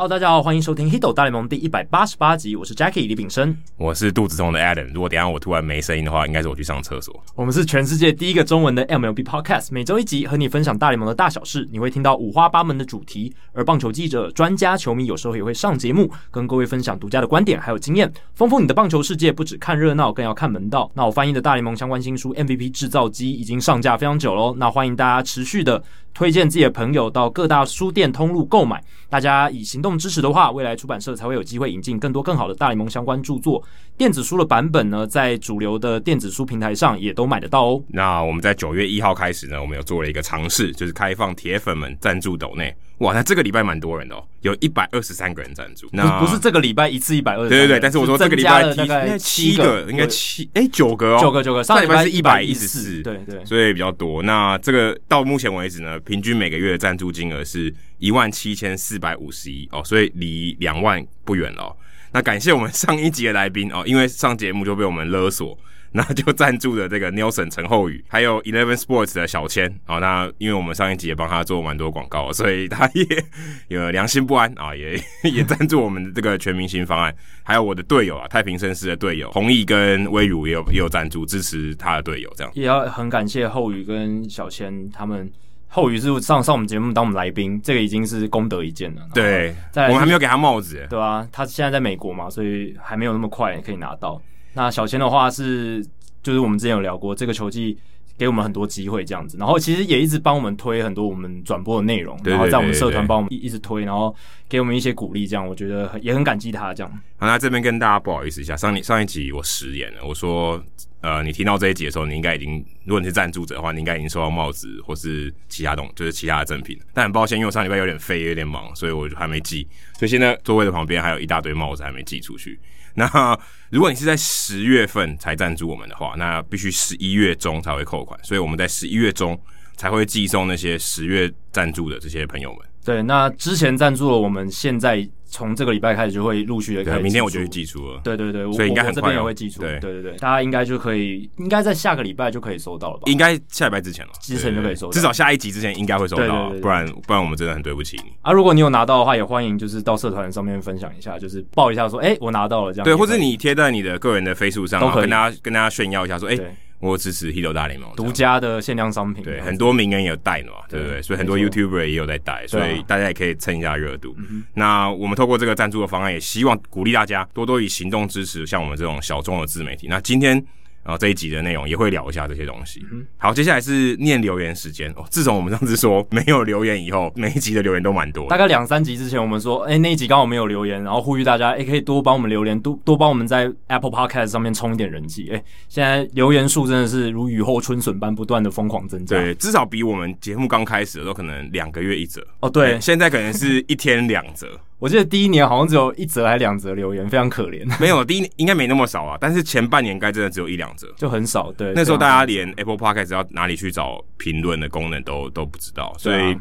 Hello，大家好，欢迎收听《Hito 大联盟》第一百八十八集，我是 Jackie 李炳生，我是肚子痛的 Adam。如果等下我突然没声音的话，应该是我去上厕所。我们是全世界第一个中文的 MLB Podcast，每周一集和你分享大联盟的大小事。你会听到五花八门的主题，而棒球记者、专家、球迷有时候也会上节目，跟各位分享独家的观点还有经验，丰富你的棒球世界。不只看热闹，更要看门道。那我翻译的大联盟相关新书《MVP 制造机》已经上架非常久喽，那欢迎大家持续的推荐自己的朋友到各大书店通路购买。大家以行动支持的话，未来出版社才会有机会引进更多更好的大联盟相关著作。电子书的版本呢，在主流的电子书平台上也都买得到哦。那我们在九月一号开始呢，我们有做了一个尝试，就是开放铁粉们赞助斗内。哇，那这个礼拜蛮多人的哦，有一百二十三个人赞助。那不是这个礼拜一次一百二十，对对对，但是我说这个礼拜应该七个，应该七哎九个哦，九个九个，上礼拜是一百一十四，对对，所以比较多。那这个到目前为止呢，平均每个月的赞助金额是一万七千四百五十一哦，所以离两万不远了哦。那感谢我们上一集的来宾哦，因为上节目就被我们勒索。那就赞助了这个 Nelson 陈厚宇，还有 Eleven Sports 的小千啊。那因为我们上一集也帮他做蛮多广告，所以他也有良心不安啊，也也赞助我们的这个全明星方案。还有我的队友啊，太平绅士的队友弘毅跟威儒也有也有赞助支持他的队友，这样也要很感谢厚宇跟小千他们。厚宇是上上我们节目当我们来宾，这个已经是功德一件了。对，我们还没有给他帽子，对啊，他现在在美国嘛，所以还没有那么快可以拿到。那小千的话是，就是我们之前有聊过，这个球季给我们很多机会这样子，然后其实也一直帮我们推很多我们转播的内容，然后在我们社团帮我们一一直推，然后给我们一些鼓励，这样我觉得也很感激他这样。好，那这边跟大家不好意思一下，上一上一集我食言了，我说呃，你听到这一集的时候，你应该已经，如果你是赞助者的话，你应该已经收到帽子或是其他东，就是其他的赠品。但很抱歉，因为我上礼拜有点废，有点忙，所以我就还没寄，所以现在座位的旁边还有一大堆帽子还没寄出去。那如果你是在十月份才赞助我们的话，那必须十一月中才会扣款，所以我们在十一月中才会寄送那些十月赞助的这些朋友们。对，那之前赞助了，我们现在。从这个礼拜开始就会陆续的开始，明天我就会寄出了。对对对，所以应该很快也会寄出。对对对，大家应该就可以，应该在下个礼拜就可以收到了吧？应该下礼拜之前了，之前就可以收到，至少下一集之前应该会收到，不然不然我们真的很对不起你啊！如果你有拿到的话，也欢迎就是到社团上面分享一下，就是报一下说，哎，我拿到了这样。对，或者你贴在你的个人的 Facebook 上，都可以跟大家跟大家炫耀一下说，哎。我支持 Hito 大联盟，独家的限量商品。对，很多名人也有带嘛，对不对？所以很多 YouTuber 也有在带，所以大家也可以蹭一下热度。那我们透过这个赞助的方案，也希望鼓励大家多多以行动支持像我们这种小众的自媒体。那今天。然后这一集的内容也会聊一下这些东西。好，接下来是念留言时间哦。自从我们上次说没有留言以后，每一集的留言都蛮多。大概两三集之前，我们说，哎，那一集刚好没有留言，然后呼吁大家，哎，可以多帮我们留言，多多帮我们在 Apple Podcast 上面充一点人气。哎，现在留言数真的是如雨后春笋般不断的疯狂增加。对，至少比我们节目刚开始的时候可能两个月一折。哦，对，现在可能是一天两则。我记得第一年好像只有一则还两则留言，非常可怜。没有，第一年应该没那么少啊，但是前半年该真的只有一两则，就很少。对，那时候大家连 Apple Podcast 要哪里去找评论的功能都都不知道，所以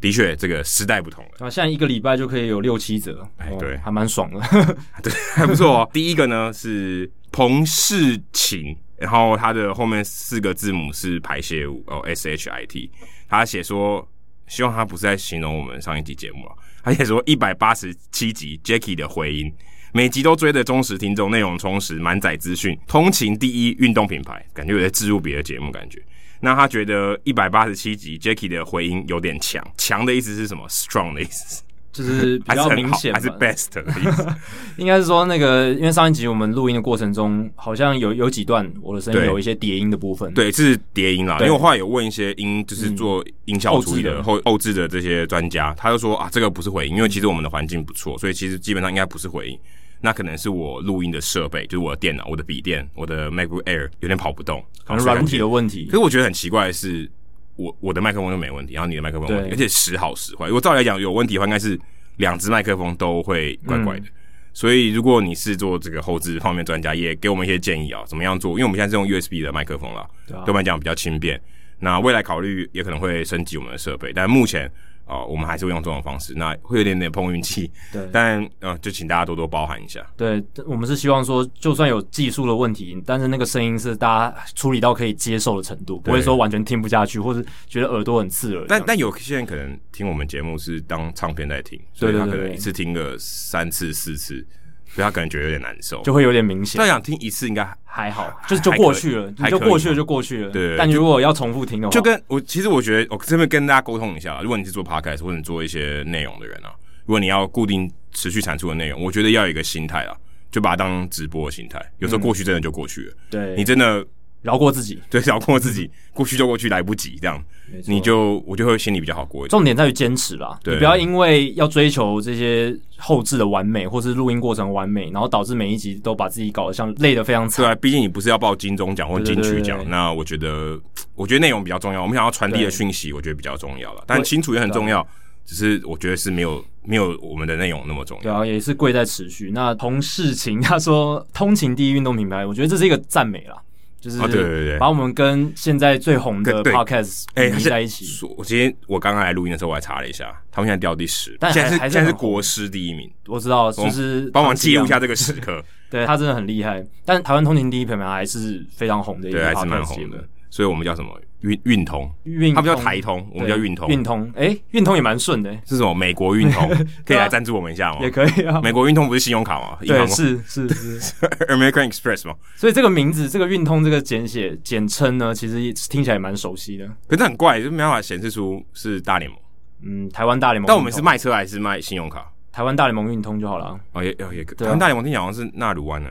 的确这个时代不同了。啊，现在一个礼拜就可以有六七折，哎，对，还蛮爽的，对，还不错哦。第一个呢是彭世琴，然后他的后面四个字母是排泄物哦，S H I T，他写说希望他不是在形容我们上一集节目了。他也说一百八十七集 Jackie 的回音，每集都追的忠实听众，内容充实，满载资讯，通勤第一运动品牌，感觉有在置入别的节目感觉。那他觉得一百八十七集 Jackie 的回音有点强，强的意思是什么？Strong 的意思。就是 比较明显，还是 best 的意思。应该是说那个，因为上一集我们录音的过程中，好像有有几段我的声音有一些叠音的部分。对，是叠音啦。因为我后来有问一些音，就是做音效处理的后后置的这些专家，他就说啊，这个不是回音，因为其实我们的环境不错，所以其实基本上应该不是回音。那可能是我录音的设备，就是我的电脑、我的笔电、我的 MacBook Air 有点跑不动，可能软体的问题。可是我觉得很奇怪的是，我我的麦克风就没问题，然后你的麦克风有问题，而且时好时坏。如果照理来讲有问题的话，应该是。两只麦克风都会怪怪的，嗯、所以如果你是做这个后置方面专家，也给我们一些建议啊，怎么样做？因为我们现在是用 USB 的麦克风了，对我们来讲比较轻便。那未来考虑也可能会升级我们的设备，但目前哦，我们还是会用这种方式，那会有点点碰运气。对，但呃，就请大家多多包涵一下。对，我们是希望说，就算有技术的问题，但是那个声音是大家处理到可以接受的程度，不会说完全听不下去，或者觉得耳朵很刺耳。但但有些人可能听我们节目是当唱片在听，所以他可能一次听个三次四次。所以他可能觉得有点难受，就会有点明显。他想听一次应该还好，就是就过去了，你就过去了就过去了。对，但如果要重复听的话，就跟我其实我觉得我这边跟大家沟通一下，如果你是做 podcast 或者你做一些内容的人啊，如果你要固定持续产出的内容，我觉得要有一个心态啊，就把它当直播的心态。有时候过去真的就过去了，对你真的。饶过自己，对，饶过自己，过去就过去，来不及，这样，你就我就会心里比较好过一点。重点在于坚持啦，对，你不要因为要追求这些后置的完美，或是录音过程完美，然后导致每一集都把自己搞得像累得非常惨。对啊，毕竟你不是要报金钟奖或金曲奖，那我觉得，我觉得内容比较重要，我们想要传递的讯息，我觉得比较重要了。但清楚也很重要，只是我觉得是没有没有我们的内容那么重要。对啊，也是贵在持续。那同事情他说，通勤第一运动品牌，我觉得这是一个赞美啦。就是对对对，把我们跟现在最红的 podcast 哎在一起。我今天我刚刚来录音的时候，我还查了一下，他们现在掉第十，但现在是现在是国师第一名。我知道，就是帮忙记录一下这个时刻。对，他真的很厉害，但台湾通勤第一品牌还是非常红的一个 podcast 还是蛮红的。所以我们叫什么？运运通，他们叫台通，我们叫运通。运通，哎，运通也蛮顺的。是什么？美国运通 可以来赞助我们一下吗？也可以啊。美国运通不是信用卡吗？对，是是是，American Express 吗？所以这个名字，这个运通这个简写简称呢，其实听起来也蛮熟悉的。可是很怪，就没办法显示出是大联盟。嗯，台湾大联盟。但我们是卖车还是卖信用卡？台湾大联盟运通就好了。哦，也也可以。台湾大联盟听起来好像是纳鲁湾呢。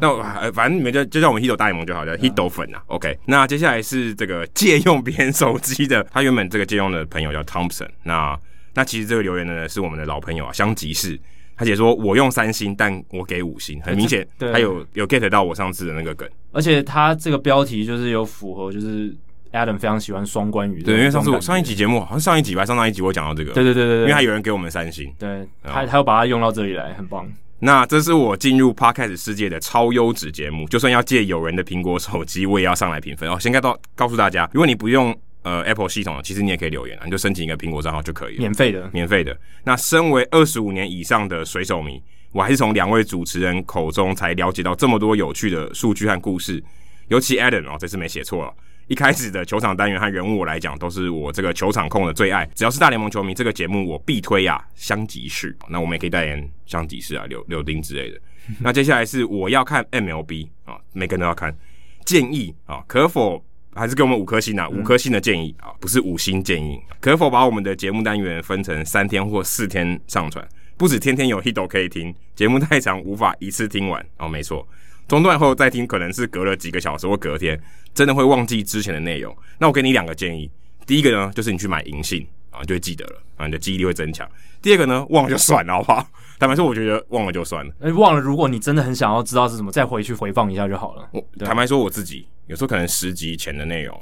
那我反正你们就就叫我们 Hito 大联盟就好了，Hito 粉啊。OK，那接下来是这个借用别人手机的，他原本这个借用的朋友叫 Thompson。那那其实这个留言的呢是我们的老朋友啊，香吉士。他写说我用三星，但我给五星，很明显，他有有 get 到我上次的那个梗。而且他这个标题就是有符合，就是。Adam 非常喜欢双关语，对，因为上次我上一集节目好像上一集吧，上上一集我讲到这个，对对对对，因为他有人给我们三星，对，他他要把它用到这里来，很棒。那这是我进入 Podcast 世界的超优质节目，就算要借友人的苹果手机，我也要上来评分哦。先告到告诉大家，如果你不用呃 Apple 系统，其实你也可以留言，你就申请一个苹果账号就可以了，免费的，免费的。那身为二十五年以上的水手迷，我还是从两位主持人口中才了解到这么多有趣的数据和故事，尤其 Adam 哦，这次没写错了。一开始的球场单元和人物我来讲，都是我这个球场控的最爱。只要是大联盟球迷，这个节目我必推啊，香吉士。那我们也可以代言香吉士啊，柳柳丁之类的。那接下来是我要看 MLB 啊，每个人都要看。建议啊，可否还是给我们五颗星啊？五颗星的建议啊，不是五星建议。可否把我们的节目单元分成三天或四天上传？不止天天有 Hito 可以听，节目太长无法一次听完哦。没错。中断后再听，可能是隔了几个小时或隔天，真的会忘记之前的内容。那我给你两个建议，第一个呢，就是你去买银杏啊，你就会记得了啊，你的记忆力会增强。第二个呢，忘了就算了，好不好？坦白说，我觉得忘了就算了。哎，忘了，如果你真的很想要知道是什么，再回去回放一下就好了。我坦白说，我自己有时候可能十集前的内容，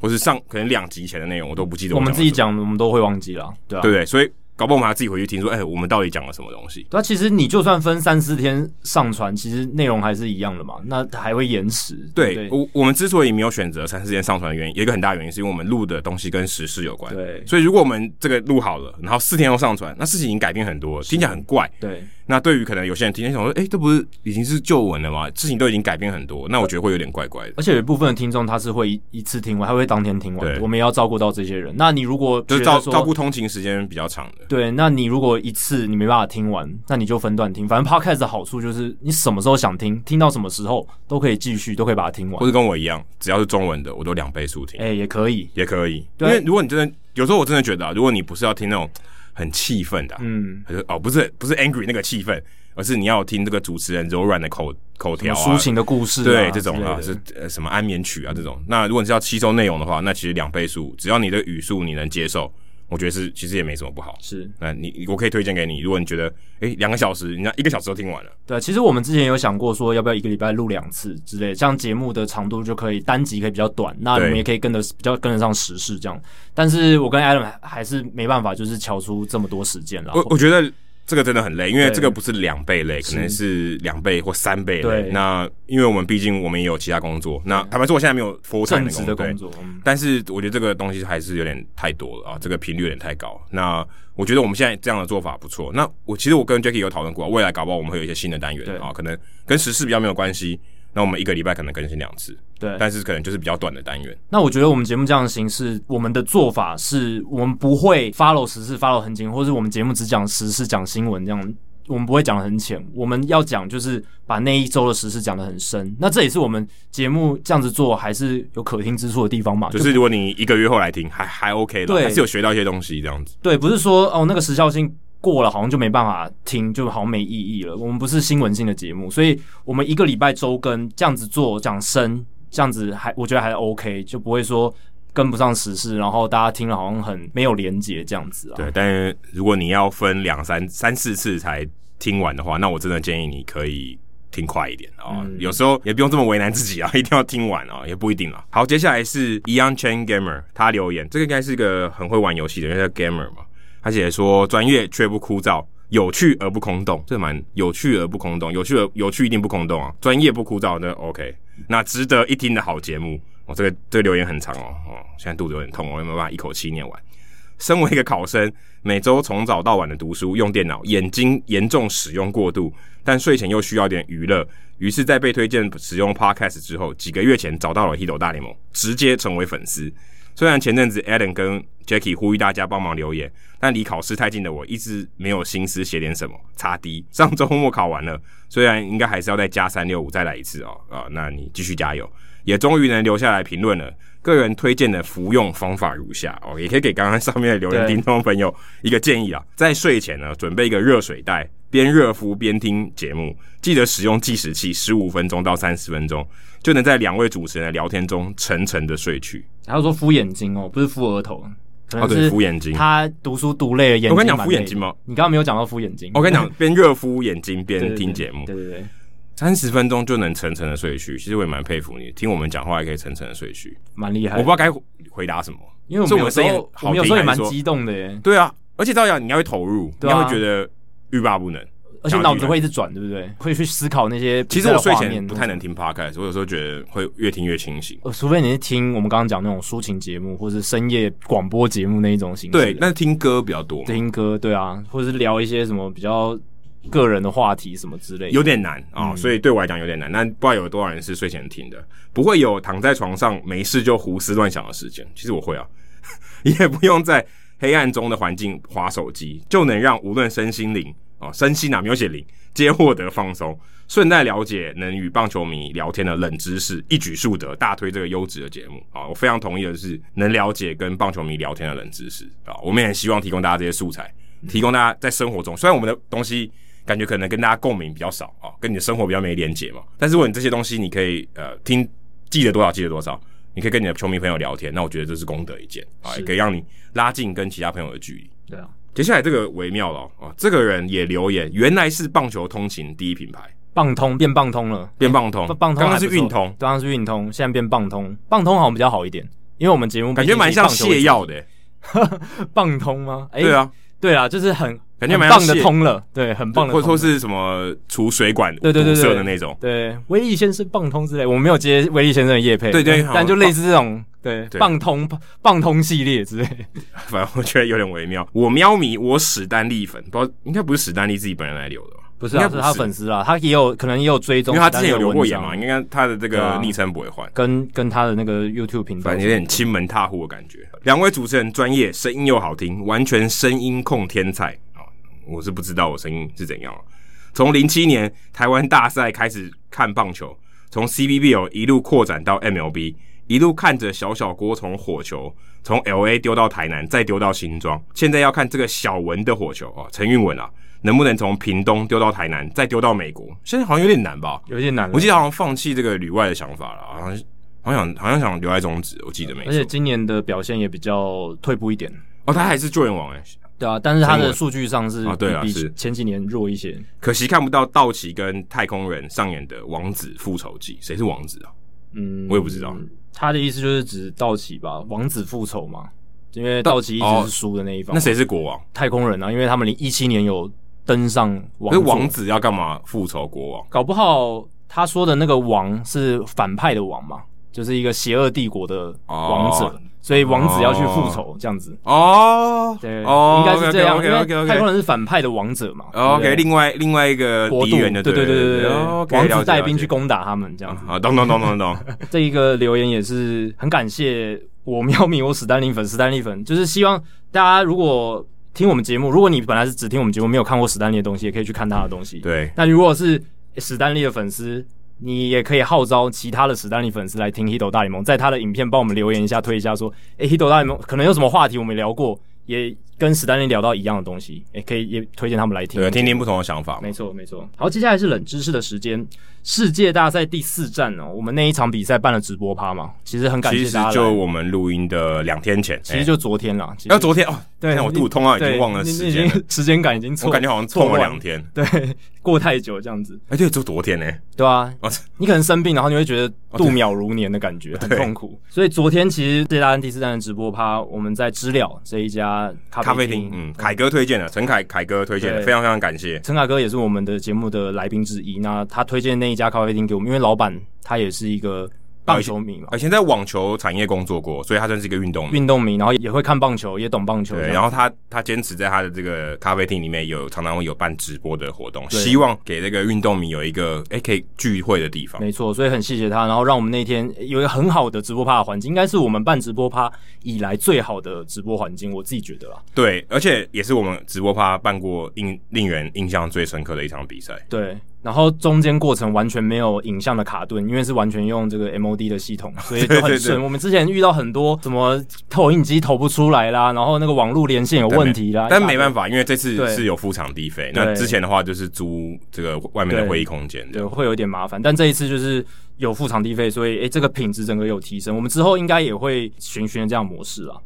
或是上可能两集前的内容，我都不记得我。我们自己讲，我们都会忘记了，对啊，对不对？所以。搞不好我们还自己回去听说，哎、欸，我们到底讲了什么东西？那啊，其实你就算分三四天上传，其实内容还是一样的嘛。那还会延迟。对，对我我们之所以没有选择三四天上传的原因，有一个很大原因是因为我们录的东西跟时事有关。对，所以如果我们这个录好了，然后四天后上传，那事情已经改变很多了，听起来很怪。对。那对于可能有些人听，想说，哎、欸，这不是已经是旧闻了吗？事情都已经改变很多，那我觉得会有点怪怪的。而且有一部分的听众他是会一次听完，他会当天听完。对，我们也要照顾到这些人。那你如果就是照照顾通勤时间比较长的，对，那你如果一次你没办法听完，那你就分段听。反正 Podcast 的好处就是你什么时候想听，听到什么时候都可以继续，都可以把它听完。或者跟我一样，只要是中文的，我都两倍速听。哎、欸，也可以，也可以。因为如果你真的有时候我真的觉得、啊，如果你不是要听那种很气愤的、啊，嗯，哦，不是不是 angry 那个气愤。而是你要听这个主持人柔软的口口条啊，抒情的故事，对这种啊，是呃什么安眠曲啊这种。那如果你是要吸收内容的话，那其实两倍速，只要你的语速你能接受，我觉得是其实也没什么不好。是，那你我可以推荐给你。如果你觉得诶两个小时，人家一个小时都听完了。对，其实我们之前有想过说，要不要一个礼拜录两次之类，这样节目的长度就可以单集可以比较短，那你们也可以跟得比较跟得上时事这样。但是我跟 Adam 还是没办法，就是敲出这么多时间了。我我觉得。这个真的很累，因为这个不是两倍累，可能是两倍或三倍累。那因为我们毕竟我们也有其他工作，那坦白说我现在没有 full time 的工作，但是我觉得这个东西还是有点太多了啊，这个频率有点太高。那我觉得我们现在这样的做法不错。那我其实我跟 Jacky 有讨论过，未来搞不好我们会有一些新的单元啊，可能跟时事比较没有关系。那我们一个礼拜可能更新两次，对，但是可能就是比较短的单元。那我觉得我们节目这样的形式，我们的做法是我们不会 follow 时事 follow 很紧，或是我们节目只讲时事讲新闻这样，我们不会讲得很浅。我们要讲就是把那一周的时事讲的很深。那这也是我们节目这样子做还是有可听之处的地方嘛？就是如果你一个月后来听，还还 OK 的，对，还是有学到一些东西这样子。对，不是说哦那个时效性。过了好像就没办法听，就好像没意义了。我们不是新闻性的节目，所以我们一个礼拜周更这样子做讲深，这样子还我觉得还 OK，就不会说跟不上时事，然后大家听了好像很没有连结这样子啊。对，但是如果你要分两三三四次才听完的话，那我真的建议你可以听快一点啊。嗯、有时候也不用这么为难自己啊，一定要听完啊，也不一定啊。好，接下来是 Eon Chain Gamer，他留言，这个应该是一个很会玩游戏的人，因为叫 Gamer 嘛。他写说：“专业却不枯燥，有趣而不空洞，这蛮有趣而不空洞，有趣而有趣一定不空洞啊！专业不枯燥，那 OK，那值得一听的好节目。哦，这个这个留言很长哦，哦，现在肚子有点痛，我有没有办法一口气念完？身为一个考生，每周从早到晚的读书，用电脑，眼睛严重使用过度，但睡前又需要点娱乐，于是，在被推荐使用 Podcast 之后，几个月前找到了 Hito 大联盟，直接成为粉丝。”虽然前阵子 Adam 跟 Jacky 呼吁大家帮忙留言，但离考试太近的我一直没有心思写点什么。差 D，上周末考完了，虽然应该还是要再加三六五再来一次哦。啊，那你继续加油，也终于能留下来评论了。个人推荐的服用方法如下哦，也可以给刚刚上面的留言听众朋友一个建议啊，在睡前呢，准备一个热水袋，边热敷边听节目，记得使用计时器，十五分钟到三十分钟，就能在两位主持人的聊天中沉沉的睡去。他说敷眼睛哦，不是敷额头，哦对，敷眼睛。他读书读累了，眼睛。我跟你讲敷眼睛吗？你刚刚没有讲到敷眼睛。我跟你讲，边热敷眼睛边听节目。对对对，三十分钟就能沉沉的睡去，其实我也蛮佩服你，听我们讲话还可以沉沉的睡去，蛮厉害。我不知道该回答什么，因为我们有时候我们有时候也蛮激动的耶。对啊，而且照样你要会投入，你要会觉得欲罢不能。而且脑子会一直转，对不对？会去思考那些。其实我睡前不太能听 podcast，我有时候觉得会越听越清醒。呃除非你是听我们刚刚讲那种抒情节目，或是深夜广播节目那一种形式。对，那是听歌比较多。听歌，对啊，或者是聊一些什么比较个人的话题什么之类的。有点难啊，哦，所以对我来讲有点难。那不知道有多少人是睡前听的，不会有躺在床上没事就胡思乱想的时间。其实我会啊，也不用在黑暗中的环境划手机，就能让无论身心灵。哦，身心啊，没有写零，皆获得放松，顺带了解能与棒球迷聊天的冷知识，一举数得，大推这个优质的节目啊！我非常同意的是，能了解跟棒球迷聊天的冷知识啊！我们也希望提供大家这些素材，提供大家在生活中，虽然我们的东西感觉可能跟大家共鸣比较少啊，跟你的生活比较没连结嘛，但是如果你这些东西你可以呃听，记得多少记得多少，你可以跟你的球迷朋友聊天，那我觉得这是功德一件啊，也可以让你拉近跟其他朋友的距离。对啊。接下来这个微妙了啊！这个人也留言，原来是棒球通勤第一品牌，棒通变棒通了，变棒通，棒通刚刚是运通，刚刚是运通，现在变棒通，棒通好像比较好一点，因为我们节目感觉蛮像泻药的，棒通吗？对啊，对啊，就是很感觉蛮棒的通了，对，很棒的，或者说是什么除水管对对对对。的那种，对，威力先生棒通之类，我们没有接威力先生的叶配，对对，但就类似这种。对，棒通棒通系列之类，反正我觉得有点微妙。我喵迷，我史丹利粉，不知道应该不是史丹利自己本人来留的吧？不是，啊，是他粉丝啊，他也有可能也有追踪，因为他之前有留过言嘛，应该他的这个昵称不会换，跟跟他的那个 YouTube 频道，反正有点亲门踏户的感觉。两位主持人专业，声音又好听，完全声音控天才啊！我是不知道我声音是怎样了。从零七年台湾大赛开始看棒球，从 CBBL 一路扩展到 MLB。一路看着小小郭从火球从 LA 丢到台南，再丢到新庄，现在要看这个小文的火球啊，陈韵文啊，能不能从屏东丢到台南，再丢到美国？现在好像有点难吧？有点难。我记得好像放弃这个旅外的想法了，好像好像好像想留在中职。我记得没错。而且今年的表现也比较退步一点。哦，他还是救援王哎。对啊，但是他的数据上是啊，对啊，是前几年弱一些。可惜看不到道奇跟太空人上演的王子复仇记，谁是王子啊？嗯，我也不知道。他的意思就是指道奇吧，王子复仇嘛，因为道奇一直是输的那一方。那谁是国王？太空人啊，因为他们零一七年有登上王。那王子要干嘛复仇国王？搞不好他说的那个王是反派的王嘛，就是一个邪恶帝国的王者。哦所以王子要去复仇，这样子哦，对，哦，应该是这样，因为太空人是反派的王者嘛。OK，另外另外一个敌人的，对对对对对，王子带兵去攻打他们，这样子。啊，懂懂懂懂懂。这一个留言也是很感谢我喵咪我史丹利粉史丹利粉，就是希望大家如果听我们节目，如果你本来是只听我们节目，没有看过史丹利的东西，也可以去看他的东西。对，那如果是史丹利的粉丝。你也可以号召其他的史丹利粉丝来听《Hito 大联盟》，在他的影片帮我们留言一下，推一下，说：“诶、欸，《Hito 大联盟》可能有什么话题我们聊过，也跟史丹利聊到一样的东西，也、欸，可以也推荐他们来听，对，听听不同的想法。”没错，没错。好，接下来是冷知识的时间。世界大赛第四站哦，我们那一场比赛办了直播趴嘛，其实很感谢大家。其实就我们录音的两天前，其实就昨天啦。要昨天哦，对，我肚子痛啊已经忘了时间，时间感已经错，我感觉好像痛了两天，对，过太久这样子。哎，对，就昨天呢，对啊，你可能生病，然后你会觉得度秒如年的感觉，很痛苦。所以昨天其实世界大赛第四站的直播趴，我们在知了这一家咖啡厅，嗯，凯哥推荐的，陈凯凯哥推荐的，非常非常感谢。陈凯哥也是我们的节目的来宾之一，那他推荐那一家咖啡厅给我们。因为老板他也是一个棒球迷嘛，以前在网球产业工作过，所以他算是一个运动运动迷，然后也会看棒球，也懂棒球。对，然后他他坚持在他的这个咖啡厅里面有常常会有办直播的活动，希望给这个运动迷有一个诶、欸、可以聚会的地方。没错，所以很谢谢他，然后让我们那天有一个很好的直播趴的环境，应该是我们办直播趴以来最好的直播环境，我自己觉得啦。对，而且也是我们直播趴办过印令人印象最深刻的一场比赛。对。然后中间过程完全没有影像的卡顿，因为是完全用这个 MOD 的系统，所以就很顺。我们之前遇到很多什么投影机投不出来啦，然后那个网络连线有问题啦。但没办法，因为这次是有付场地费。那之前的话就是租这个外面的会议空间，对，会有点麻烦。但这一次就是有付场地费，所以诶，这个品质整个有提升。我们之后应该也会循循这样模式啦。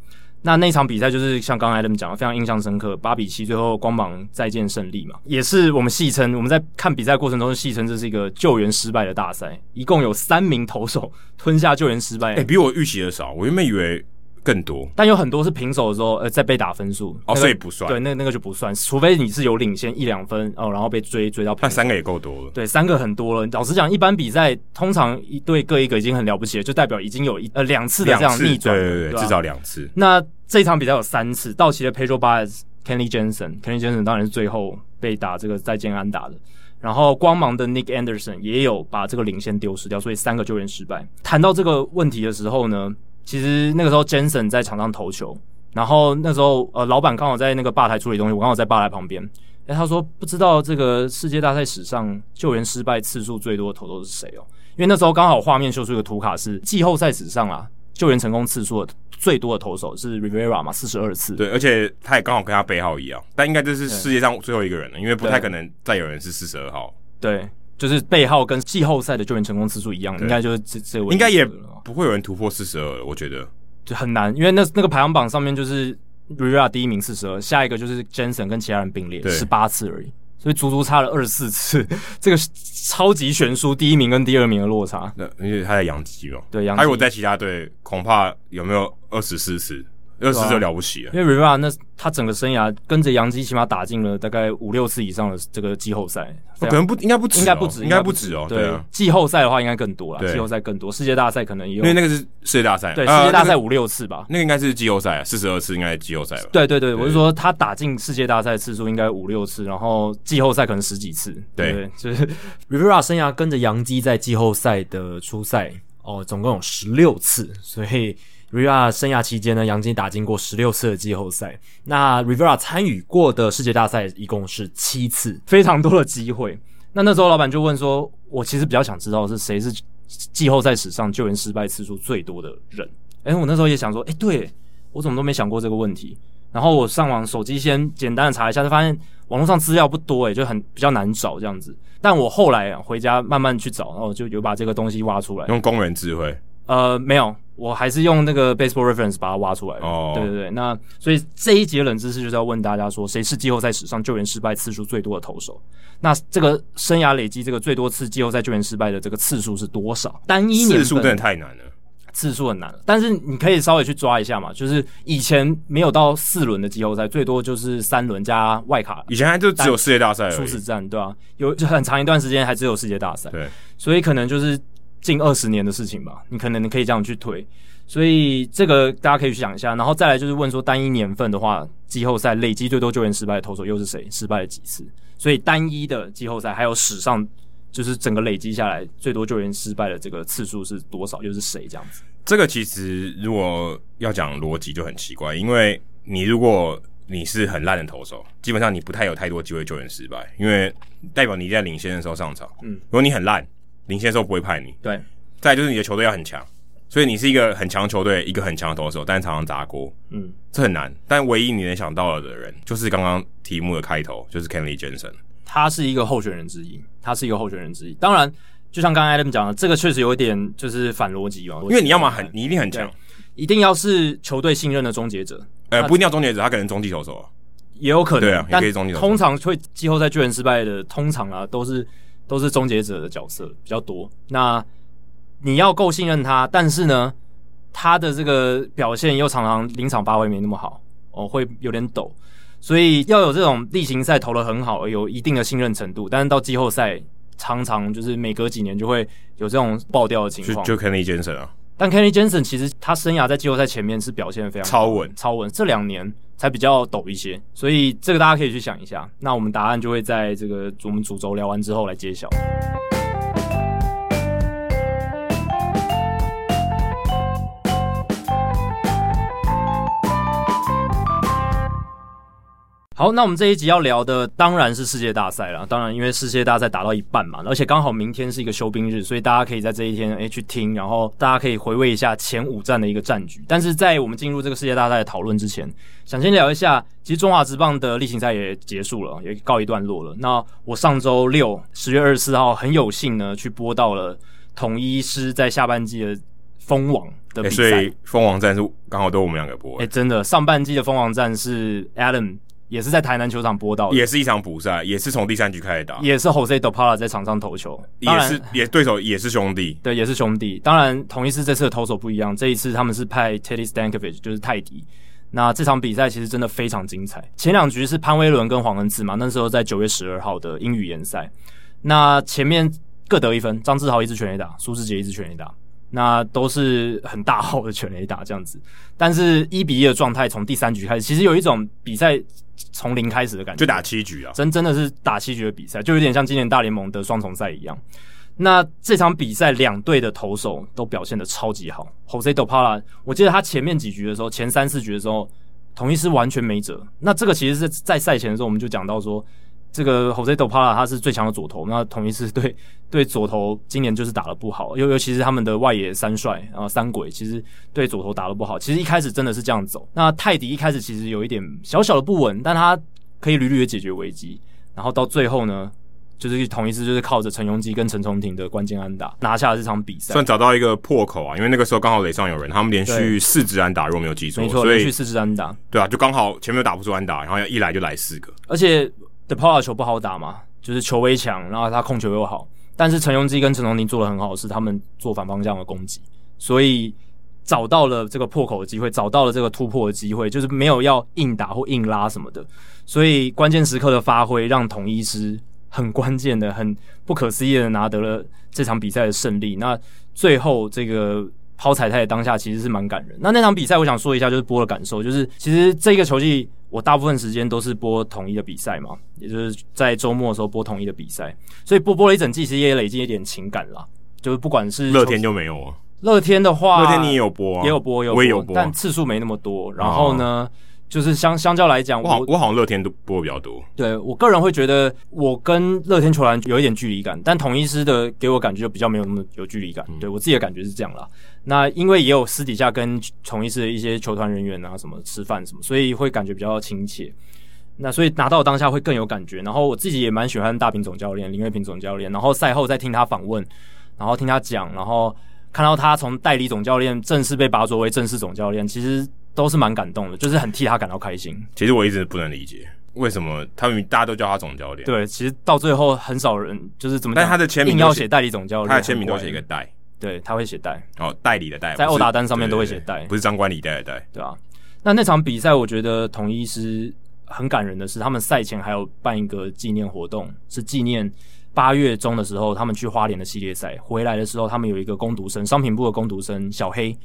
那那场比赛就是像刚才他们讲的，非常印象深刻，八比七，最后光芒再见胜利嘛，也是我们戏称我们在看比赛过程中戏称这是一个救援失败的大赛，一共有三名投手吞下救援失败，哎、比我预期的少，我原本以为。更多，但有很多是平手的时候，呃，在被打分数，哦，所以不算。对，那那个就不算，除非你是有领先一两分哦，然后被追追到。但三个也够多了。对，三个很多了。老实讲，一般比赛通常一队各一个已经很了不起了，就代表已经有一呃两次的这样逆转，对对对，至少两次。那这场比赛有三次，道奇的 Pedro Baez、Kenley Jansen，Kenley Jensen 当然是最后被打这个再见安打的。然后光芒的 Nick Anderson 也有把这个领先丢失掉，所以三个救援失败。谈到这个问题的时候呢，其实那个时候，Jensen 在场上投球，然后那时候呃，老板刚好在那个吧台处理东西，我刚好在吧台旁边。诶，他说不知道这个世界大赛史上救援失败次数最多的投手是谁哦？因为那时候刚好画面秀出一个图卡，是季后赛史上啊救援成功次数最多的投手是 Rivera 嘛，四十二次。对，而且他也刚好跟他背号一样，但应该这是世界上最后一个人了，因为不太可能再有人是四十二号。对。就是背号跟季后赛的救援成功次数一样，应该就是这这位，应该也不会有人突破四十二，我觉得。就很难，因为那那个排行榜上面就是 Rivera 第一名四十二，下一个就是 Jensen 跟其他人并列十八次而已，所以足足差了二十四次，这个超级悬殊，第一名跟第二名的落差。那因为他在养鸡哦，对，洋基，他如果在其他队，恐怕有没有二十四次？二十就了不起了，因为 Rivera 那他整个生涯跟着杨基起码打进了大概五六次以上的这个季后赛，可能不应该不止，应该不止，应该不止哦。对，季后赛的话应该更多了，季后赛更多，世界大赛可能也有，因为那个是世界大赛，对，世界大赛五六次吧，那个应该是季后赛，四十二次应该是季后赛吧？对对对，我是说他打进世界大赛次数应该五六次，然后季后赛可能十几次，对，就是 Rivera 生涯跟着杨基在季后赛的出赛哦，总共有十六次，所以。Rivera 生涯期间呢，杨基打进过十六次的季后赛。那 Rivera 参与过的世界大赛一共是七次，非常多的机会。那那时候老板就问说：“我其实比较想知道是谁是季后赛史上救援失败次数最多的人。”欸，诶，我那时候也想说：“诶、欸，对，我怎么都没想过这个问题。”然后我上网手机先简单的查一下，就发现网络上资料不多，诶，就很比较难找这样子。但我后来啊回家慢慢去找，然后就有把这个东西挖出来，用工人智慧。呃，没有，我还是用那个 Baseball Reference 把它挖出来的。哦，对对对，那所以这一节冷知识就是要问大家说，谁是季后赛史上救援失败次数最多的投手？那这个生涯累积这个最多次季后赛救援失败的这个次数是多少？单一年份次数真的太难了。次数很难，但是你可以稍微去抓一下嘛，就是以前没有到四轮的季后赛，最多就是三轮加外卡。以前还就只有世界大赛初始战，对啊，有就很长一段时间还只有世界大赛。对，所以可能就是近二十年的事情吧，你可能你可以这样去推。所以这个大家可以去想一下，然后再来就是问说，单一年份的话，季后赛累积最多救援失败的投手又是谁？失败了几次？所以单一的季后赛还有史上就是整个累积下来最多救援失败的这个次数是多少？又是谁这样子？这个其实如果要讲逻辑就很奇怪，因为你如果你是很烂的投手，基本上你不太有太多机会救援失败，因为代表你在领先的时候上场。嗯，如果你很烂，领先的时候不会派你。对，再就是你的球队要很强。所以你是一个很强球队，一个很强的投手，但是常常砸锅，嗯，这很难。但唯一你能想到了的人，就是刚刚题目的开头，就是 Kenley Jensen，他是一个候选人之一，他是一个候选人之一。当然，就像刚刚 Adam 讲的，这个确实有一点就是反逻辑嘛，因为你要么很，你一定很强，一定要是球队信任的终结者，呃，不一定要终结者，他可能中继投手啊，也有可能，对啊，也可以终结投手。通常会季后赛救援失败的，通常啊都是都是终结者的角色比较多。那你要够信任他，但是呢，他的这个表现又常常临场发挥没那么好哦，会有点抖，所以要有这种例行赛投的很好，有一定的信任程度，但是到季后赛常常就是每隔几年就会有这种爆掉的情况。就就 Kenley Jansen 啊，但 Kenley Jensen 其实他生涯在季后赛前面是表现得非常超稳，超稳，这两年才比较陡一些，所以这个大家可以去想一下。那我们答案就会在这个我们主轴聊完之后来揭晓。好，那我们这一集要聊的当然是世界大赛了。当然，因为世界大赛打到一半嘛，而且刚好明天是一个休兵日，所以大家可以在这一天诶去听，然后大家可以回味一下前五战的一个战局。但是在我们进入这个世界大赛的讨论之前，想先聊一下，其实中华职棒的例行赛也结束了，也告一段落了。那我上周六十月二十四号很有幸呢，去播到了统一师在下半季的封王的比赛，欸、所以封王战是刚好都我们两个播。哎、欸，真的，上半季的封王战是 Adam。也是在台南球场播到的，也是一场补赛，也是从第三局开始打，也是 Jose do paula 在场上投球，也是也对手也是兄弟，对，也是兄弟。当然，同一次这次的投手不一样，这一次他们是派 Teddy Stankovic，就是泰迪。那这场比赛其实真的非常精彩。前两局是潘威伦跟黄恩赐嘛，那时候在九月十二号的英语联赛，那前面各得一分，张志豪一支全垒打，苏志杰一支全垒打。那都是很大号的全垒打这样子，但是一比一的状态从第三局开始，其实有一种比赛从零开始的感觉，就打七局啊，真真的是打七局的比赛，就有点像今年大联盟的双重赛一样。那这场比赛两队的投手都表现的超级好，Jose De Paula，我记得他前面几局的时候，前三四局的时候，统一是完全没辙。那这个其实是在赛前的时候我们就讲到说。这个 Jose d o Paula 他是最强的左投，那统一次对 对左投今年就是打的不好，尤尤其是他们的外野三帅然后三鬼，其实对左投打的不好。其实一开始真的是这样走，那泰迪一开始其实有一点小小的不稳，但他可以屡屡的解决危机，然后到最后呢，就是同一次就是靠着陈永基跟陈重廷的关键安打拿下了这场比赛，算找到一个破口啊，因为那个时候刚好垒上有人，他们连续四支安打，如果没有记错，没错，连续四支安打，对啊，就刚好前面又打不出安打，然后一来就来四个，而且。De Paula 球不好打嘛，就是球威强，然后他控球又好。但是陈永基跟陈重廷做的很好是，他们做反方向的攻击，所以找到了这个破口的机会，找到了这个突破的机会，就是没有要硬打或硬拉什么的。所以关键时刻的发挥，让统一狮很关键的、很不可思议的拿得了这场比赛的胜利。那最后这个抛彩带的当下，其实是蛮感人。那那场比赛，我想说一下，就是播的感受，就是其实这个球季。我大部分时间都是播统一的比赛嘛，也就是在周末的时候播统一的比赛，所以播播了一整季，其实也累积一点情感啦。就是不管是乐天就没有啊，乐天的话，乐天你也有播，啊，也有播，有播，我也有播，但次数没那么多。然后呢？哦就是相相较来讲，我好我好像乐天都播比较多。对我个人会觉得，我跟乐天球团有一点距离感，但统一师的给我感觉就比较没有那么有距离感。嗯、对我自己的感觉是这样啦。那因为也有私底下跟统一师的一些球团人员啊什么吃饭什么，所以会感觉比较亲切。那所以拿到当下会更有感觉。然后我自己也蛮喜欢大平总教练林月平总教练。然后赛后再听他访问，然后听他讲，然后看到他从代理总教练正式被拔擢为正式总教练，其实。都是蛮感动的，就是很替他感到开心。其实我一直不能理解为什么他们大家都叫他总教练。对，其实到最后很少人就是怎么，但他的签名要写代理总教练，他的签名都写一个代。对，他会写代哦，代理的代，在欧达单上面都会写代，不是张冠李戴的戴，对啊。那那场比赛，我觉得统一是很感人的是，他们赛前还有办一个纪念活动，是纪念八月中的时候他们去花莲的系列赛回来的时候，他们有一个攻读生，商品部的攻读生小黑，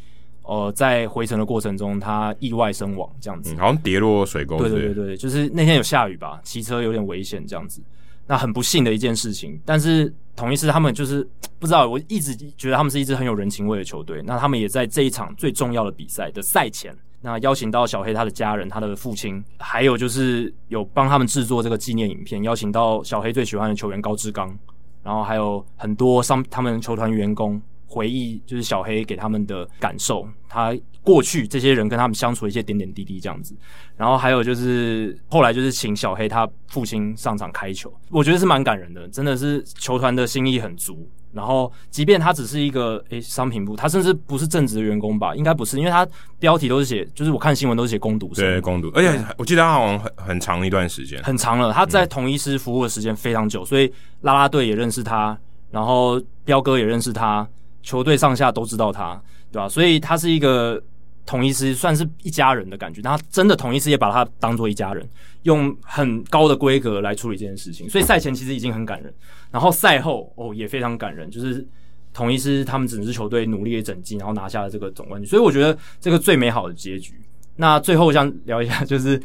呃，在回程的过程中他意外身亡，这样子，嗯、好像跌落水沟。对对对对，就是那天有下雨吧，骑车有点危险，这样子。那很不幸的一件事情，但是同一次他们就是不知道，我一直觉得他们是一支很有人情味的球队。那他们也在这一场最重要的比赛的赛前，那邀请到小黑他的家人、他的父亲，还有就是有帮他们制作这个纪念影片，邀请到小黑最喜欢的球员高志刚，然后还有很多上他们球团员工回忆，就是小黑给他们的感受，他。过去这些人跟他们相处的一些点点滴滴这样子，然后还有就是后来就是请小黑他父亲上场开球，我觉得是蛮感人的，真的是球团的心意很足。然后即便他只是一个诶、欸、商品部，他甚至不是正职的员工吧？应该不是，因为他标题都是写，就是我看新闻都是写攻读生，对，攻读，而且我记得他好像很很长一段时间，很长了。他在同一师服务的时间非常久，所以啦啦队也认识他，然后彪哥也认识他，球队上下都知道他，对吧？所以他是一个。统一师算是一家人的感觉，但他真的统一师也把他当做一家人，用很高的规格来处理这件事情。所以赛前其实已经很感人，然后赛后哦也非常感人，就是统一师他们整支球队努力的整季，然后拿下了这个总冠军。所以我觉得这个最美好的结局。那最后我想聊一下，就是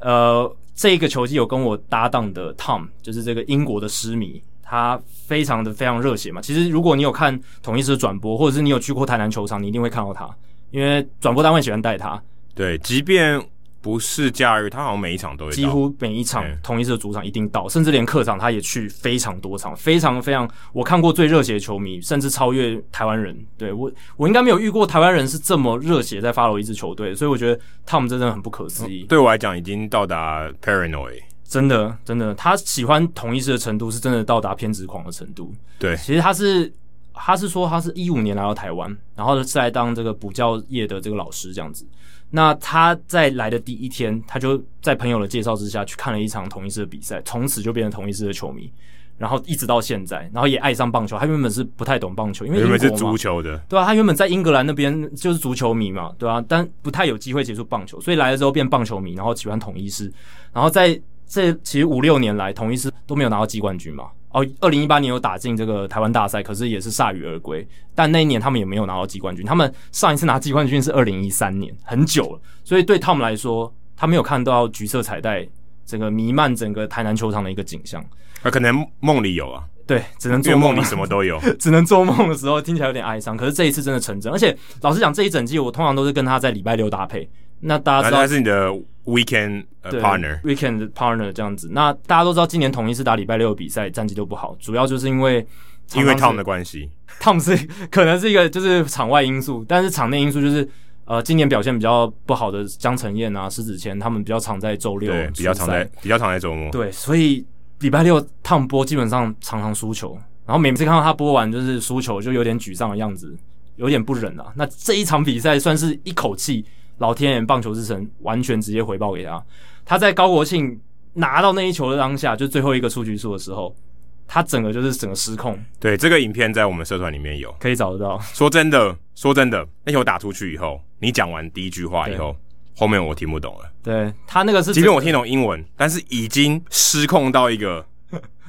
呃这个球季有跟我搭档的 Tom，就是这个英国的狮迷，他非常的非常热血嘛。其实如果你有看统一狮的转播，或者是你有去过台南球场，你一定会看到他。因为转播单位喜欢带他，对，即便不是假日，他好像每一场都会，几乎每一场统一狮的主场一定到，甚至连客场他也去非常多场，非常非常，我看过最热血的球迷，甚至超越台湾人。对，我，我应该没有遇过台湾人是这么热血在 follow 一支球队，所以我觉得他们真的很不可思议。对我来讲，已经到达 paranoid，真的真的，他喜欢同一师的程度是真的到达偏执狂的程度。对，其实他是。他是说，他是一五年来到台湾，然后是来当这个补教业的这个老师这样子。那他在来的第一天，他就在朋友的介绍之下去看了一场同一师的比赛，从此就变成同一师的球迷，然后一直到现在，然后也爱上棒球。他原本是不太懂棒球，因为原本是足球的，对啊，他原本在英格兰那边就是足球迷嘛，对啊，但不太有机会接触棒球，所以来了之后变棒球迷，然后喜欢统一师，然后在这其实五六年来，统一狮都没有拿到季冠军嘛。哦，二零一八年有打进这个台湾大赛，可是也是铩羽而归。但那一年他们也没有拿到季冠军。他们上一次拿季冠军是二零一三年，很久了。所以对他们来说，他没有看到橘色彩带整个弥漫整个台南球场的一个景象。啊，可能梦里有啊。对，只能做梦里什么都有，只能做梦的时候听起来有点哀伤。可是这一次真的成真，而且老实讲，这一整季我通常都是跟他在礼拜六搭配。那大家知道他是你的 weekend partner，weekend partner 这样子。那大家都知道，今年统一是打礼拜六的比赛战绩都不好，主要就是因为因为 Tom 的关系，Tom 是 可能是一个就是场外因素，但是场内因素就是呃，今年表现比较不好的江承燕啊、石子谦，他们比较常在周六，对，比较常在比较常在周末，对，所以礼拜六 Tom 播基本上常常输球，然后每次看到他播完就是输球，就有点沮丧的样子，有点不忍啊。那这一场比赛算是一口气。老天爷棒球之神完全直接回报给他，他在高国庆拿到那一球的当下，就最后一个出局数的时候，他整个就是整个失控。对，这个影片在我们社团里面有，可以找得到。说真的，说真的，那球打出去以后，你讲完第一句话以后，后面我听不懂了。对，他那个是，即便我听懂英文，但是已经失控到一个。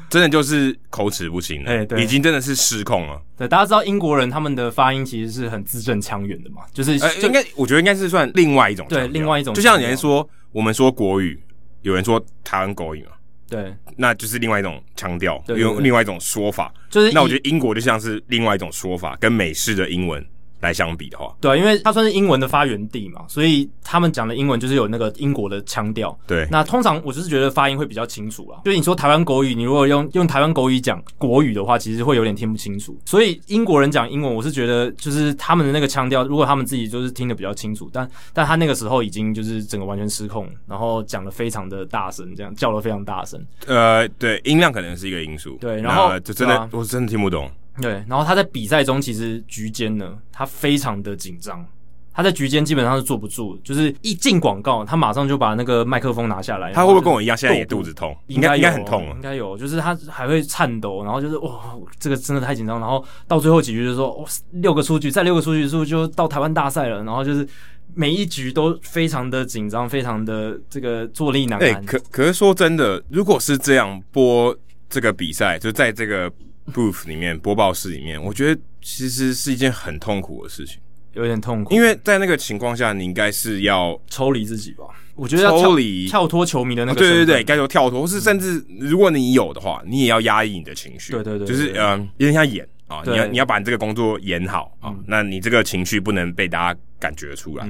真的就是口齿不清了，欸、对，已经真的是失控了。对，大家知道英国人他们的发音其实是很字正腔圆的嘛，就是应该我觉得应该是算另外一种，对，另外一种，就像有人说我们说国语，有人说台湾国语嘛，对，那就是另外一种腔调，用另外一种说法，就是那我觉得英国就像是另外一种说法，跟美式的英文。来相比的话，对，因为它算是英文的发源地嘛，所以他们讲的英文就是有那个英国的腔调。对，那通常我就是觉得发音会比较清楚啦。就是你说台湾国语，你如果用用台湾国语讲国语的话，其实会有点听不清楚。所以英国人讲英文，我是觉得就是他们的那个腔调，如果他们自己就是听得比较清楚，但但他那个时候已经就是整个完全失控，然后讲的非常的大声，这样叫得非常大声。呃，对，音量可能是一个因素。对，然后就真的，啊、我真的听不懂。对，然后他在比赛中其实局间呢，他非常的紧张，他在局间基本上是坐不住，就是一进广告，他马上就把那个麦克风拿下来。他会不会跟我一样，现在也肚子痛？应该应该很痛，应该有，就是他还会颤抖，然后就是哇，这个真的太紧张。然后到最后几局就说，哇，六个出局，再六个出局之后就到台湾大赛了。然后就是每一局都非常的紧张，非常的这个坐立难安。欸，可可是说真的，如果是这样播这个比赛，就在这个 booth 里面播报室里面，我觉得其实是一件很痛苦的事情。有点痛苦，因为在那个情况下，你应该是要抽离自己吧？我觉得要抽离、跳脱球迷的那个，对对对，该说跳脱，或是甚至如果你有的话，你也要压抑你的情绪。对对对，就是嗯，有点像演啊，你要你要把你这个工作演好啊，那你这个情绪不能被大家感觉出来，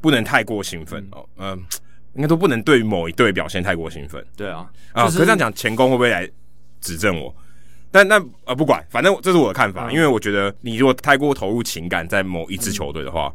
不能太过兴奋哦，嗯，应该都不能对某一队表现太过兴奋。对啊，啊，可是这样讲，前工会不会来指正我？但那呃不管，反正这是我的看法，因为我觉得你如果太过投入情感在某一支球队的话，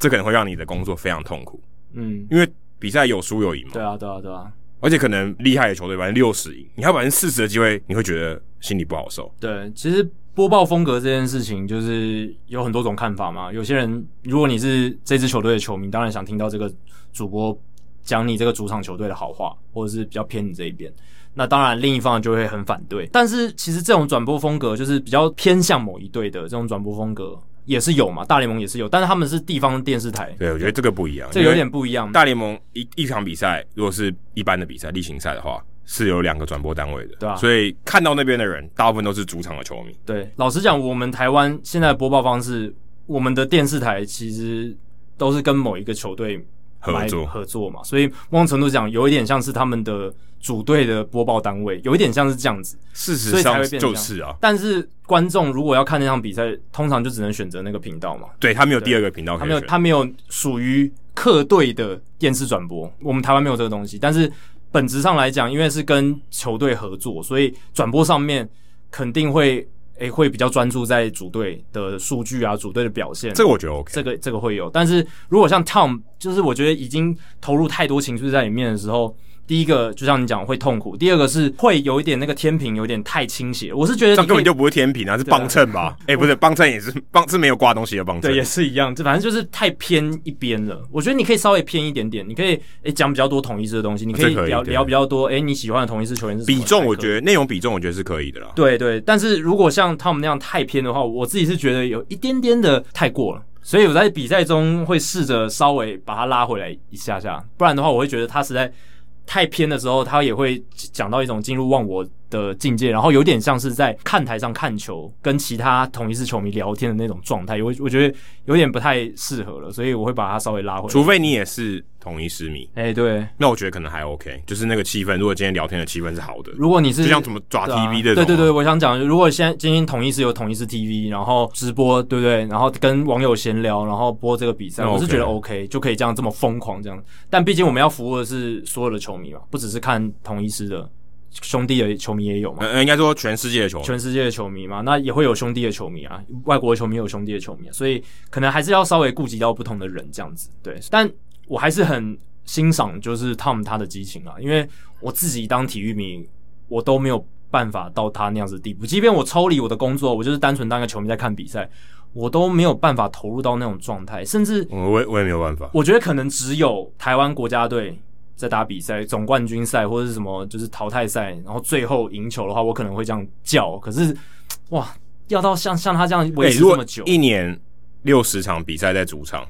这可能会让你的工作非常痛苦。嗯，因为比赛有输有赢嘛。对啊，对啊，对啊。而且可能厉害的球队百分之六十赢，你还有百分之四十的机会，你会觉得心里不好受。对，其实播报风格这件事情就是有很多种看法嘛。有些人，如果你是这支球队的球迷，当然想听到这个主播讲你这个主场球队的好话，或者是比较偏你这一边。那当然，另一方就会很反对。但是其实这种转播风格就是比较偏向某一队的这种转播风格也是有嘛，大联盟也是有，但是他们是地方电视台。对，我觉得这个不一样，这有点不一样。大联盟一一场比赛，如果是一般的比赛例行赛的话，是有两个转播单位的，对啊。所以看到那边的人，大部分都是主场的球迷。对，老实讲，我们台湾现在的播报方式，我们的电视台其实都是跟某一个球队。合作合作嘛，所以某种程度讲，有一点像是他们的主队的播报单位，有一点像是这样子。事实上就是啊，但是观众如果要看那场比赛，通常就只能选择那个频道嘛。对，他没有第二个频道，他没有，他没有属于客队的电视转播。我们台湾没有这个东西，但是本质上来讲，因为是跟球队合作，所以转播上面肯定会。诶、欸，会比较专注在组队的数据啊，组队的表现。这个我觉得 OK，这个这个会有。但是如果像 Tom，就是我觉得已经投入太多情绪在里面的时候。第一个就像你讲会痛苦，第二个是会有一点那个天平有点太倾斜。我是觉得这根本就不是天平啊，是帮衬吧？哎、不是帮衬也是帮是没有挂东西的帮衬，对，也是一样。这反正就是太偏一边了。我觉得你可以稍微偏一点点，你可以哎讲比较多统一狮的东西，你可以聊以聊比较多。诶，你喜欢的统一狮球员是？比重，我觉得内容比重我觉得是可以的啦。对对，但是如果像他们那样太偏的话，我自己是觉得有一点点的太过了。所以我在比赛中会试着稍微把它拉回来一下下，不然的话我会觉得他实在。太偏的时候，他也会讲到一种进入忘我的境界，然后有点像是在看台上看球，跟其他同一支球迷聊天的那种状态，我我觉得有点不太适合了，所以我会把它稍微拉回来。除非你也是同一支迷，哎、欸，对，那我觉得可能还 OK，就是那个气氛，如果今天聊天的气氛是好的，如果你是就像怎么抓 TV 的、啊，对对对，我想讲，如果现在今天同一支有同一支 TV，然后直播，对不对？然后跟网友闲聊，然后播这个比赛，我是觉得 OK，就可以这样这么疯狂这样。但毕竟我们要服务的是所有的球迷嘛，不只是看同一支的。兄弟的球迷也有嘛？呃，应该说全世界的球迷，全世界的球迷嘛，那也会有兄弟的球迷啊，外国的球迷有兄弟的球迷啊，所以可能还是要稍微顾及到不同的人这样子。对，但我还是很欣赏就是 Tom 他的激情啊，因为我自己当体育迷，我都没有办法到他那样子的地步。即便我抽离我的工作，我就是单纯当个球迷在看比赛，我都没有办法投入到那种状态，甚至我我也没有办法。我觉得可能只有台湾国家队。在打比赛、总冠军赛或者是什么，就是淘汰赛，然后最后赢球的话，我可能会这样叫。可是，哇，要到像像他这样维持这么久，欸、一年六十场比赛在主场，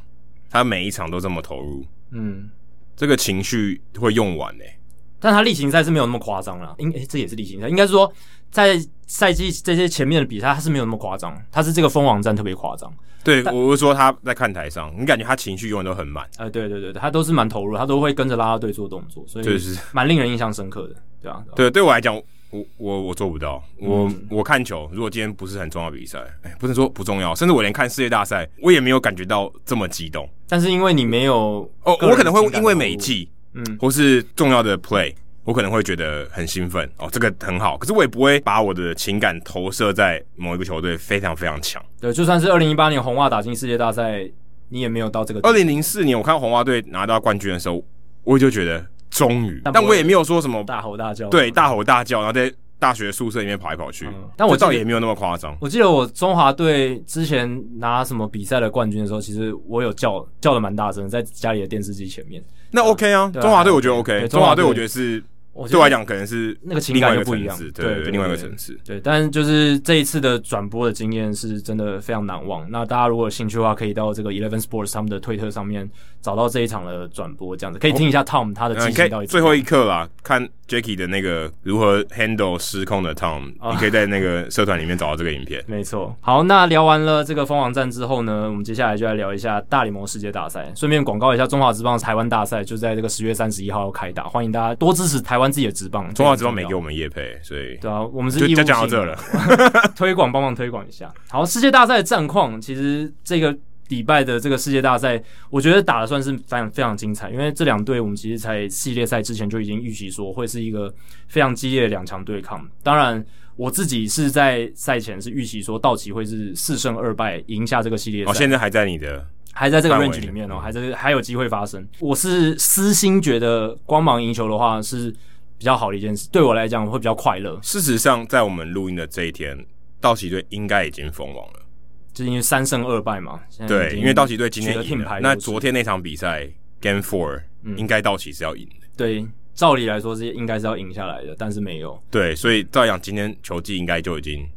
他每一场都这么投入，嗯，这个情绪会用完诶、欸。但他例行赛是没有那么夸张了，应、欸、这也是例行赛，应该是说在赛季这些前面的比赛，他是没有那么夸张，他是这个封王战特别夸张。对，我是说他在看台上，你感觉他情绪永远都很满。呃，对对对，他都是蛮投入，他都会跟着啦啦队做动作，所以就是蛮令人印象深刻的，对啊。对，对我来讲，我我我做不到，我、嗯、我看球，如果今天不是很重要比赛，哎，不能说不重要，甚至我连看世界大赛，我也没有感觉到这么激动。但是因为你没有哦，我可能会因为每季，嗯，或是重要的 play。我可能会觉得很兴奋哦，这个很好，可是我也不会把我的情感投射在某一个球队非常非常强。对，就算是二零一八年红袜打进世界大赛，你也没有到这个。二零零四年我看红袜队拿到冠军的时候，我就觉得终于，但我也没有说什么大吼大叫，对，大吼大叫，然后在。大学宿舍里面跑来跑去。嗯、但我倒也没有那么夸张。我记得我中华队之前拿什么比赛的冠军的时候，其实我有叫叫的蛮大声，在家里的电视机前面。那 OK 啊，中华队我觉得 OK，中华队我觉得是。对我来讲，可能是那个情感又不一样，对，对，對，另外一个层次。对，但是就是这一次的转播的经验是真的非常难忘。那大家如果有兴趣的话，可以到这个 Eleven Sports 他们的推特上面找到这一场的转播，这样子可以听一下 Tom 他的激情到底。最后一刻啦，看 Jackie 的那个如何 handle 失控的 Tom，你可以在那个社团里面找到这个影片。没错。好，那聊完了这个蜂王战之后呢，我们接下来就来聊一下大联盟世界大赛，顺便广告一下中华职棒台湾大赛，就在这个十月三十一号要开打，欢迎大家多支持台湾自己的职棒。中华职棒没给我们业配，所以对啊，我们是就讲到这了，推广帮忙推广一下。好，世界大赛的战况，其实这个礼拜的这个世界大赛，我觉得打的算是非常非常精彩，因为这两队我们其实在系列赛之前就已经预期说会是一个非常激烈的两强对抗。当然，我自己是在赛前是预期说道奇会是四胜二败赢下这个系列赛。哦，现在还在你的还在这个 range 里面哦，还在还有机会发生。我是私心觉得光芒赢球的话是。比较好的一件事，对我来讲会比较快乐。事实上，在我们录音的这一天，道奇队应该已经封王了，就是因为三胜二败嘛。对，因为道奇队今天赢了。那昨天那场比赛 Game Four，嗯，应该道奇是要赢的。对，照理来说是应该是要赢下来的，但是没有。对，所以照样今天球季应该就已经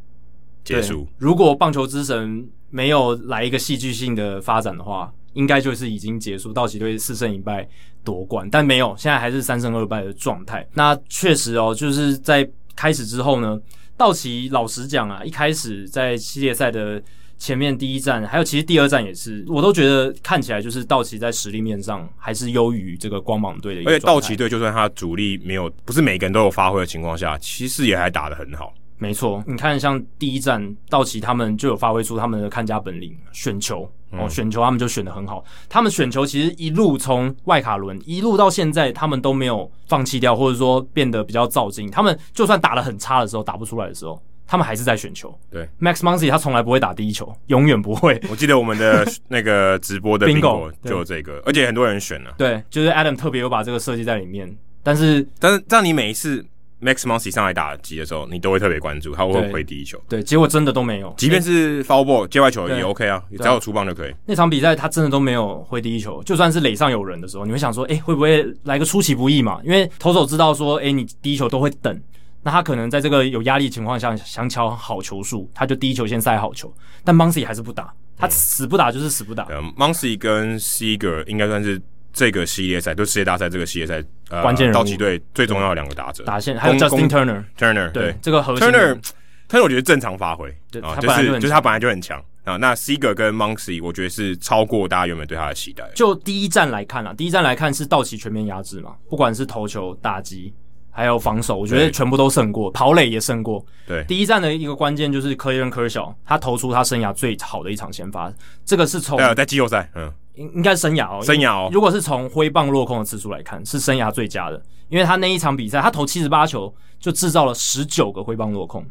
结束。如果棒球之神没有来一个戏剧性的发展的话。应该就是已经结束，道奇队四胜一败夺冠，但没有，现在还是三胜二败的状态。那确实哦，就是在开始之后呢，道奇老实讲啊，一开始在系列赛的前面第一站，还有其实第二站也是，我都觉得看起来就是道奇在实力面上还是优于这个光芒队的一个。而且道奇队就算他主力没有，不是每个人都有发挥的情况下，其实也还打得很好。没错，你看像第一站道奇他们就有发挥出他们的看家本领，选球。哦，选球他们就选得很好。他们选球其实一路从外卡轮一路到现在，他们都没有放弃掉，或者说变得比较躁进。他们就算打得很差的时候，打不出来的时候，他们还是在选球。对，Max Muncy 他从来不会打第一球，永远不会。我记得我们的 那个直播的 Bingo 就有这个，而且很多人选了。对，就是 Adam 特别有把这个设计在里面。但是，但是让你每一次。Max Muncy 上来打击的时候，你都会特别关注他会不会回第一球。对，结果真的都没有。即便是 foul ball 界外球也 OK 啊，只要有出棒就可以。那场比赛他真的都没有回第一球，就算是垒上有人的时候，你会想说，哎、欸，会不会来个出其不意嘛？因为投手知道说，哎、欸，你第一球都会等，那他可能在这个有压力情况下想敲好球数，他就第一球先塞好球。但 MONCY 还是不打，他死不打就是死不打。嗯、Muncy 跟 Seager 应该算是。这个系列赛，就世界大赛这个系列赛，呃，关键人物，道奇队最重要的两个打者，打线还有 Justin Turner，Turner，对，这个核心 Turner，Turner 我觉得正常发挥，啊，就是就是他本来就很强啊。那 Seager 跟 MONCY 我觉得是超过大家原本对他的期待。就第一站来看啦，第一站来看是道奇全面压制嘛，不管是投球、打击，还有防守，我觉得全部都胜过，跑垒也胜过。对，第一战的一个关键就是 Clayton Kershaw，他投出他生涯最好的一场先发，这个是从在季后赛，嗯。应应该是生涯哦，生涯哦。如果是从挥棒落空的次数来看，是生涯最佳的，因为他那一场比赛，他投七十八球就制造了十九个挥棒落空，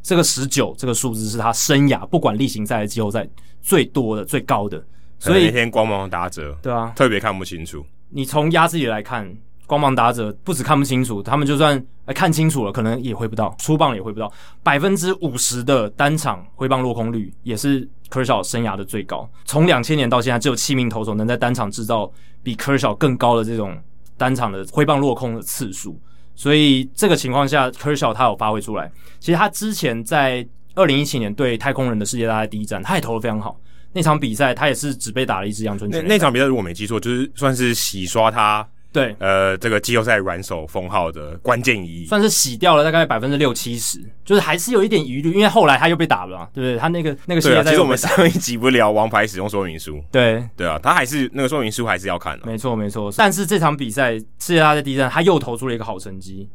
这个十九这个数字是他生涯不管例行赛、季后赛最多的、最高的。所以那天光芒打折，对啊，特别看不清楚。你从压制力来看。光芒打者不止看不清楚，他们就算看清楚了，可能也挥不到，出棒也挥不到。百分之五十的单场挥棒落空率也是 Kershaw 生涯的最高。从两千年到现在，只有七名投手能在单场制造比 Kershaw 更高的这种单场的挥棒落空的次数。所以这个情况下，Kershaw 他有发挥出来。其实他之前在二零一七年对太空人的世界大赛第一战，他也投的非常好。那场比赛他也是只被打了一支阳春拳。那那场比赛如果没记错，就是算是洗刷他。对，呃，这个季后赛软手封号的关键一役，算是洗掉了大概百分之六七十，就是还是有一点疑虑，因为后来他又被打了嘛，对不对？他那个那个系列赛，其实我们上一集不聊王牌使用说明书，对对啊，他还是那个说明书还是要看的，没错没错。但是这场比赛世界大赛第一站，他又投出了一个好成绩。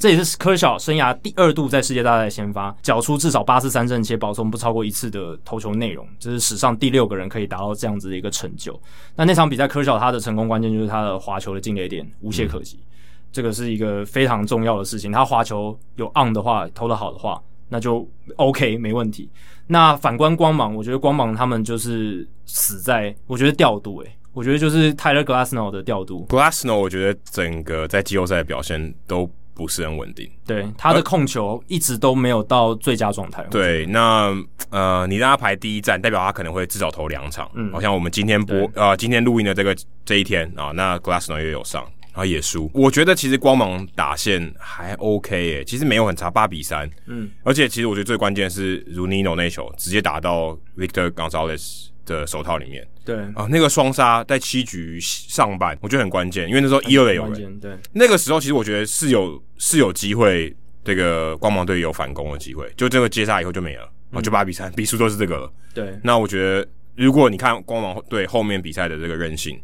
这也是科小生涯第二度在世界大赛先发，缴出至少八次三振且保送不超过一次的投球内容，这是史上第六个人可以达到这样子的一个成就。那那场比赛，科小他的成功关键就是他的滑球的进垒点无懈可击，这个是一个非常重要的事情。他滑球有 on 的话，投得好的话，那就 OK 没问题。那反观光芒，我觉得光芒他们就是死在，我觉得调度诶、我觉得就是 Tyler Glasnow 的调度。Glasnow 我觉得整个在季后赛的表现都。不是很稳定。对，他的控球一直都没有到最佳状态。对，那呃，你让他排第一站，代表他可能会至少投两场。嗯，好像我们今天播呃，今天录音的这个这一天啊，那 Glasnow 也有上。然后也输，我觉得其实光芒打线还 OK 诶，其实没有很差，八比三。嗯，而且其实我觉得最关键是 Runino 那球直接打到 Victor Gonzalez 的手套里面。对啊，那个双杀在七局上半，我觉得很关键，因为那时候一二垒有人。对，那个时候其实我觉得是有是有机会，这个光芒队有反攻的机会，就这个接杀以后就没了，然后就八比三，比数都是这个了。对，那我觉得如果你看光芒队后面比赛的这个韧性。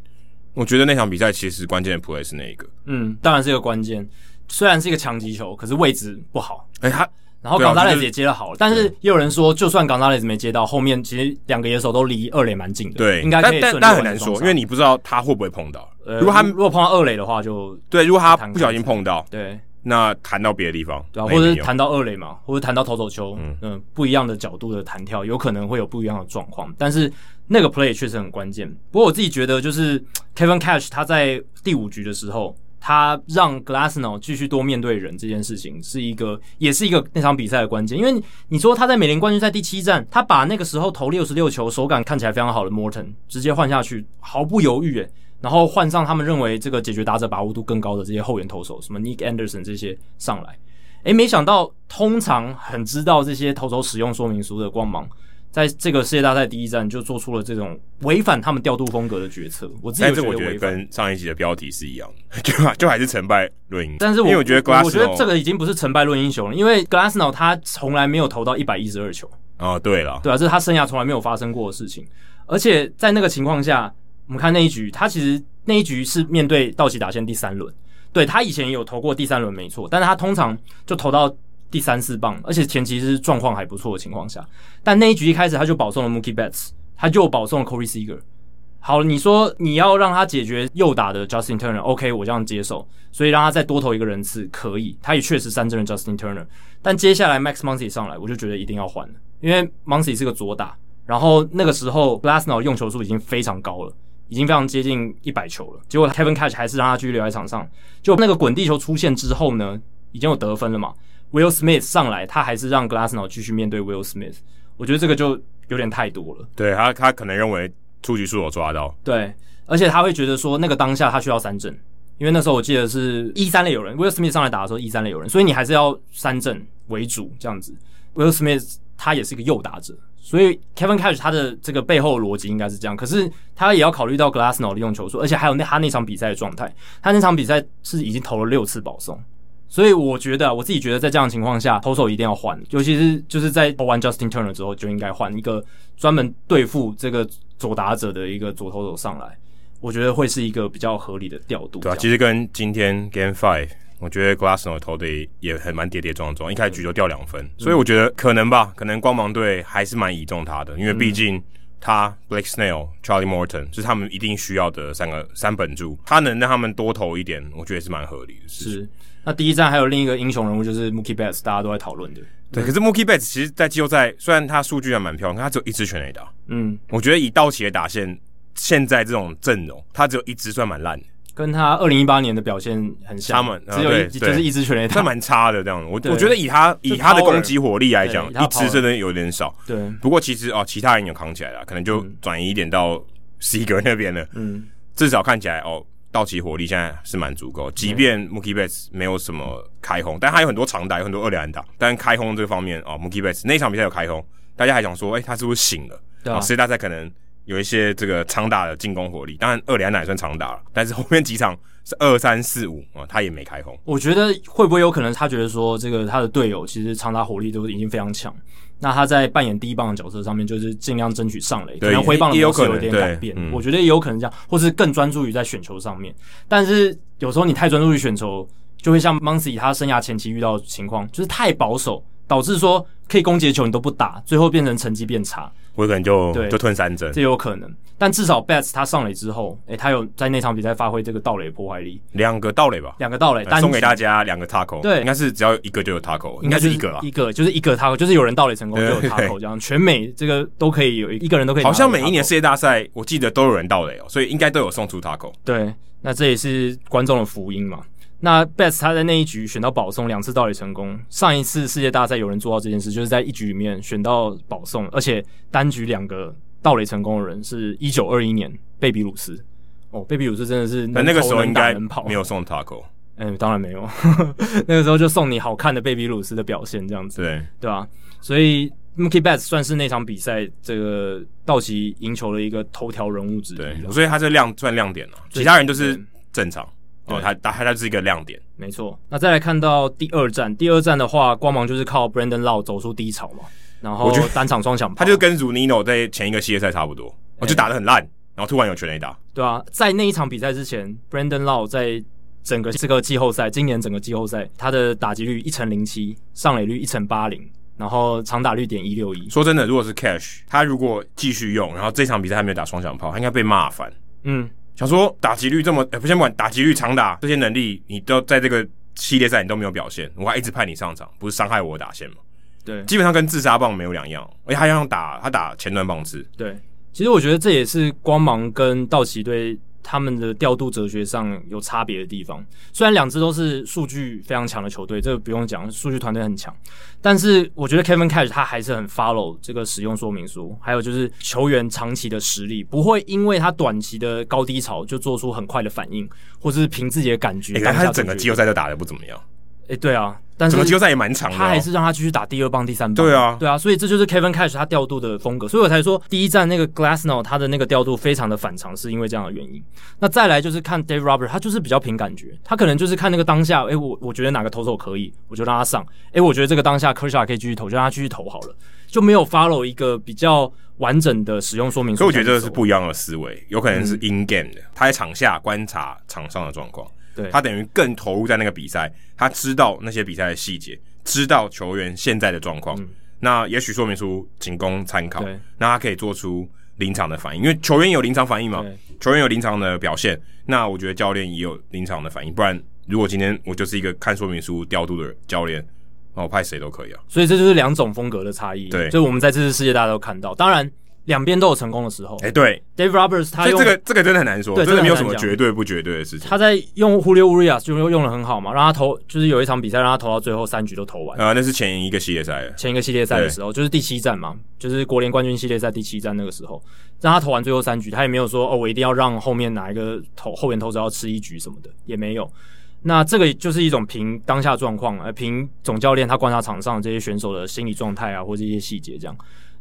我觉得那场比赛其实关键的 play 是那一个？嗯，当然是一个关键。虽然是一个强击球，可是位置不好。哎、欸，他然后冈萨雷斯也接得好，但是也有人说，就算冈萨雷斯没接到，后面其实两个野手都离二垒蛮近的。对，应该可以但。但但很难说，因为你不知道他会不会碰到。呃，如果他如果碰到二垒的话就，就对。如果他不小心碰到，对，那弹到别的地方，对啊，或者是弹到二垒嘛，或者弹到投手球，嗯嗯，不一样的角度的弹跳，有可能会有不一样的状况，但是。那个 play 确实很关键，不过我自己觉得就是 Kevin Cash 他在第五局的时候，他让 Glassnow 继续多面对人这件事情，是一个也是一个那场比赛的关键。因为你说他在美联冠军赛第七战，他把那个时候投六十六球、手感看起来非常好的 Morton 直接换下去，毫不犹豫诶，然后换上他们认为这个解决打者把握度更高的这些后援投手，什么 Nick Anderson 这些上来，诶，没想到通常很知道这些投手使用说明书的光芒。在这个世界大赛第一站就做出了这种违反他们调度风格的决策，我自己觉得，我觉得跟上一集的标题是一样的，就就还是成败论英雄。但是我，因为我觉得，我觉得这个已经不是成败论英雄了，因为 Glasnow 他从来没有投到一百一十二球。哦，对了，对啊，这是他生涯从来没有发生过的事情。而且在那个情况下，我们看那一局，他其实那一局是面对道奇打线第三轮，对，他以前有投过第三轮没错，但是他通常就投到。第三四棒，而且前期是状况还不错的情况下，但那一局一开始他就保送了 Mookie Betts，他就保送了 Corey Seeger。好了，你说你要让他解决右打的 Justin Turner，OK，我这样接受，所以让他再多投一个人次可以，他也确实三振了 Justin Turner。但接下来 Max Muncy 上来，我就觉得一定要换了，因为 Muncy 是个左打，然后那个时候 Glasnow 用球数已经非常高了，已经非常接近一百球了，结果 Kevin Cash 还是让他继续留在场上，就那个滚地球出现之后呢，已经有得分了嘛。Will Smith 上来，他还是让 Glassnow 继续面对 Will Smith，我觉得这个就有点太多了。对他，他可能认为出局数有抓到。对，而且他会觉得说，那个当下他需要三振，因为那时候我记得是一三垒有人，Will Smith 上来打的时候一三垒有人，所以你还是要三振为主这样子。Will Smith 他也是一个右打者，所以 Kevin Cash 他的这个背后逻辑应该是这样，可是他也要考虑到 Glasnow 的用球数，而且还有那他那场比赛的状态，他那场比赛是已经投了六次保送。所以我觉得，我自己觉得，在这样的情况下，投手一定要换，尤其是就是在投完 Justin Turner 之后，就应该换一个专门对付这个左打者的一个左投手上来。我觉得会是一个比较合理的调度。对啊，其实跟今天 Game Five，我觉得 glassnow 投的也很蛮跌跌撞撞，一开始局就掉两分，所以我觉得可能吧，可能光芒队还是蛮倚重他的，因为毕竟他 Blake Snell、Charlie Morton 是他们一定需要的三个三本柱，他能让他们多投一点，我觉得也是蛮合理的事情。是。那第一站还有另一个英雄人物就是 Mookie Betts，大家都在讨论的。对，可是 Mookie Betts 其实，在季后赛虽然他数据还蛮漂亮，但他只有一支全垒打。嗯，我觉得以道奇的打线，现在这种阵容，他只有一支算蛮烂的，跟他二零一八年的表现很像。他们只有一就是一支全垒打，算蛮差的这样。我我觉得以他以他的攻击火力来讲，一支真的有点少。对，不过其实哦，其他人有扛起来了，可能就转移一点到 Seager 那边了。嗯，至少看起来哦。道奇火力现在是蛮足够，即便 Mookie Betts 没有什么开轰，但他有很多长打，有很多二垒安打。但开轰这个方面啊，Mookie Betts 那场比赛有开轰，大家还想说，哎、欸，他是不是醒了？对啊，世界大赛可能有一些这个长打的进攻火力，当然二垒安打也算长打了，但是后面几场是二三四五啊，他也没开轰。我觉得会不会有可能他觉得说，这个他的队友其实长打火力都已经非常强。那他在扮演第一棒的角色上面，就是尽量争取上垒，可能挥棒的模式有点改变。我觉得也有可能这样，或是更专注于在选球上面。但是有时候你太专注于选球，就会像 Muncy 他生涯前期遇到的情况，就是太保守，导致说可以攻击的球你都不打，最后变成成绩变差。我可能就对。就吞三针，这有可能。但至少 Betts 他上垒之后，诶、欸，他有在那场比赛发挥这个盗垒破坏力，两个盗垒吧，两个盗垒，单送给大家两个 tackle，对，应该是只要一个就有 tackle，应该是一个啦，一个就是一个 tackle，就是有人盗垒成功就有 tackle，这样全美这个都可以有一个人都可以，好像每一年世界大赛我记得都有人盗垒哦，所以应该都有送出 tackle。对，那这也是观众的福音嘛。那 Betts 他在那一局选到保送两次盗垒成功，上一次世界大赛有人做到这件事，就是在一局里面选到保送，而且单局两个盗垒成功的人是一九二一年贝比鲁斯。哦，贝比鲁斯真的是能能，那个时候应该没有送 Taco。嗯，当然没有，那个时候就送你好看的贝比鲁斯的表现这样子，对。对吧？所以 Mookie Betts 算是那场比赛这个道奇赢球的一个头条人物之一，对，所以他是亮算亮点了，其他人都是正常哦，他他他是一个亮点，没错。那再来看到第二站，第二站的话，光芒就是靠 Brandon Lowe 走出低潮嘛，然后单场双响炮，他就跟 Zunino 在前一个系列赛差不多，我、欸、就打的很烂，然后突然有全垒打，对啊，在那一场比赛之前，Brandon Lowe 在整个这个季后赛，今年整个季后赛，他的打击率一成零七，上垒率一成八零，然后长打率点一六一。说真的，如果是 Cash，他如果继续用，然后这场比赛还没有打双响炮，他应该被骂翻。嗯，想说打击率这么，不先不管打击率、长打这些能力，你都在这个系列赛你都没有表现，我还一直派你上场，不是伤害我打线吗？对，基本上跟自杀棒没有两样，而且他要打他打前端棒子。对，其实我觉得这也是光芒跟道奇队。他们的调度哲学上有差别的地方，虽然两支都是数据非常强的球队，这个不用讲，数据团队很强，但是我觉得 Kevin Cash 他还是很 follow 这个使用说明书，还有就是球员长期的实力，不会因为他短期的高低潮就做出很快的反应，或者是凭自己的感觉。你看他整个季后赛都打得不怎么样。诶，对啊。但是整个季后赛也蛮长的，他还是让他继续打第二棒、第三棒。对啊，对啊，所以这就是 Kevin Cash 他调度的风格。所以我才说第一站那个 Glassnow 他的那个调度非常的反常，是因为这样的原因。那再来就是看 Dave Roberts，他就是比较凭感觉，他可能就是看那个当下，诶，我我觉得哪个投手可以，我就让他上。诶，我觉得这个当下 Kershaw 可以继续投，就让他继续投好了，就没有 follow 一个比较完整的使用说明书。所以我觉得这是不一样的思维，有可能是 in game 的，他在场下观察场上的状况，对，他等于更投入在那个比赛，他知道那些比赛的细节。知道球员现在的状况，嗯、那也许说明书仅供参考。那他可以做出临场的反应，因为球员有临场反应嘛，球员有临场的表现，那我觉得教练也有临场的反应。不然，如果今天我就是一个看说明书调度的教练，那我派谁都可以啊。所以这就是两种风格的差异。对，就我们在这次世界大家都看到，当然。两边都有成功的时候，哎、欸，对，Dave Roberts 他用这个这个真的很难说，对，真的没有什么绝对不绝对的事情。他在用 Julio Urias 就用的很好嘛，让他投，就是有一场比赛让他投到最后三局都投完。啊，那是前一个系列赛，前一个系列赛的时候，就是第七战嘛，就是国联冠军系列赛第七战那个时候，让他投完最后三局，他也没有说哦，我一定要让后面哪一个投后援投手要吃一局什么的，也没有。那这个就是一种凭当下状况，呃，凭总教练他观察场上这些选手的心理状态啊，或者一些细节这样。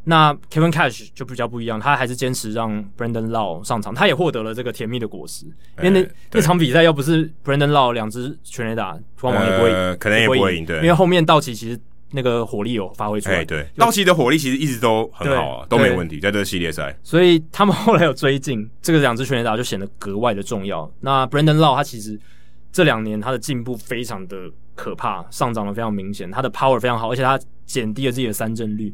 那 Kevin Cash 就比较不一样，他还是坚持让 Brandon Lowe 上场，他也获得了这个甜蜜的果实。因为那、欸、那场比赛要不是 Brandon Lowe 两支全垒打，光芒也不会赢、呃，可能也不会赢。对，因为后面道奇其实那个火力有发挥出来。欸、对，道奇的火力其实一直都很好啊，都没问题，在这个系列赛。所以他们后来有追进这个两支全垒打，就显得格外的重要。那 Brandon Lowe 他其实这两年他的进步非常的可怕，上涨的非常明显，他的 power 非常好，而且他减低了自己的三振率。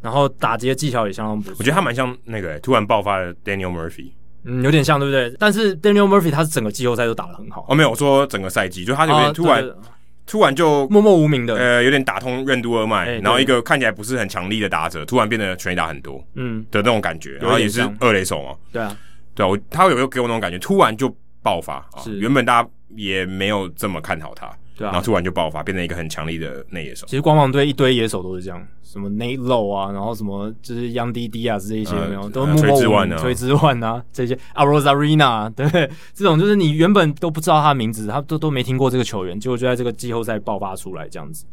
然后打击的技巧也相当不错，我觉得他蛮像那个、欸、突然爆发的 Daniel Murphy，嗯，有点像，对不对？但是 Daniel Murphy 他是整个季后赛都打得很好。哦，没有，我说整个赛季，就他有点突然、啊、突然就默默无名的，呃，有点打通任督二脉、欸，然后一个看起来不是很强力的打者，突然变得全垒打很多，嗯的那种感觉，然后也是二垒手嘛，对啊，对啊，我他有没有给我那种感觉？突然就爆发啊！原本大家也没有这么看好他。对啊，然后突然就爆发，变成一个很强力的内野手。其实光芒队一堆野手都是这样，什么 Nate Lowe 啊，然后什么就是 Young D D 啊这一些有没有，都是崔之万啊，崔之万啊这些 Arosarena 对不对？这种就是你原本都不知道他的名字，他都都没听过这个球员，结果就在这个季后赛爆发出来这样子。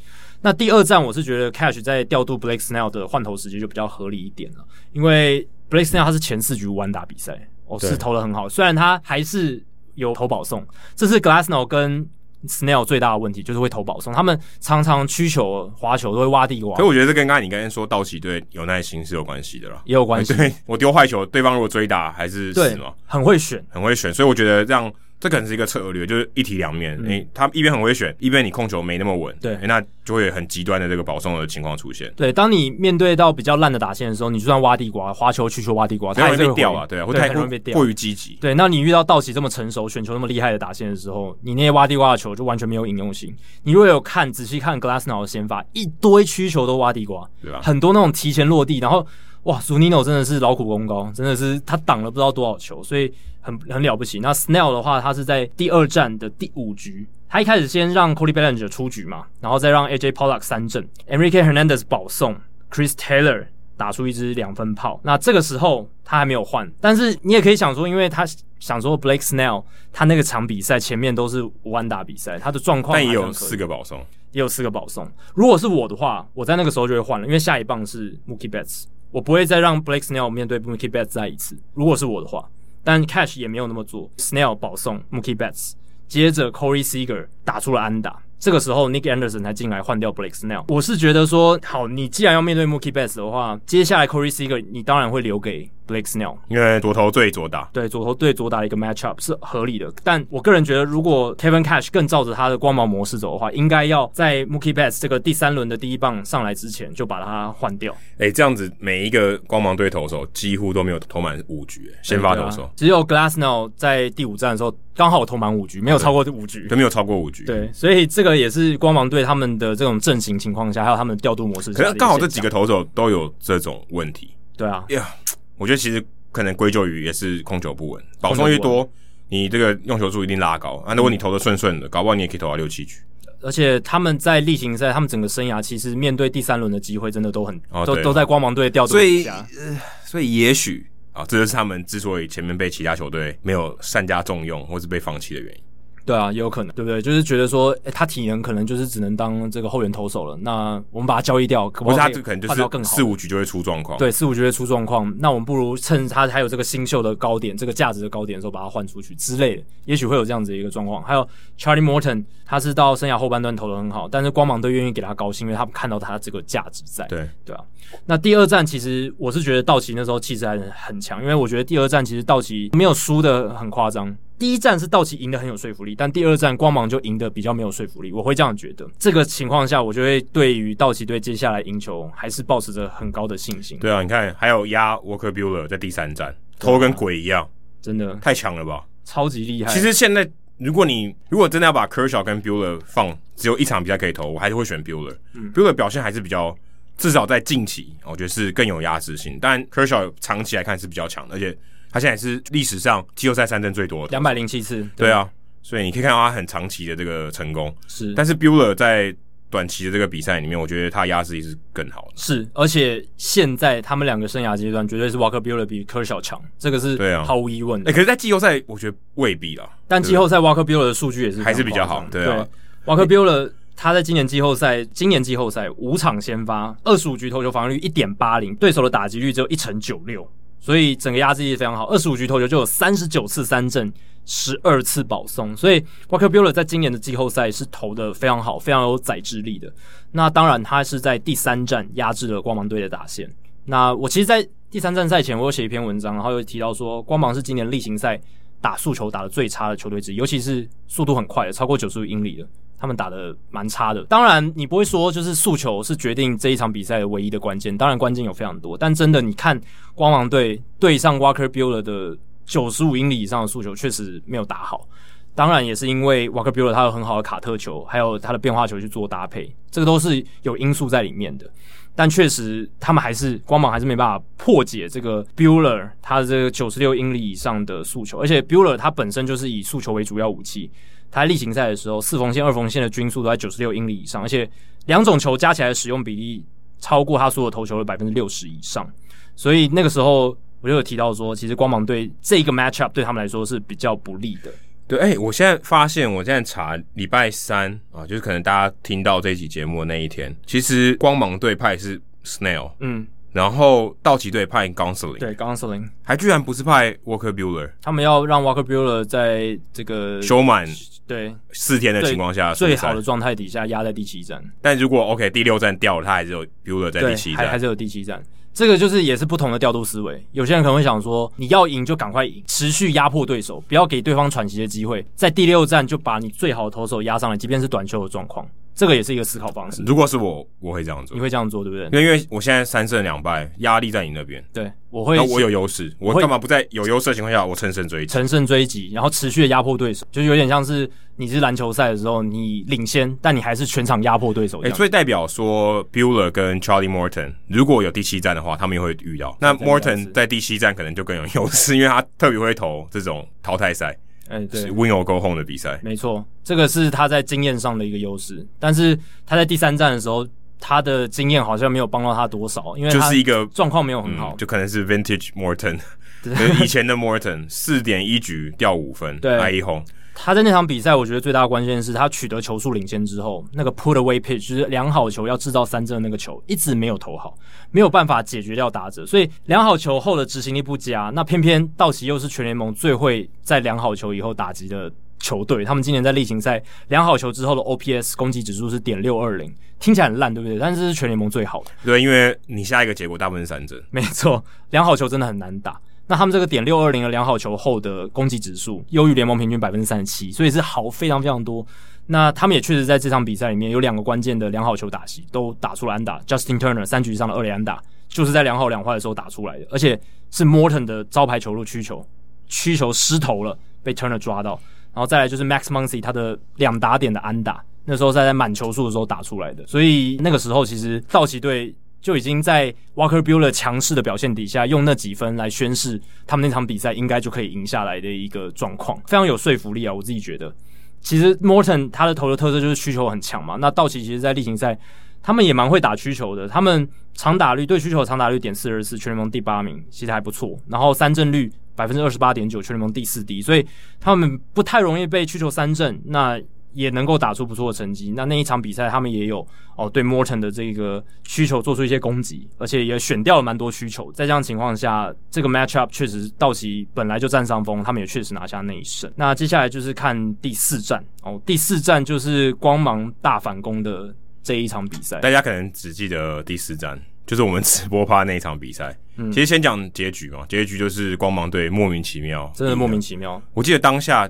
那第二站我是觉得 Cash 在调度 Blake Snell 的换投时间就比较合理一点了，因为 Blake Snell 他是前四局完打比赛，哦是投的很好，虽然他还是有投保送，这是 Glasnow 跟 Snell 最大的问题就是会投保送，他们常常曲球、滑球都会挖地瓜。所以我觉得这跟刚才你刚才说道奇队有耐心是有关系的啦，也有关系。对，我丢坏球，对方如果追打还是死嘛，很会选，很会选。所以我觉得这样。这可能是一个策略，就是一体两面。诶、嗯欸，他一边很会选，一边你控球没那么稳，对、欸，那就会有很极端的这个保送的情况出现。对，当你面对到比较烂的打线的时候，你就算挖地瓜、花球、曲球、挖地瓜，它也会被掉啊，对啊，会太容易被掉，过于积极。对，那你遇到道奇这么成熟、选球那么厉害的打线的时候，你那些挖地瓜的球就完全没有引用性。你如果有看仔细看 Glassnow 的先发，一堆曲球都挖地瓜，对吧？很多那种提前落地，然后。哇，Zunino 真的是劳苦功高，真的是他挡了不知道多少球，所以很很了不起。那 Snell 的话，他是在第二战的第五局他一开始先让 Cody Bellinger 出局嘛，然后再让 AJ Pollock 三振，Enrique Hernandez 保送，Chris Taylor 打出一支两分炮。那这个时候他还没有换，但是你也可以想说，因为他想说 Blake Snell 他那个场比赛前面都是五安打比赛，他的状况但也有四个保送，也有四个保送。如果是我的话，我在那个时候就会换了，因为下一棒是 Mookie Betts，我不会再让 Blake Snell 面对 Mookie Betts 再一次。如果是我的话，但 Cash 也没有那么做，Snell 保送 Mookie Betts。接着，Corey Seeger 打出了安打，这个时候 Nick Anderson 才进来换掉 Blake Snell。我是觉得说，好，你既然要面对 Mookie Betts 的话，接下来 Corey Seeger 你当然会留给 Blake Snell，因为左投对左打，对左投对左打的一个 matchup 是合理的。但我个人觉得，如果 Kevin Cash 更照着他的光芒模式走的话，应该要在 Mookie Betts 这个第三轮的第一棒上来之前就把他换掉。哎、欸，这样子每一个光芒队投手几乎都没有投满五局，先发投手、啊、只有 Glassnow 在第五战的时候刚好投满五局，没有超过五局，都没有超过五局。对，所以这个也是光芒队他们的这种阵型情况下，还有他们的调度模式。可是刚好这几个投手都有这种问题。对啊，呀，yeah, 我觉得其实。可能归咎于也是控球不稳，保送越多，你这个用球数一定拉高啊。如果你投的顺顺的，搞不好你也可以投到六七局。而且他们在例行赛，他们整个生涯其实面对第三轮的机会真的都很，哦、都都在光芒队调度底下。所以，呃、所以也许啊，这就是他们之所以前面被其他球队没有善加重用，或是被放弃的原因。对啊，也有可能，对不对？就是觉得说，诶他体能可能就是只能当这个后援投手了。那我们把他交易掉，可不可以？他可能就是四五局就会出状况。对，四五局会出状况。那我们不如趁他还有这个新秀的高点，这个价值的高点的时候，把他换出去之类的。也许会有这样子的一个状况。还有 Charlie Morton，他是到生涯后半段投的很好，但是光芒队愿意给他高薪，因为他们看到他这个价值在。对对啊。那第二战其实我是觉得道奇那时候气势还很强，因为我觉得第二战其实道奇没有输的很夸张。第一站是道奇赢得很有说服力，但第二站光芒就赢得比较没有说服力。我会这样觉得。这个情况下，我就会对于道奇队接下来赢球还是保持着很高的信心。对啊，你看还有压 Walker Buehler 在第三站投跟鬼一样，真的太强了吧，超级厉害。其实现在如果你如果真的要把 Kershaw 跟 Buehler 放，只有一场比赛可以投，我还是会选 Buehler。嗯，Buehler 表现还是比较，至少在近期，我觉得是更有压制性。但 Kershaw 长期来看是比较强的，而且。他现在是历史上季后赛三振最多的，两百零七次。对啊，所以你可以看到他很长期的这个成功。是，但是 Bueller 在短期的这个比赛里面，我觉得他压制力是更好的。是，而且现在他们两个生涯阶段绝对是 Walker Bueller 比 Kershaw 强，这个是对啊，毫无疑问的。哎、欸，可是，在季后赛我觉得未必啦。但季后赛 Walker Bueller 的数据也是还是比较好。对啊对，Walker Bueller 他在今年季后赛，今年季后赛五场先发，二十五局投球防御率一点八零，对手的打击率只有一成九六。所以整个压制力非常好，二十五局投球就有三十九次三振，十二次保送，所以 Walker Buehler 在今年的季后赛是投的非常好，非常有宰制力的。那当然，他是在第三战压制了光芒队的打线。那我其实，在第三战赛前，我有写一篇文章，然后又提到说，光芒是今年例行赛打速球打得最差的球队之一，尤其是速度很快的，超过九十五英里的。他们打得蛮差的，当然你不会说就是速球是决定这一场比赛的唯一的关键，当然关键有非常多，但真的你看光芒队对上 Walker Buehler 的九十五英里以上的速球确实没有打好，当然也是因为 Walker Buehler 他有很好的卡特球，还有他的变化球去做搭配，这个都是有因素在里面的，但确实他们还是光芒还是没办法破解这个 Buehler 他的这个九十六英里以上的速球，而且 Buehler 他本身就是以速球为主要武器。他在例行赛的时候，四缝线、二缝线的均速都在九十六英里以上，而且两种球加起来的使用比例超过他所有投球的百分之六十以上。所以那个时候我就有提到说，其实光芒队这个 matchup 对他们来说是比较不利的。对，哎、欸，我现在发现，我现在查礼拜三啊，就是可能大家听到这一集节目的那一天，其实光芒队派是 Snail，嗯。然后道奇队派 Gonsolin，对 Gonsolin，还居然不是派 Walker Bueller，他们要让 Walker Bueller 在这个休满对四天的情况下，最好的状态底下压在第七站。但如果 OK 第六站掉了，他还是有 Bueller 在第七站，还还是有第七站。这个就是也是不同的调度思维。有些人可能会想说，你要赢就赶快赢，持续压迫对手，不要给对方喘息的机会，在第六站就把你最好的投手压上来，即便是短球的状况。这个也是一个思考方式。如果是我，我会这样做。你会这样做，对不对？因为因为我现在三胜两败，压力在你那边。对，我会。那我有优势，我干嘛不在有优势的情况下，我乘胜追击？乘胜追击，然后持续的压迫对手，就是有点像是你是篮球赛的时候，你领先，但你还是全场压迫对手。哎，所以代表说，Bueller 跟 Charlie Morton 如果有第七战的话，他们也会遇到。那 Morton 在第七战可能就更有优势，因为他特别会投这种淘汰赛。哎、欸，对，win or go home 的比赛，没错，这个是他在经验上的一个优势。但是他在第三站的时候，他的经验好像没有帮到他多少，因为就是一个状况没有很好、嗯，就可能是 vintage Morton，就是以前的 Morton，四点一局掉五分，对，挨一轰。他在那场比赛，我觉得最大的关键是他取得球数领先之后，那个 put away pitch 就是良好球要制造三振的那个球，一直没有投好，没有办法解决掉打者，所以良好球后的执行力不佳。那偏偏道奇又是全联盟最会在良好球以后打击的球队，他们今年在例行赛良好球之后的 OPS 攻击指数是点六二零，听起来很烂，对不对？但是这是全联盟最好的。对，因为你下一个结果大部分是三振，没错，良好球真的很难打。那他们这个点六二零的良好球后的攻击指数优于联盟平均百分之三十七，所以是好非常非常多。那他们也确实在这场比赛里面有两个关键的良好球打席都打出了安打，Justin Turner 三局以上的二垒安打就是在良好两坏的时候打出来的，而且是 Morton 的招牌球路曲球，曲球失投了被 Turner 抓到，然后再来就是 Max Muncy 他的两打点的安打，那时候是在满球数的时候打出来的，所以那个时候其实道奇队。就已经在 Walker Buehler 强势的表现底下，用那几分来宣示他们那场比赛应该就可以赢下来的一个状况，非常有说服力啊！我自己觉得，其实 Morton 他的投的特色就是需求很强嘛。那道奇其实，在例行赛他们也蛮会打需求的，他们长打率对需求长打率点四二四，全联盟第八名，其实还不错。然后三振率百分之二十八点九，全联盟第四低，所以他们不太容易被需求三振。那也能够打出不错的成绩。那那一场比赛，他们也有哦，对 Morton 的这个需求做出一些攻击，而且也选掉了蛮多需求。在这样情况下，这个 matchup 确实道奇本来就占上风，他们也确实拿下那一胜。那接下来就是看第四战哦，第四战就是光芒大反攻的这一场比赛。大家可能只记得第四战，就是我们直播趴那一场比赛。嗯，其实先讲结局嘛，结局就是光芒队莫名其妙，真的莫名其妙。我记得当下。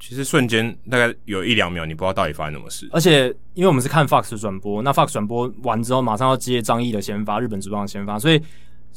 其实瞬间大概有一两秒，你不知道到底发生什么事。而且因为我们是看 Fox 转播，那 Fox 转播完之后，马上要接张毅的先发，日本职棒的先发，所以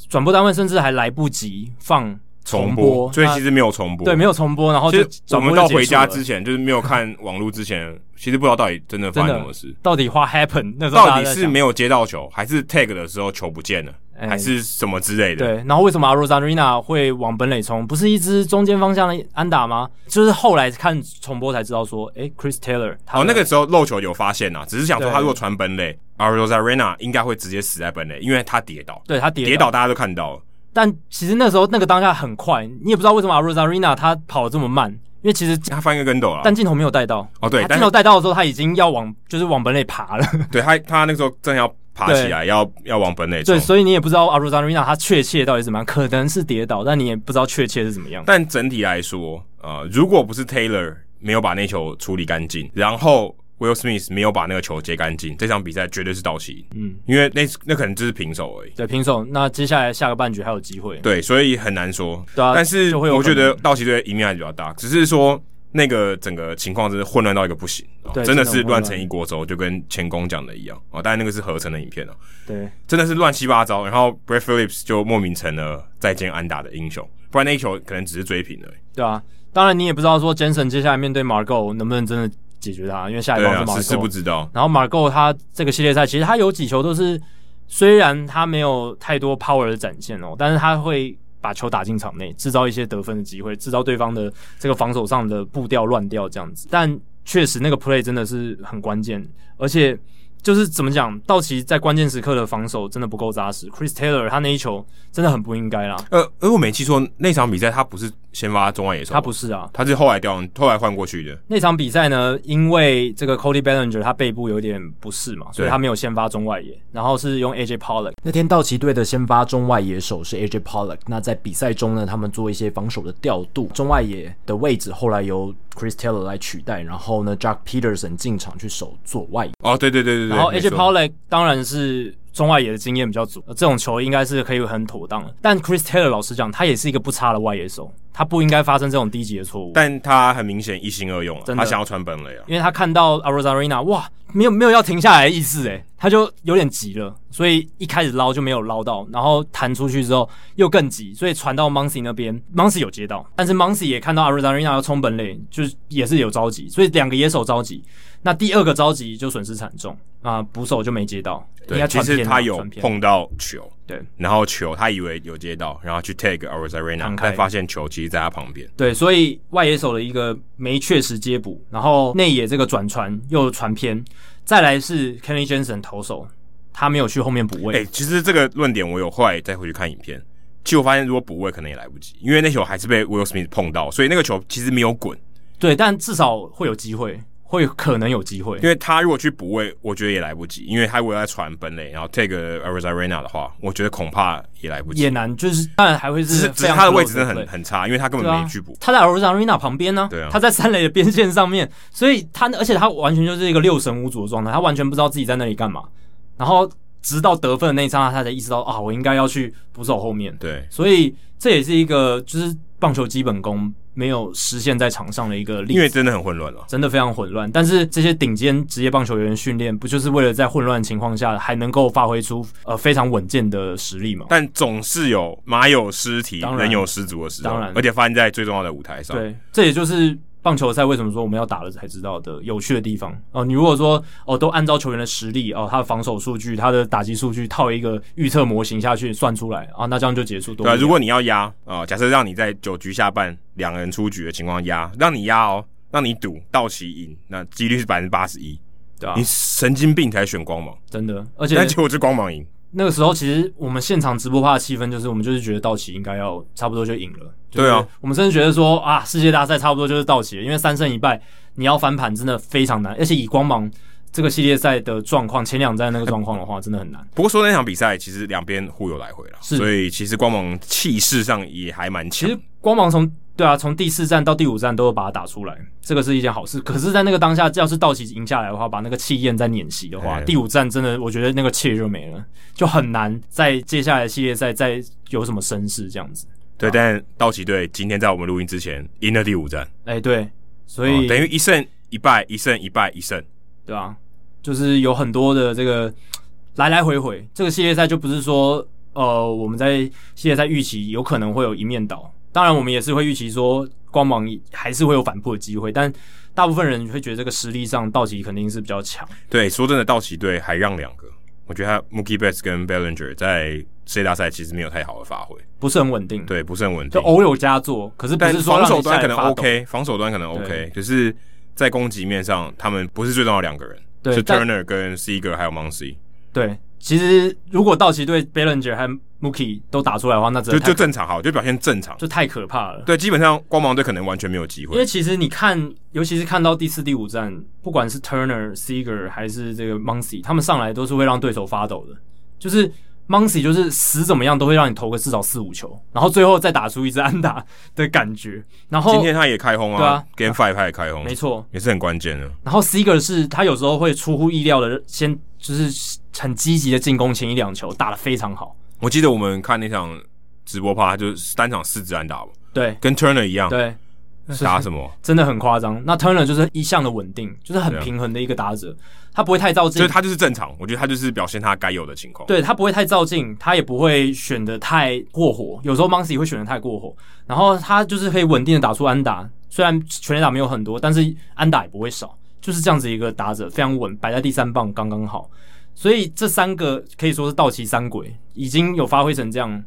转播单位甚至还来不及放重播，重播，所以其实没有重播。对，没有重播。然后就我们到回家之前，就是没有看网络之前，其实不知道到底真的发生什么事。到底 What happened？那时候到底是没有接到球，还是 tag 的时候球不见了？还是什么之类的、欸。对，然后为什么 Arozarena 会往本垒冲？不是一支中间方向的安打吗？就是后来看重播才知道说，诶、欸、Chris Taylor，哦，那个时候漏球有发现啊，只是想说他如果传本垒，Arozarena 应该会直接死在本垒，因为他跌倒。对他跌倒，跌倒大家都看到了。但其实那时候那个当下很快，你也不知道为什么 Arozarena 他跑得这么慢，因为其实他翻一个跟斗了，但镜头没有带到。哦，对，镜头带到的时候他已经要往就是往本垒爬了。对他，他那个时候正要。爬起来要要往本垒冲，对，所以你也不知道 Arozarena 他确切到底怎么样，可能是跌倒，但你也不知道确切是怎么样。但整体来说，呃，如果不是 Taylor 没有把那球处理干净，然后 Will Smith 没有把那个球接干净，这场比赛绝对是道奇。嗯，因为那那可能就是平手而已。对，平手。那接下来下个半局还有机会。对，所以很难说。对啊，但是我觉得道奇队赢面还是比较大，只是说。那个整个情况真是混乱到一个不行，对，真的是乱成一锅粥，就跟前工讲的一样啊。当然那个是合成的影片哦，对，真的是乱七八糟。然后 Brett Phillips 就莫名成了再见安打的英雄，不然那一球可能只是追平而已。对啊，当然你也不知道说 Jensen 接下来面对 Margot 能不能真的解决他，因为下一棒是 Margot，是不知道。然后 Margot 他这个系列赛其实他有几球都是，虽然他没有太多 power 的展现哦，但是他会。把球打进场内，制造一些得分的机会，制造对方的这个防守上的步调乱掉这样子。但确实那个 play 真的是很关键，而且就是怎么讲，道奇在关键时刻的防守真的不够扎实。Chris Taylor 他那一球真的很不应该啦。呃，而我没记错，那场比赛他不是。先发中外野手，他不是啊，他是后来调，后来换过去的。那场比赛呢，因为这个 Cody Bellinger 他背部有点不适嘛，所以他没有先发中外野，然后是用 AJ Pollock。那天道奇队的先发中外野手是 AJ Pollock。那在比赛中呢，他们做一些防守的调度，中外野的位置后来由 Chris Taylor 来取代，然后呢，Jack Peterson 进场去守左外野。哦，对对对对对。然后 AJ Pollock 当然是。中外野的经验比较足，这种球应该是可以很妥当的。但 Chris Taylor 老实讲，他也是一个不差的外野手，他不应该发生这种低级的错误。但他很明显一心二用了，他想要传本垒啊，因为他看到 Arozarena，哇，没有没有要停下来的意思诶，他就有点急了，所以一开始捞就没有捞到，然后弹出去之后又更急，所以传到 Muncy 那边，Muncy 有接到，但是 Muncy 也看到 Arozarena 要冲本垒，就是也是有着急，所以两个野手着急。那第二个着急就损失惨重啊，捕手就没接到。对，其实他有碰到球，对，然后球他以为有接到，然后去 take Arozarena，才发现球其实在他旁边。对，所以外野手的一个没确实接捕，然后内野这个转传又传偏，再来是 Kenny Jensen 投手，他没有去后面补位。哎、欸，其实这个论点我有后来再回去看影片，其实我发现如果补位可能也来不及，因为那球还是被 Will Smith 碰到，所以那个球其实没有滚。对，但至少会有机会。会可能有机会，因为他如果去补位，我觉得也来不及。因为他如果在传本垒，然后 take Arizarena 的话，我觉得恐怕也来不及。也难，就是当然还会是，只是他的位置真的很很差，因为他根本没去补、啊。他在 Arizarena 旁边呢，对啊，他在三垒的边线上面，所以他而且他完全就是一个六神无主的状态，他完全不知道自己在那里干嘛。然后直到得分的那一刹那，他才意识到啊，我应该要去捕手后面。对，所以这也是一个就是棒球基本功。没有实现在场上的一个例子，因为真的很混乱了，真的非常混乱。但是这些顶尖职业棒球员训练，不就是为了在混乱的情况下还能够发挥出呃非常稳健的实力吗？但总是有马有失蹄，人有失足的时候，当然，而且发生在最重要的舞台上。对，这也就是。棒球赛为什么说我们要打了才知道的有趣的地方哦？你如果说哦，都按照球员的实力哦，他的防守数据、他的打击数据套一个预测模型下去算出来啊，那这样就结束。对，如果你要压啊，假设让你在九局下半两个人出局的情况压，让你压哦，让你赌道奇赢，那几率是百分之八十一，对吧？你神经病才选光芒，真的，而且那结果是光芒赢。那个时候，其实我们现场直播趴的气氛就是，我们就是觉得道奇应该要差不多就赢了。对啊，我们甚至觉得说啊，世界大赛差不多就是道奇了，因为三胜一败，你要翻盘真的非常难。而且以光芒这个系列赛的状况，前两站那个状况的话，真的很难。不过说那场比赛，其实两边互有来回了，所以其实光芒气势上也还蛮强。其实光芒从对啊，从第四战到第五战都会把它打出来，这个是一件好事。可是，在那个当下，要是道奇赢下来的话，把那个气焰再碾熄的话，第五战真的，我觉得那个气就没了，就很难在接下来的系列赛再有什么声势这样子。对，但道奇队今天在我们录音之前赢了第五战，哎，对，所以、哦、等于一胜一败，一胜一败，一胜，对啊，就是有很多的这个来来回回，这个系列赛就不是说，呃，我们在系列赛预期有可能会有一面倒。当然，我们也是会预期说光芒还是会有反扑的机会，但大部分人会觉得这个实力上道奇肯定是比较强。对，说真的，道奇队还让两个，我觉得他 Mookie Betts 跟 Bellinger 在世界大赛其实没有太好的发挥，不是很稳定。对，不是很稳定，就偶有佳作，可是不是说防守端可能 OK，防守端可能 OK，可是在攻击面上，他们不是最重要的两个人，对是 Turner 跟 Seager 还有 Muncy。对。其实，如果道奇队 Bellinger 和 Mookie 都打出来的话，那就就正常，好，就表现正常，就太可怕了。对，基本上光芒队可能完全没有机会。因为其实你看，尤其是看到第四、第五战，不管是 Turner、Seager 还是这个 Muncy，他们上来都是会让对手发抖的。就是 Muncy 就是死怎么样都会让你投个至少四五球，然后最后再打出一支安打的感觉。然后今天他也开轰啊，对啊，Game Five 他也开轰，没错，也是很关键的。然后 Seager 是他有时候会出乎意料的先。就是很积极的进攻，前一两球打得非常好。我记得我们看那场直播趴，就是单场四支安打，对，跟 Turner 一样，对，打什么？真的很夸张。那 Turner 就是一向的稳定，就是很平衡的一个打者，他不会太照镜，所以他就是正常。我觉得他就是表现他该有的情况。对，他不会太照镜，他也不会选的太过火。有时候 Moncy 会选的太过火，然后他就是可以稳定的打出安打，虽然全垒打没有很多，但是安打也不会少。就是这样子一个打者，非常稳，摆在第三棒刚刚好。所以这三个可以说是道奇三鬼，已经有发挥成这样。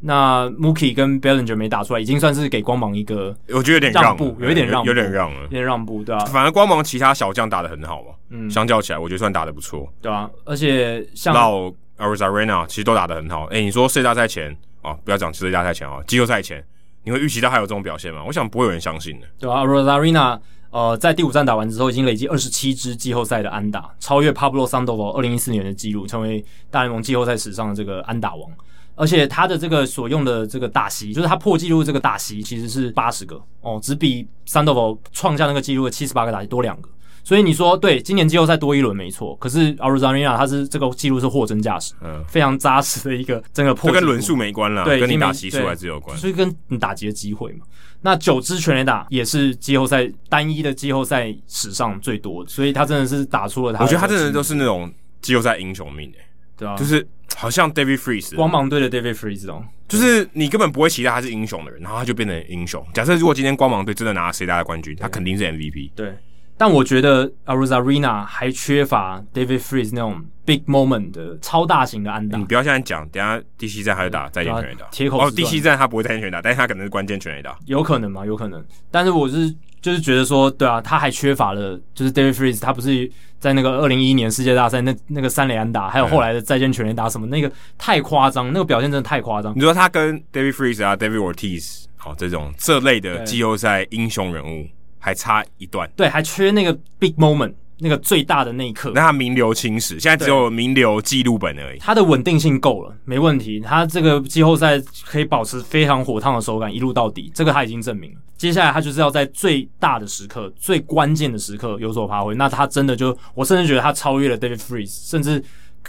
那 Mookie 跟 Bellinger 没打出来，已经算是给光芒一个，我觉得有点让步，有一点让步，有点让了，有点让步，对吧、啊？反正光芒其他小将打的很好嘛，嗯，相较起来，我觉得算打的不错，对啊，而且像到 Arizarena 其实都打得很好。哎、欸，你说世界大赛前啊，不要讲世界大赛前啊，季后赛前。你会预期到还有这种表现吗？我想不会有人相信的。对啊，Arizarena 呃，在第五战打完之后，已经累积二十七支季后赛的安打，超越 Pablo Sandoval 二零一四年的纪录，成为大联盟季后赛史上的这个安打王。而且他的这个所用的这个打席，就是他破纪录这个打席，其实是八十个哦，只比 Sandoval 创下那个纪录的七十八个打席多两个。所以你说对，今年季后赛多一轮没错，可是 Arozarena 他是这个记录是货真价实，嗯，非常扎实的一个整个破，这跟轮数没关了，对，跟你打席数还是有关，所以跟你打击的机会嘛。那九支全垒打也是季后赛单一的季后赛史上最多的，所以他真的是打出了他。我觉得他真的都是那种季后赛英雄命诶、欸，对啊，就是好像 David Freeze 光芒队的 David Freeze 哦，就是你根本不会期待他是英雄的人，然后他就变成英雄。假设如果今天光芒队真的拿了谁大的冠军，他肯定是 MVP，对。但我觉得 Arozarena 还缺乏 David Freeze 那种 big moment 的超大型的安打。你不要现在讲，等下第七站他就打再见全垒打。铁口哦，第七站他不会再见全垒打，但是他可能是关键全垒打。有可能吗？有可能。但是我是就是觉得说，对啊，他还缺乏了，就是 David Freeze 他不是在那个二零一一年世界大赛那那个三连安打，还有后来的再见全垒打什么，那个太夸张，那个表现真的太夸张。你说他跟 David Freese 啊，David Ortiz 哦这种这类的季后赛英雄人物。还差一段，对，还缺那个 big moment，那个最大的那一刻。那他名留青史，现在只有名留记录本而已。他的稳定性够了，没问题。他这个季后赛可以保持非常火烫的手感，一路到底，这个他已经证明了。接下来他就是要在最大的时刻、最关键的时刻有所发挥。那他真的就，我甚至觉得他超越了 David Freese，甚至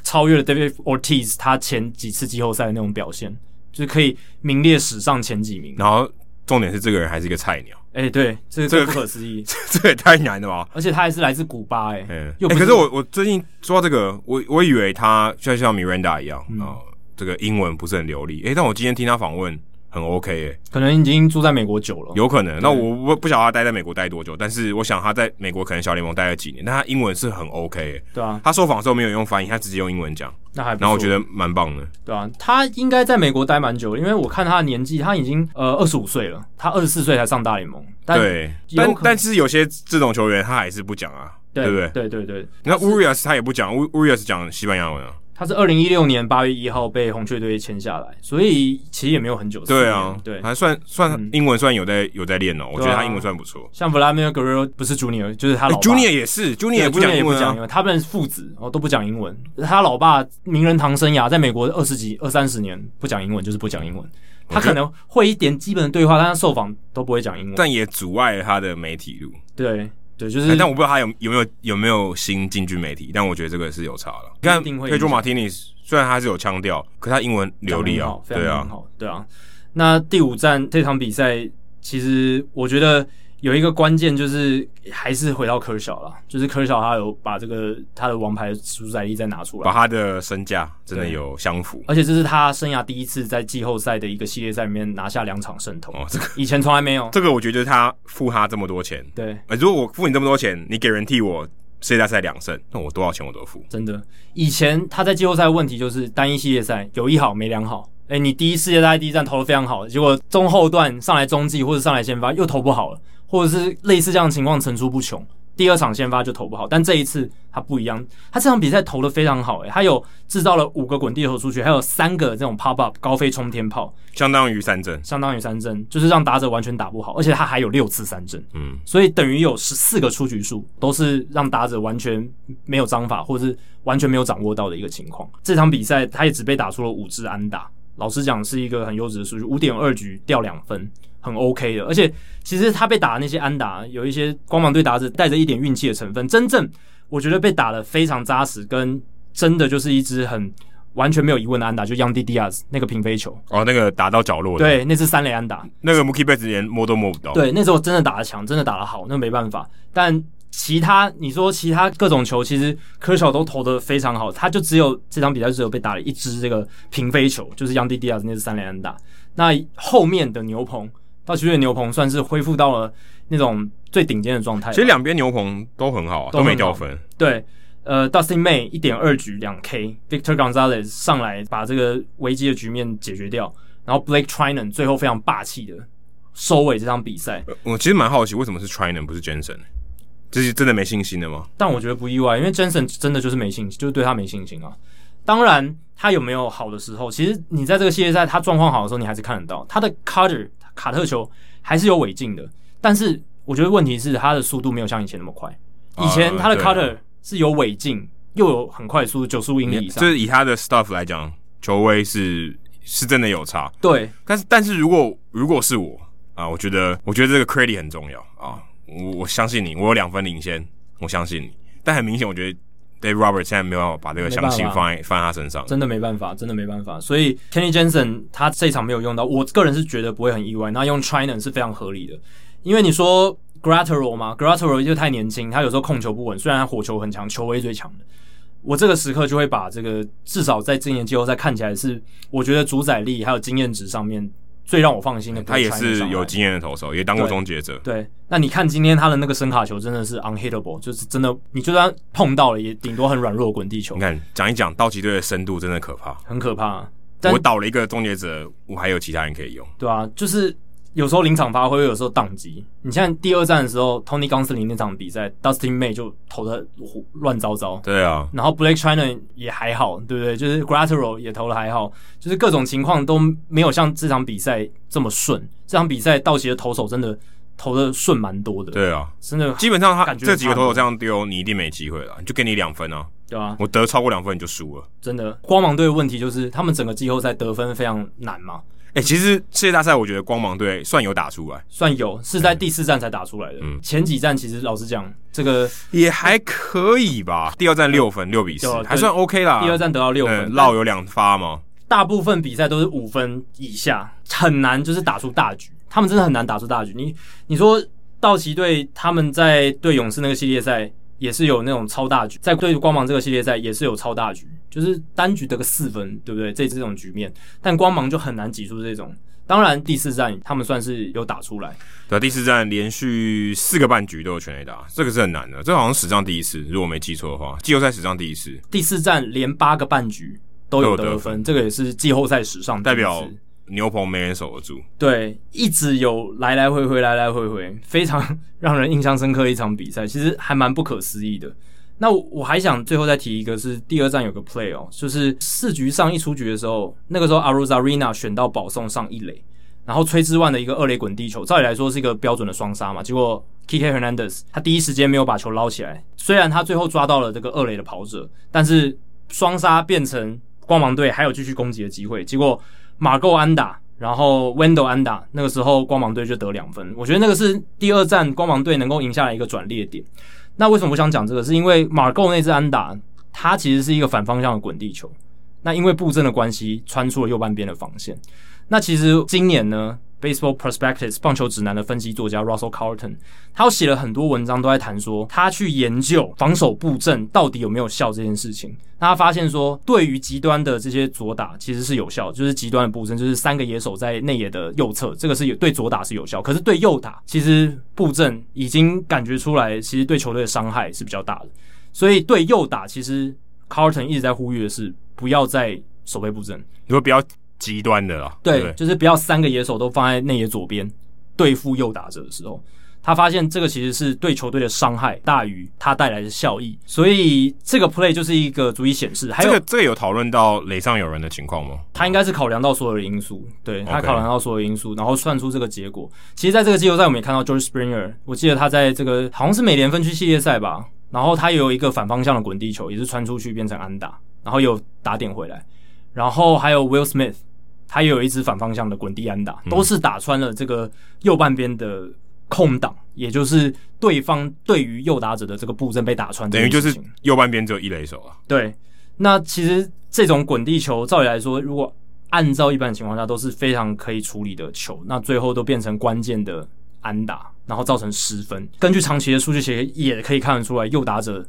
超越了 David Ortiz，他前几次季后赛的那种表现，就是可以名列史上前几名。然后重点是，这个人还是一个菜鸟。哎、欸，对，这个这个不可思议，这这也太难了吧！而且他还是来自古巴、欸，哎、欸，哎、欸，可是我我最近说到这个，我我以为他就像 Miranda 一样，啊、嗯呃，这个英文不是很流利，哎、欸，但我今天听他访问。很 OK 诶、欸，可能已经住在美国久了，有可能。那我不不晓得他待在美国待多久，但是我想他在美国可能小联盟待了几年，但他英文是很 OK。对啊，他受访的时候没有用翻译，他直接用英文讲，那还不。然后我觉得蛮棒的。对啊，他应该在美国待蛮久，因为我看他的年纪，他已经呃二十五岁了，他二十四岁才上大联盟。对，但但是有些这种球员他还是不讲啊，对不对？对对对。那 Urias 他也不讲，Urias 讲西班牙文啊。他是二零一六年八月一号被红雀队签下来，所以其实也没有很久。对啊，对，还算算英文算有在有在练哦。我觉得他英文算不错。像 Vladimir Guerrero 不是 Junior，就是他老 Junior 也是，Junior 也不讲英文、啊、英文。他们父子哦都不讲英文。他老爸名人堂生涯在美国二十几二三十年不讲英文，就是不讲英文。他可能会一点基本的对话，但他受访都不会讲英文。但也阻碍了他的媒体路。对。对，就是、欸，但我不知道他有有没有有没有新进军媒体，但我觉得这个是有差了。你看，Pedro Martinez 虽然他是有腔调，可他英文流利啊，对啊，对啊。那第五站这场比赛，其实我觉得。有一个关键就是还是回到科小了，就是科小他有把这个他的王牌主宰力再拿出来，把他的身价真的有相符，而且这是他生涯第一次在季后赛的一个系列赛里面拿下两场胜投。哦，这个以前从来没有。这个我觉得他付他这么多钱，对，如果我付你这么多钱，你给人替我世界大赛两胜，那我多少钱我都付。真的，以前他在季后赛的问题就是单一系列赛有一好没两好，诶，你第一世界大赛第一站投的非常好，结果中后段上来中继或者上来先发又投不好了。或者是类似这样的情况层出不穷，第二场先发就投不好，但这一次他不一样，他这场比赛投的非常好，诶，他有制造了五个滚地球出去，还有三个这种 pop up 高飞冲天炮，相当于三振，相当于三振，就是让打者完全打不好，而且他还有六次三振，嗯，所以等于有十四个出局数都是让打者完全没有章法，或者是完全没有掌握到的一个情况。这场比赛他也只被打出了五支安打，老实讲是一个很优质的数据，五点二局掉两分。很 OK 的，而且其实他被打的那些安打，有一些光芒队打者带着一点运气的成分。真正我觉得被打的非常扎实，跟真的就是一支很完全没有疑问的安打，就 Yandy Diaz 那个平飞球哦，那个打到角落的，对，那是三垒安打，那个 Mookie Betts 连摸都摸不到。对，那时候真的打的强，真的打的好，那没办法。但其他你说其他各种球，其实科乔都投的非常好，他就只有这场比赛只有被打了一支这个平飞球，就是 Yandy Diaz 那是三垒安打。那后面的牛棚。到七月牛棚算是恢复到了那种最顶尖的状态。其实两边牛棚都很好啊，都没掉分。对，呃，Dustin May 一点二局两 K，Victor Gonzalez 上来把这个危机的局面解决掉，然后 Blake Treinen 最后非常霸气的收尾这场比赛。我其实蛮好奇，为什么是 Treinen 不是 Jensen？这是真的没信心的吗？但我觉得不意外，因为 Jensen 真的就是没信心，就是对他没信心啊。当然，他有没有好的时候，其实你在这个系列赛他状况好的时候，你还是看得到他的 Cutter。卡特球还是有尾劲的，但是我觉得问题是他的速度没有像以前那么快。以前他的 cutter 是有尾劲，又有很快速，九十五英里以上。就是以他的 stuff 来讲，球威是是真的有差。对，但是但是如果如果是我啊，我觉得我觉得这个 credit 很重要啊，我我相信你，我有两分领先，我相信你。但很明显，我觉得。Dave Roberts 现在没有把这个相信放在放在他身上，真的没办法，真的没办法。所以 Kenny Jensen 他这一场没有用到，我个人是觉得不会很意外。那用 Treinen 是非常合理的，因为你说 Graterol 嘛，Graterol 就太年轻，他有时候控球不稳，虽然他火球很强，球威最强的。我这个时刻就会把这个至少在今年季后赛看起来是，我觉得主宰力还有经验值上面最让我放心的。他也是有经验的投手，也当过终结者。对，那你看今天他的那个声卡球真的是 unhittable，就是真的，你就算碰到了，也顶多很软弱滚地球。你看，讲一讲道奇队的深度真的可怕，很可怕。我倒了一个终结者，我还有其他人可以用。对啊，就是。有时候临场发挥，有时候宕机。你像第二战的时候，Tony Gonsolin 那场比赛，Dustin May 就投的乱糟糟。对啊，然后 Blake Treinen 也还好，对不对？就是 Graterol 也投的还好，就是各种情况都没有像这场比赛这么顺。这场比赛道奇的投手真的投的顺蛮多的。对啊，真的，基本上他这几个投手这样丢，你一定没机会了，就给你两分啊。对啊，我得超过两分你就输了。真的，光芒队的问题就是他们整个季后赛得分非常难嘛。哎、欸，其实世界大赛我觉得光芒队算有打出来，算有，是在第四站才打出来的。嗯，前几站其实老实讲，这个也还可以吧。第二站六分，六比四，还算 OK 啦。第二站得到六分，绕有两发嘛。大部分比赛都是五分以下，很难就是打出大局。他们真的很难打出大局。你你说道奇队他们在对勇士那个系列赛也是有那种超大局，在对光芒这个系列赛也是有超大局。就是单局得个四分，对不对？这这种局面，但光芒就很难挤出这种。当然，第四战他们算是有打出来。对，第四战连续四个半局都有全垒打，这个是很难的。这好像史上第一次，如果没记错的话，季后赛史上第一次。第四战连八个半局都有得分，这个也是季后赛史上。代表牛棚没人守得住。对，一直有来来回回，来来回回，非常 让人印象深刻的一场比赛，其实还蛮不可思议的。那我还想最后再提一个，是第二站有个 play 哦，就是四局上一出局的时候，那个时候 Arozarena 选到保送上一垒，然后崔之万的一个二垒滚地球，照理来说是一个标准的双杀嘛，结果 K K Hernandez 他第一时间没有把球捞起来，虽然他最后抓到了这个二垒的跑者，但是双杀变成光芒队还有继续攻击的机会，结果马够安打，然后 Wendle 安打，那个时候光芒队就得两分，我觉得那个是第二战光芒队能够赢下来一个转捩点。那为什么我想讲这个？是因为马购那只安打，它其实是一个反方向的滚地球。那因为布阵的关系，穿出了右半边的防线。那其实今年呢，Baseball Prospectus 棒球指南的分析作家 Russell Carlton，他写了很多文章，都在谈说他去研究防守布阵到底有没有效这件事情。他发现说，对于极端的这些左打其实是有效，就是极端的布阵，就是三个野手在内野的右侧，这个是有对左打是有效。可是对右打，其实布阵已经感觉出来，其实对球队的伤害是比较大的。所以对右打，其实 Carlton 一直在呼吁的是，不要再守备布阵，你说比较极端的啦，对，对就是不要三个野手都放在内野左边对付右打者的时候。他发现这个其实是对球队的伤害大于他带来的效益，所以这个 play 就是一个足以显示。还有这个这个有讨论到垒上有人的情况吗？他应该是考量到所有的因素，对他考量到所有因素，然后算出这个结果。其实，在这个季后赛，我们也看到 George Springer，我记得他在这个好像是美联分区系列赛吧，然后他有一个反方向的滚地球，也是穿出去变成安打，然后又打点回来。然后还有 Will Smith，他也有一支反方向的滚地安打，都是打穿了这个右半边的。空档，也就是对方对于右打者的这个布阵被打穿，等于就是右半边只有一垒手啊。对，那其实这种滚地球，照理来说，如果按照一般情况下都是非常可以处理的球，那最后都变成关键的安打，然后造成失分。根据长期的数据，其实也可以看得出来，右打者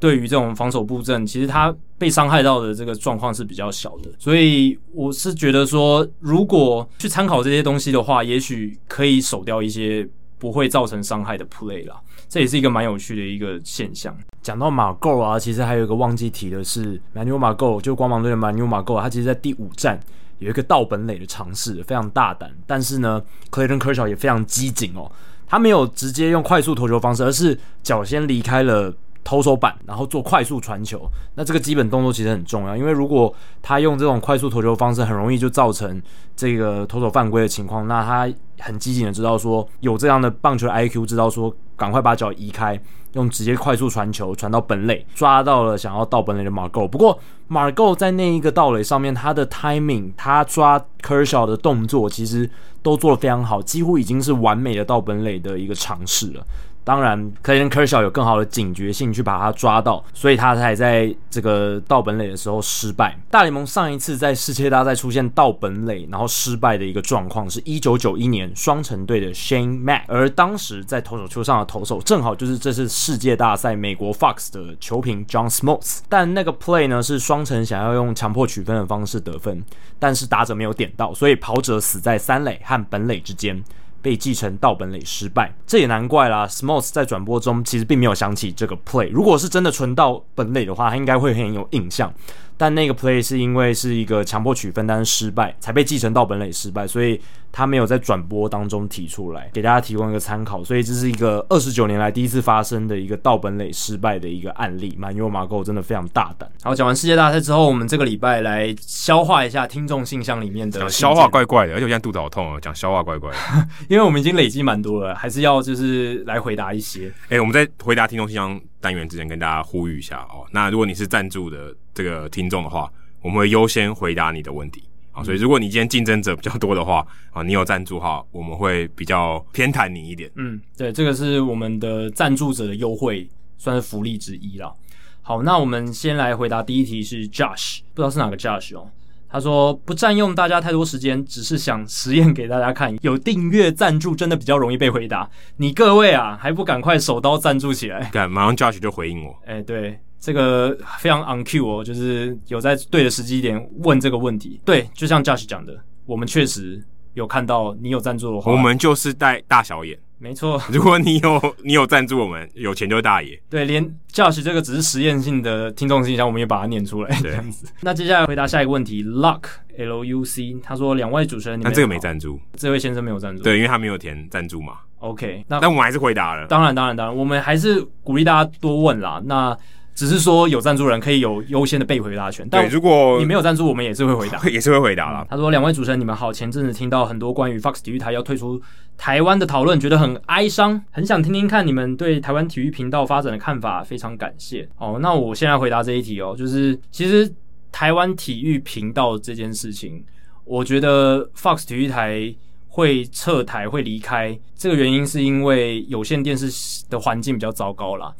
对于这种防守布阵，其实他被伤害到的这个状况是比较小的。所以我是觉得说，如果去参考这些东西的话，也许可以守掉一些。不会造成伤害的 play 啦，这也是一个蛮有趣的一个现象。讲到马构啊，其实还有一个忘记提的是，Manuel Magoo 就光芒队的 Manuel Magoo，他其实在第五战有一个道本垒的尝试，非常大胆。但是呢，Clayton Kershaw 也非常机警哦，他没有直接用快速投球方式，而是脚先离开了投手板，然后做快速传球。那这个基本动作其实很重要，因为如果他用这种快速投球方式，很容易就造成这个投手犯规的情况。那他很机警的知道说有这样的棒球 IQ，知道说赶快把脚移开，用直接快速传球传到本垒，抓到了想要盗本垒的 Margo。不过 Margo 在那一个盗垒上面，他的 timing，他抓 Kershaw 的动作其实都做得非常好，几乎已经是完美的盗本垒的一个尝试了。当然，Clayton Kershaw 有更好的警觉性去把他抓到，所以他才在这个盗本垒的时候失败。大联盟上一次在世界大赛出现盗本垒然后失败的一个状况，是一九九一年双城队的 Shane Mack，而当时在投手丘上的投手正好就是这次世界大赛美国 Fox 的球评 John Smoltz。但那个 play 呢是双城想要用强迫取分的方式得分，但是打者没有点到，所以跑者死在三垒和本垒之间。被继承道本垒失败，这也难怪啦。Smoltz 在转播中其实并没有想起这个 play，如果是真的存到本垒的话，他应该会很有印象。但那个 play 是因为是一个强迫取分，但是失败才被继承到本垒失败，所以他没有在转播当中提出来，给大家提供一个参考。所以这是一个二十九年来第一次发生的一个盗本垒失败的一个案例。满优马狗真的非常大胆。好，讲完世界大赛之后，我们这个礼拜来消化一下听众信箱里面的。消化怪怪的，而且我现在肚子好痛哦！讲消化怪怪的，因为我们已经累积蛮多了，还是要就是来回答一些。哎、欸，我们在回答听众信箱单元之前，跟大家呼吁一下哦。那如果你是赞助的这个听众的话，我们会优先回答你的问题，啊，所以如果你今天竞争者比较多的话，啊，你有赞助哈，我们会比较偏袒你一点。嗯，对，这个是我们的赞助者的优惠，算是福利之一啦。好，那我们先来回答第一题是 Josh，不知道是哪个 Josh 哦。他说不占用大家太多时间，只是想实验给大家看，有订阅赞助真的比较容易被回答。你各位啊，还不赶快手刀赞助起来？赶，马上 Josh 就回应我。哎，对。这个非常 on cue 哦，就是有在对的时机点问这个问题。对，就像 Josh 讲的，我们确实有看到你有赞助的话，我们就是带大小眼。没错，如果你有你有赞助我们，有钱就是大爷。对，连 Josh 这个只是实验性的听众信箱，我们也把它念出来。对，这样子。那接下来回答下一个问题，Luck L U C，他说两位主持人，那这个没赞助，这位先生没有赞助，对，因为他没有填赞助嘛。OK，那但我们还是回答了。当然，当然，当然，我们还是鼓励大家多问啦。那只是说有赞助人可以有优先的被回答权，但如果你没有赞助，我们也是会回答，也是会回答啦。他说：“两位主持人，你们好。前阵子听到很多关于 Fox 体育台要退出台湾的讨论，觉得很哀伤，很想听听看你们对台湾体育频道发展的看法。非常感谢。哦，那我现在回答这一题哦，就是其实台湾体育频道这件事情，我觉得 Fox 体育台会撤台会离开，这个原因是因为有线电视的环境比较糟糕啦。”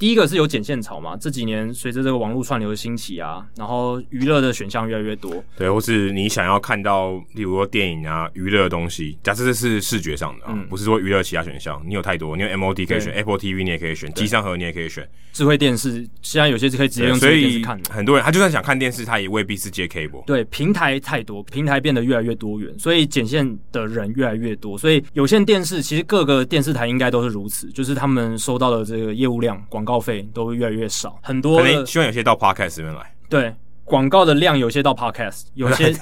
第一个是有剪线潮嘛，这几年随着这个网络串流的兴起啊，然后娱乐的选项越来越多，对，或是你想要看到，例如说电影啊、娱乐的东西，假设这是视觉上的啊，嗯、不是说娱乐其他选项，你有太多，你有 MOD 可以选，Apple TV 你也可以选，机上盒你也可以选，智慧电视现在有些是可以直接用智慧电视看的，很多人他就算想看电视，他也未必是接 cable，对，平台太多，平台变得越来越多元，所以剪线的人越来越多，所以有线电视其实各个电视台应该都是如此，就是他们收到的这个业务量广。广告费都会越来越少，很多希望有些到 Podcast 这边来。对，广告的量有些到 Podcast，有些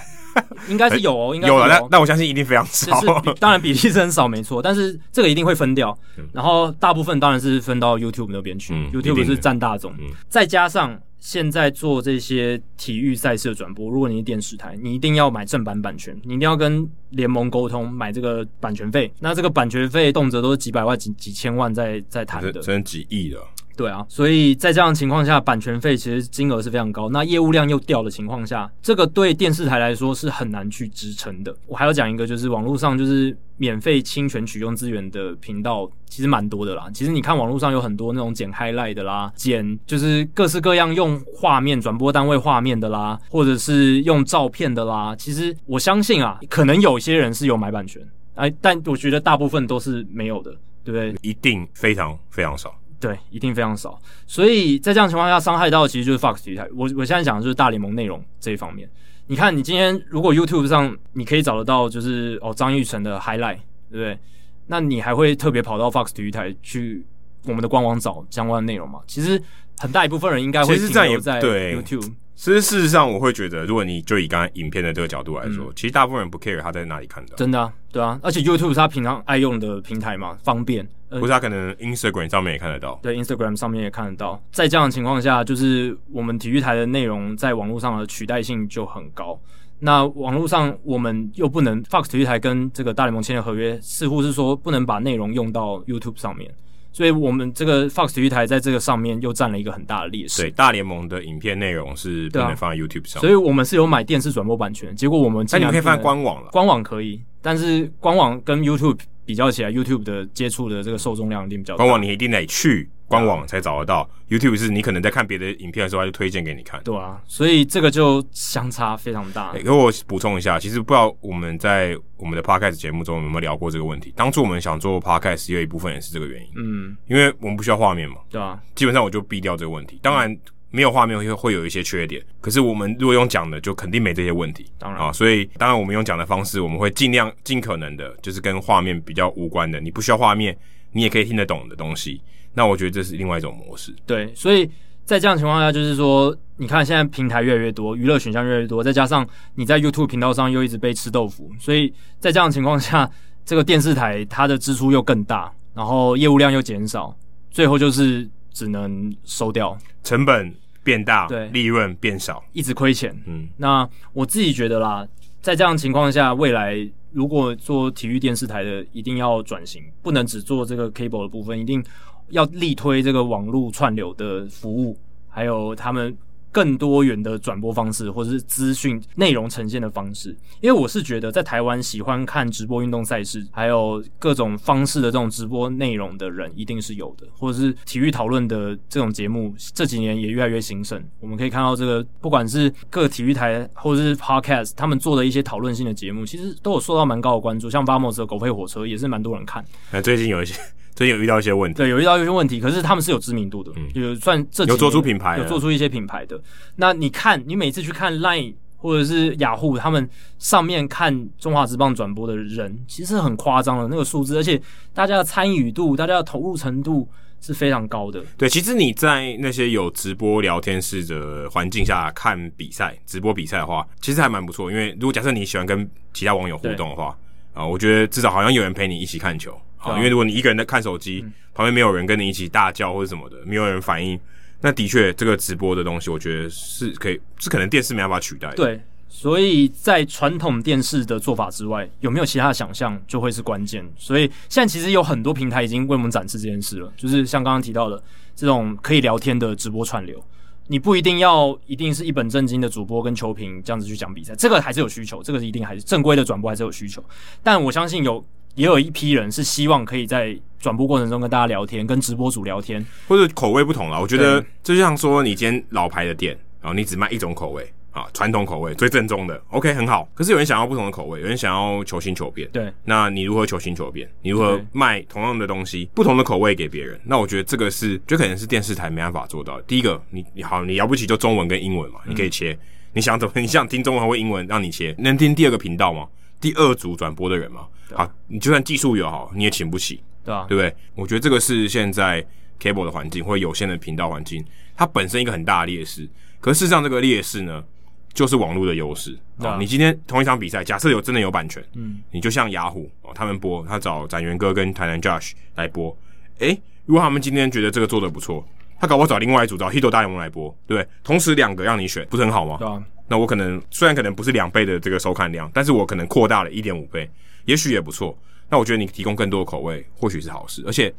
应该是有哦，应该有了。那那我相信一定非常少。当然比例是很少，没错。但是这个一定会分掉，然后大部分当然是分到 YouTube 那边去。YouTube 是占大宗，再加上现在做这些体育赛事的转播，如果你是电视台，你一定要买正版版权，你一定要跟联盟沟通买这个版权费。那这个版权费动辄都是几百万、几几千万在在谈的，甚至几亿的。对啊，所以在这样情况下，版权费其实金额是非常高，那业务量又掉的情况下，这个对电视台来说是很难去支撑的。我还要讲一个，就是网络上就是免费侵权取用资源的频道，其实蛮多的啦。其实你看网络上有很多那种剪 highlight 的啦，剪就是各式各样用画面转播单位画面的啦，或者是用照片的啦。其实我相信啊，可能有些人是有买版权，哎，但我觉得大部分都是没有的，对不对？一定非常非常少。对，一定非常少，所以在这样情况下，伤害到的其实就是 Fox 体育台。我我现在讲的就是大联盟内容这一方面。你看，你今天如果 YouTube 上你可以找得到，就是哦张玉成的 Highlight，对不对？那你还会特别跑到 Fox 体育台去我们的官网找相关的内容吗？其实很大一部分人应该会停留在 YouTube。其实事实上，我会觉得，如果你就以刚才影片的这个角度来说，嗯、其实大部分人不 care 他在哪里看到。真的啊，对啊，而且 YouTube 是他平常爱用的平台嘛，方便。不是他可能 Instagram 上面也看得到。对，Instagram 上面也看得到。在这样的情况下，就是我们体育台的内容在网络上的取代性就很高。那网络上我们又不能 Fox 体育台跟这个大联盟签的合约，似乎是说不能把内容用到 YouTube 上面。所以我们这个 Fox 体育台在这个上面又占了一个很大的劣势。对，大联盟的影片内容是不能放在 YouTube 上。所以我们是有买电视转播版权，结果我们那你们可以放在官网了。官网可以，但是官网跟 YouTube 比较起来，YouTube 的接触的这个受众量一定比较大。官网你一定得去官网才找得到，YouTube 是你可能在看别的影片的时候，他就推荐给你看。对啊，所以这个就相差非常大。给、欸、我补充一下，其实不知道我们在我们的 Podcast 节目中有没有聊过这个问题。当初我们想做 Podcast 有一部分也是这个原因，嗯，因为我们不需要画面嘛，对啊，基本上我就避掉这个问题。当然。没有画面会会有一些缺点，可是我们如果用讲的，就肯定没这些问题。当然啊，所以当然我们用讲的方式，我们会尽量尽可能的，就是跟画面比较无关的，你不需要画面，你也可以听得懂的东西。那我觉得这是另外一种模式。对，所以在这样的情况下，就是说，你看现在平台越来越多，娱乐选项越来越多，再加上你在 YouTube 频道上又一直被吃豆腐，所以在这样的情况下，这个电视台它的支出又更大，然后业务量又减少，最后就是只能收掉成本。变大，对，利润变少，一直亏钱。嗯，那我自己觉得啦，在这样情况下，未来如果做体育电视台的，一定要转型，不能只做这个 cable 的部分，一定要力推这个网络串流的服务，还有他们。更多元的转播方式，或者是资讯内容呈现的方式，因为我是觉得在台湾喜欢看直播运动赛事，还有各种方式的这种直播内容的人，一定是有的，或者是体育讨论的这种节目，这几年也越来越兴盛。我们可以看到，这个不管是各体育台或者是 Podcast，他们做的一些讨论性的节目，其实都有受到蛮高的关注。像 Vamos 的狗吠火车也是蛮多人看。那最近有一些。所以有遇到一些问题，对，有遇到一些问题，可是他们是有知名度的，嗯、有算这有做出品牌，有做出一些品牌的。那你看，你每次去看 Line 或者是雅虎，他们上面看中华职棒转播的人，其实很夸张的那个数字，而且大家的参与度、大家的投入程度是非常高的。对，其实你在那些有直播聊天室的环境下看比赛、直播比赛的话，其实还蛮不错。因为如果假设你喜欢跟其他网友互动的话，啊，我觉得至少好像有人陪你一起看球。好，因为如果你一个人在看手机，嗯、旁边没有人跟你一起大叫或者什么的，没有人反应，那的确这个直播的东西，我觉得是可以，是可能电视没办法取代的。对，所以在传统电视的做法之外，有没有其他的想象就会是关键。所以现在其实有很多平台已经为我们展示这件事了，就是像刚刚提到的这种可以聊天的直播串流，你不一定要一定是一本正经的主播跟球评这样子去讲比赛，这个还是有需求，这个是一定还是正规的转播还是有需求，但我相信有。也有一批人是希望可以在转播过程中跟大家聊天，跟直播主聊天，或者口味不同了。我觉得就像说，你今天老牌的店，然后你只卖一种口味啊，传统口味最正宗的，OK 很好。可是有人想要不同的口味，有人想要求新求变。对，那你如何求新求变？你如何卖同样的东西，不同的口味给别人？那我觉得这个是，就可能是电视台没办法做到的。第一个，你你好，你了不起就中文跟英文嘛，你可以切。嗯、你想怎么？你想听中文或英文，让你切。能听第二个频道吗？第二组转播的人嘛，好、啊，你就算技术有好，你也请不起，对啊，对不对？我觉得这个是现在 cable 的环境或有线的频道环境，它本身一个很大的劣势。可是事实上，这个劣势呢，就是网络的优势啊。你今天同一场比赛，假设有真的有版权，嗯，你就像雅虎哦，他们播，他找展元哥跟台南 Josh 来播，诶，如果他们今天觉得这个做的不错，他搞不好找另外一组找 Hito 大联盟来播，对不对？同时两个让你选，不是很好吗？对啊。那我可能虽然可能不是两倍的这个收看量，但是我可能扩大了一点五倍，也许也不错。那我觉得你提供更多的口味，或许是好事。而且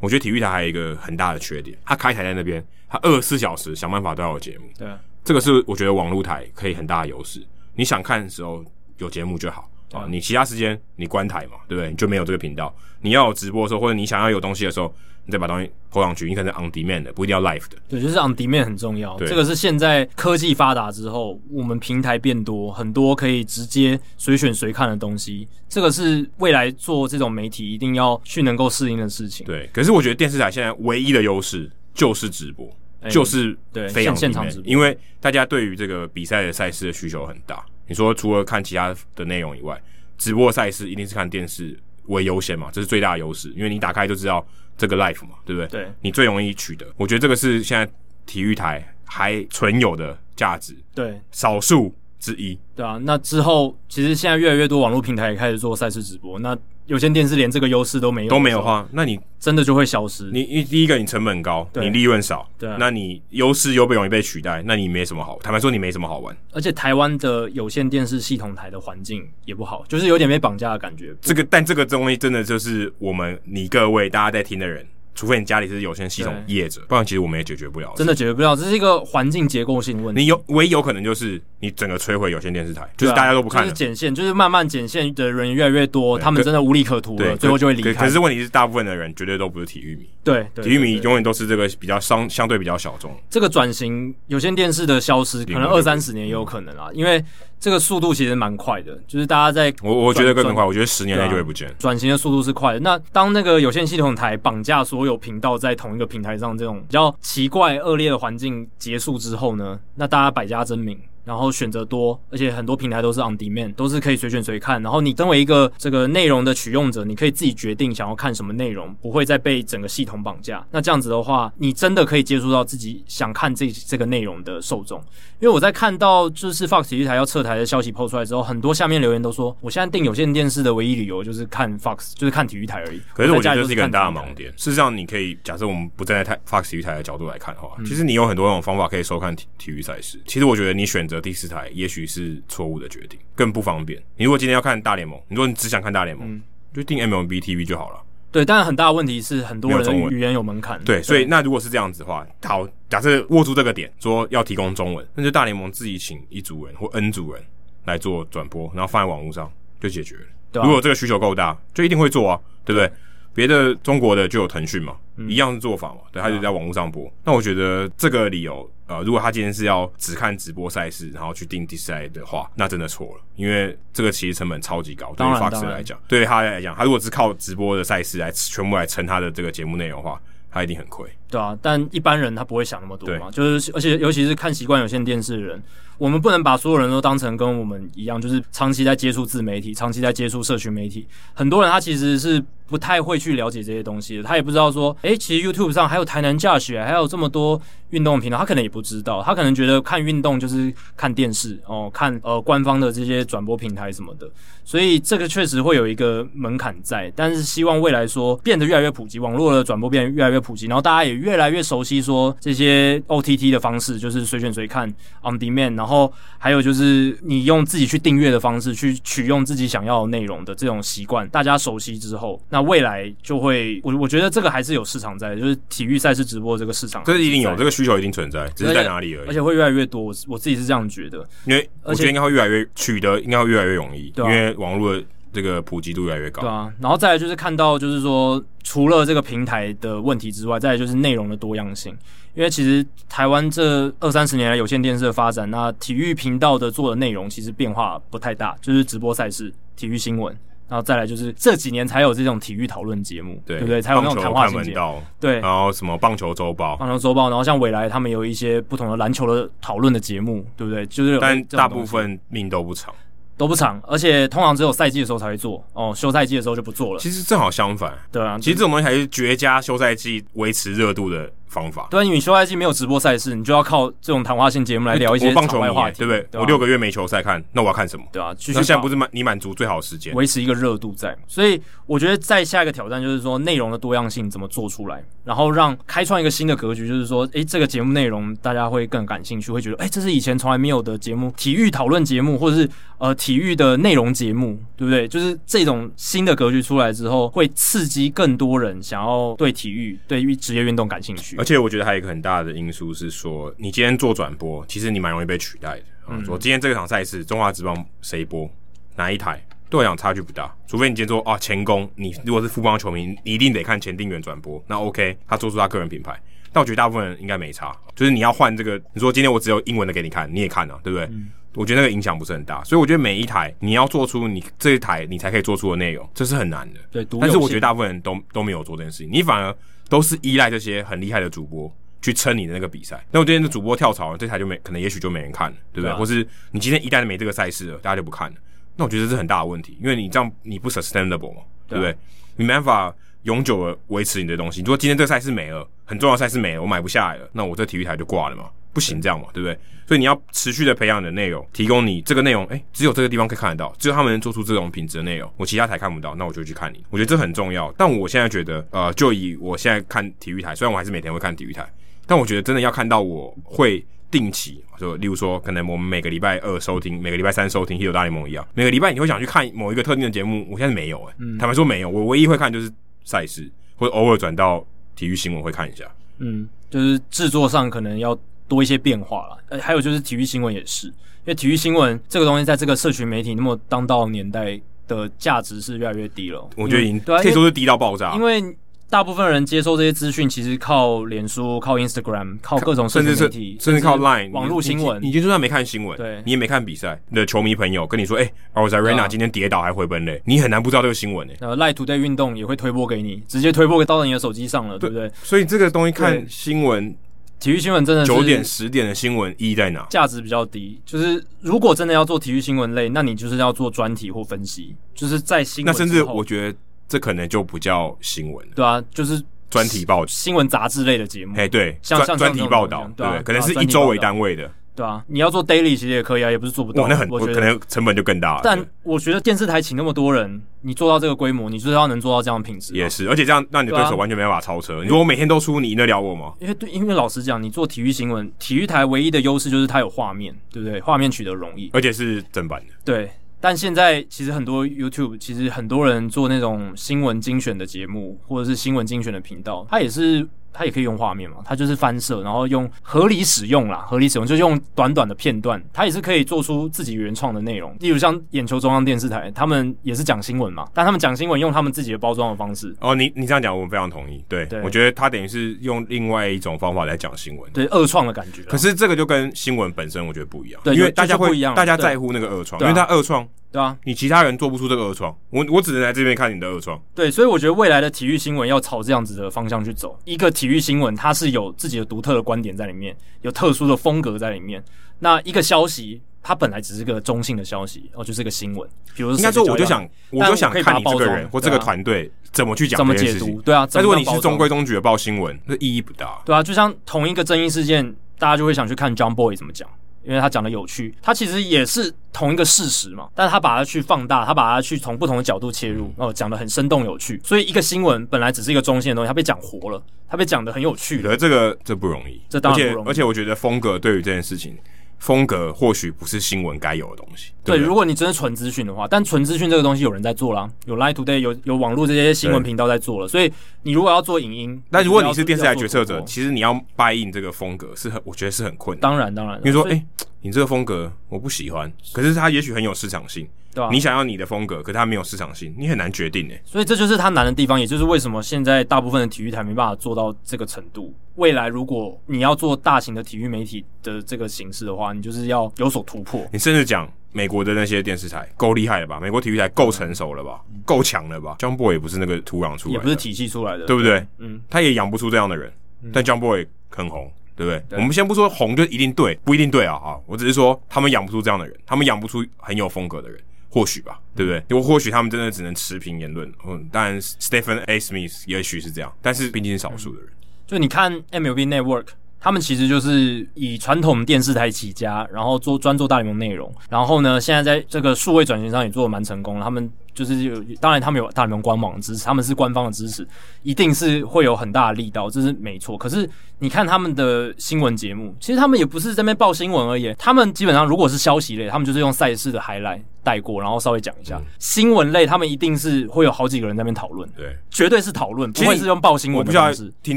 我觉得体育台还有一个很大的缺点，它开台在那边，它二十四小时想办法都要有节目。对啊，这个是我觉得网络台可以很大的优势。你想看的时候有节目就好啊，你其他时间你关台嘛，对不对？你就没有这个频道。你要有直播的时候，或者你想要有东西的时候。你再把东西拖上去，你可能是 on demand 的，不一定要 live 的。对，就是 on demand 很重要。对这个是现在科技发达之后，我们平台变多，很多可以直接随选随看的东西。这个是未来做这种媒体一定要去能够适应的事情。对，可是我觉得电视台现在唯一的优势就是直播，欸、就是对非常现场直播，因为大家对于这个比赛的赛事的需求很大。你说除了看其他的内容以外，直播赛事一定是看电视为优先嘛，这是最大的优势，因为你打开就知道。这个 life 嘛，对不对？对，你最容易取得。我觉得这个是现在体育台还存有的价值，对，少数之一。对啊，那之后其实现在越来越多网络平台也开始做赛事直播，那。有线电视连这个优势都没有，都没有的话，那你真的就会消失。你你第一个，你成本高，对你利润少，对啊，那你优势又不容易被取代，那你没什么好。坦白说，你没什么好玩。而且台湾的有线电视系统台的环境也不好，就是有点被绑架的感觉。这个，但这个东西真的就是我们你各位大家在听的人。除非你家里是有线系统业者，不然其实我们也解决不了。真的解决不了，这是一个环境结构性问题。你有唯一有可能就是你整个摧毁有线电视台，就是大家都不看了，就是减线，就是慢慢剪线的人越来越多，他们真的无利可图了，最后就会离开。可是问题是，大部分的人绝对都不是体育迷，对，体育迷永远都是这个比较相相对比较小众。这个转型有线电视的消失，可能二三十年也有可能啊，因为这个速度其实蛮快的，就是大家在我我觉得更快，我觉得十年内就会不见。转型的速度是快的。那当那个有线系统台绑架所有频道在同一个平台上，这种比较奇怪恶劣的环境结束之后呢，那大家百家争鸣。然后选择多，而且很多平台都是 on demand，都是可以随选随看。然后你身为一个这个内容的取用者，你可以自己决定想要看什么内容，不会再被整个系统绑架。那这样子的话，你真的可以接触到自己想看这这个内容的受众。因为我在看到就是 Fox 体育台要撤台的消息抛出来之后，很多下面留言都说，我现在订有线电视的唯一理由就是看 Fox，就是看体育台而已。可是我觉得这是一个很大的盲点。事实上，你可以假设我们不站在台 Fox 体育台的角度来看的话，嗯、其实你有很多种方法可以收看体体育赛事。其实我觉得你选择第四台也许是错误的决定，更不方便。你如果今天要看大联盟，你说你只想看大联盟，嗯、就订 MLB TV 就好了。对，但是很大的问题是，很多人语言有门槛。对，所以那如果是这样子的话，好，假设握住这个点，说要提供中文，那就大联盟自己请一组人或 N 组人来做转播，然后放在网络上就解决了。对啊、如果这个需求够大，就一定会做啊，对不对？别的中国的就有腾讯嘛，嗯、一样是做法嘛，对，他就在网络上播。啊、那我觉得这个理由，呃，如果他今天是要只看直播赛事，然后去定第四台的话，那真的错了，因为这个其实成本超级高，对于 Fox 来讲，对于他来讲，他如果只靠直播的赛事来全部来撑他的这个节目内容的话，他一定很亏。对啊，但一般人他不会想那么多嘛，就是而且尤其是看习惯有线电视的人，我们不能把所有人都当成跟我们一样，就是长期在接触自媒体，长期在接触社群媒体，很多人他其实是。不太会去了解这些东西，他也不知道说，诶，其实 YouTube 上还有台南驾驶，还有这么多运动频道，他可能也不知道，他可能觉得看运动就是看电视哦，看呃官方的这些转播平台什么的，所以这个确实会有一个门槛在，但是希望未来说变得越来越普及，网络的转播变得越来越普及，然后大家也越来越熟悉说这些 OTT 的方式，就是随选随看 On Demand，然后还有就是你用自己去订阅的方式去取用自己想要的内容的这种习惯，大家熟悉之后，那。未来就会，我我觉得这个还是有市场在，就是体育赛事直播这个市场，这是一定有，这个需求一定存在，只是在哪里而已。而且会越来越多，我我自己是这样觉得，因为我觉得应该会越来越取得，应该会越来越容易，因为网络的这个普及度越来越高。对啊，然后再来就是看到，就是说除了这个平台的问题之外，再来就是内容的多样性，因为其实台湾这二三十年来有线电视的发展，那体育频道的做的内容其实变化不太大，就是直播赛事、体育新闻。然后再来就是这几年才有这种体育讨论节目，对，对不对？才有那种谈话性节目，对。然后什么棒球周报、棒球周报，然后像未来他们有一些不同的篮球的讨论的节目，对不对？就是但大部分命都不长，都不长，而且通常只有赛季的时候才会做，哦，休赛季的时候就不做了。其实正好相反，对啊，其实这种东西还是绝佳休赛季维持热度的方法。对，因为你休赛季没有直播赛事，你就要靠这种谈话性节目来聊一些棒球话题，对不对？我六个月没球赛看，那我要看什么？对啊，那现在不是满你满足最好的时间，维持一个热度在。所以我觉得再下一个挑战就是说内容的多样性怎么做出来，然后让开创一个新的格局，就是说，诶，这个节目内容大家会更感兴趣，会觉得，诶，这是以前从来没有的节目，体育讨论节目，或者是呃体育的内容节目，对不对？就是这种新的格局出来之后，会刺激更多人想要对体育、对职业运动感兴趣。而且我觉得还有一个很。大的因素是说，你今天做转播，其实你蛮容易被取代的。嗯，说今天这个场赛事，中华职棒谁播，哪一台，对我来讲差距不大。除非你今天说啊，前攻，你如果是富邦球迷，你一定得看前定远转播，那 OK，他做出他个人品牌。但我觉得大部分人应该没差，就是你要换这个，你说今天我只有英文的给你看，你也看了，对不对？嗯，我觉得那个影响不是很大。所以我觉得每一台你要做出你这一台你才可以做出的内容，这是很难的。对，但是我觉得大部分人都都没有做这件事情，你反而都是依赖这些很厉害的主播。去撑你的那个比赛，那我今天的主播跳槽了，这台就没可能，也许就没人看了，对不对？或是你今天一旦没这个赛事了，大家就不看了，那我觉得这是很大的问题，因为你这样你不 sustainable 嘛，对不对？你没办法永久的维持你的东西。如果今天这个赛事没了，很重要的赛事没了，我买不下来了，那我这体育台就挂了嘛，不行这样嘛，对不对？所以你要持续的培养你的内容，提供你这个内容，诶，只有这个地方可以看得到，只有他们能做出这种品质的内容，我其他台看不到，那我就去看你。我觉得这很重要。但我现在觉得，呃，就以我现在看体育台，虽然我还是每天会看体育台。但我觉得真的要看到我会定期，就例如说，可能我们每个礼拜二收听，每个礼拜三收听《h i 大联盟》一样，每个礼拜你会想去看某一个特定的节目。我现在没有诶、坦白说没有，我唯一会看就是赛事，或者偶尔转到体育新闻会看一下。嗯，就是制作上可能要多一些变化了。呃，还有就是体育新闻也是，因为体育新闻这个东西，在这个社群媒体那么当道年代的价值是越来越低了。我觉得已经可以说是低到爆炸，因为。大部分人接收这些资讯，其实靠脸书、靠 Instagram、靠各种社交媒体，甚至靠 Line 网络新闻。你就算没看新闻，对，你也没看比赛，你的球迷朋友跟你说：“哎、欸，Arozarena 今天跌倒还回本垒。”你很难不知道这个新闻诶、欸。呃，Line Today 运动也会推播给你，直接推播给到你的手机上了，对不对？所以这个东西看新闻，体育新闻真的是九点十点的新闻意义在哪？价值比较低。就是如果真的要做体育新闻类，那你就是要做专题或分析，就是在新闻。那甚至我觉得这可能就不叫新闻。对啊，就是。专题报新闻杂志类的节目，哎，对，像像专题报道，对，可能是一周为单位的，对啊，你要做 daily 其实也可以啊，也不是做不到。那很，我可能成本就更大了。但我觉得电视台请那么多人，你做到这个规模，你就是要能做到这样的品质。也是，而且这样让你的对手完全没办法超车。你说我每天都出，你赢得了我吗？因为对，因为老实讲，你做体育新闻，体育台唯一的优势就是它有画面，对不对？画面取得容易，而且是正版的。对。但现在其实很多 YouTube，其实很多人做那种新闻精选的节目，或者是新闻精选的频道，它也是。它也可以用画面嘛，它就是翻摄，然后用合理使用啦，合理使用就用短短的片段，它也是可以做出自己原创的内容。例如像眼球中央电视台，他们也是讲新闻嘛，但他们讲新闻用他们自己的包装的方式。哦，你你这样讲，我们非常同意。对，对我觉得他等于是用另外一种方法来讲新闻，对，二创的感觉。可是这个就跟新闻本身我觉得不一样，对，因为大家会不一样，大家在乎那个二创，因为它二创。对啊，你其他人做不出这个二创，我我只能来这边看你的二创。对，所以我觉得未来的体育新闻要朝这样子的方向去走。一个体育新闻，它是有自己的独特的观点在里面，有特殊的风格在里面。那一个消息，它本来只是个中性的消息，哦，就是个新闻。比如说，应该说，我就想，我就想看你这个人或这个团队怎么去讲，怎么解读。对啊，但如果你是中规中矩的报新闻，那意义不大。对啊，就像同一个争议事件，大家就会想去看 John Boy 怎么讲。因为他讲的有趣，他其实也是同一个事实嘛，但是他把它去放大，他把它去从不同的角度切入，哦，讲的很生动有趣。所以一个新闻本来只是一个中性的东西，它被讲活了，它被讲的很有趣。觉得这个这不容易，这当然不容易。而且而且我觉得风格对于这件事情。风格或许不是新闻该有的东西。对，对，如果你真的纯资讯的话，但纯资讯这个东西有人在做啦，有 Line Today，有有网络这些新闻频道在做了。所以你如果要做影音，但如果你是电视台决策者，其实你要 buy in 这个风格是很，我觉得是很困难。当然，当然，比如说，哎、欸，你这个风格我不喜欢，可是它也许很有市场性。对吧？你想要你的风格，可是它没有市场性，你很难决定诶。所以这就是它难的地方，也就是为什么现在大部分的体育台没办法做到这个程度。未来如果你要做大型的体育媒体的这个形式的话，你就是要有所突破。你甚至讲美国的那些电视台够厉害了吧？美国体育台够成熟了吧？够强了吧？John Boy 也不是那个土壤出来的，也不是体系出来的，对不对？嗯，他也养不出这样的人。嗯、但 John Boy 很红。对不对？对，我们先不说红就一定对，不一定对啊啊！我只是说他们养不出这样的人，他们养不出很有风格的人，或许吧，对不对？因为或许他们真的只能持平言论。嗯，当然 Stephen A. Smith 也许是这样，但是毕竟是少数的人。就你看 MLB Network，他们其实就是以传统电视台起家，然后做专做大联盟内容，然后呢，现在在这个数位转型上也做的蛮成功。他们就是有，当然他们有大联盟官网的支持，他们是官方的支持，一定是会有很大的力道，这是没错。可是。你看他们的新闻节目，其实他们也不是在那边报新闻而已。他们基本上如果是消息类，他们就是用赛事的 highlight 带过，然后稍微讲一下。嗯、新闻类，他们一定是会有好几个人在那边讨论。对，绝对是讨论，不会是用报新闻我不知道。听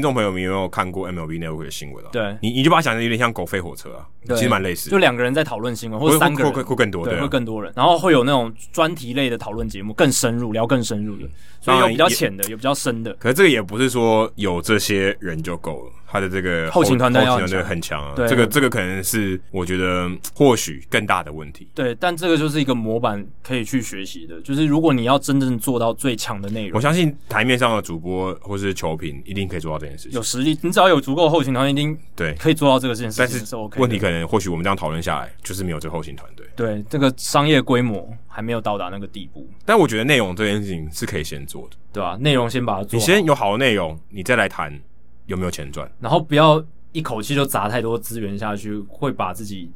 众朋友们有没有看过 MLB Network 的新闻啊？对，你你就把它想成有点像狗吠火车啊，其实蛮类似。就两个人在讨论新闻，或者三个人，会会更多，对，会更多人。然后会有那种专题类的讨论节目，我们更深入，聊更深入的。所以有比较浅的，有比较深的。可是这个也不是说有这些人就够了。他的这个后勤团队要很强啊，这个这个可能是我觉得或许更大的问题。对，但这个就是一个模板可以去学习的，就是如果你要真正做到最强的内容，我相信台面上的主播或是球评一定可以做到这件事情。有实力，你只要有足够后勤团队，一定对可以做到这个事情。但是问题可能或许我们这样讨论下来，就是没有这个后勤团队。对，这个商业规模还没有到达那个地步。但我觉得内容这件事情是可以先做的，对吧？内容先把它做，你先有好的内容，你再来谈。有没有钱赚？然后不要一口气就砸太多资源下去，会把自己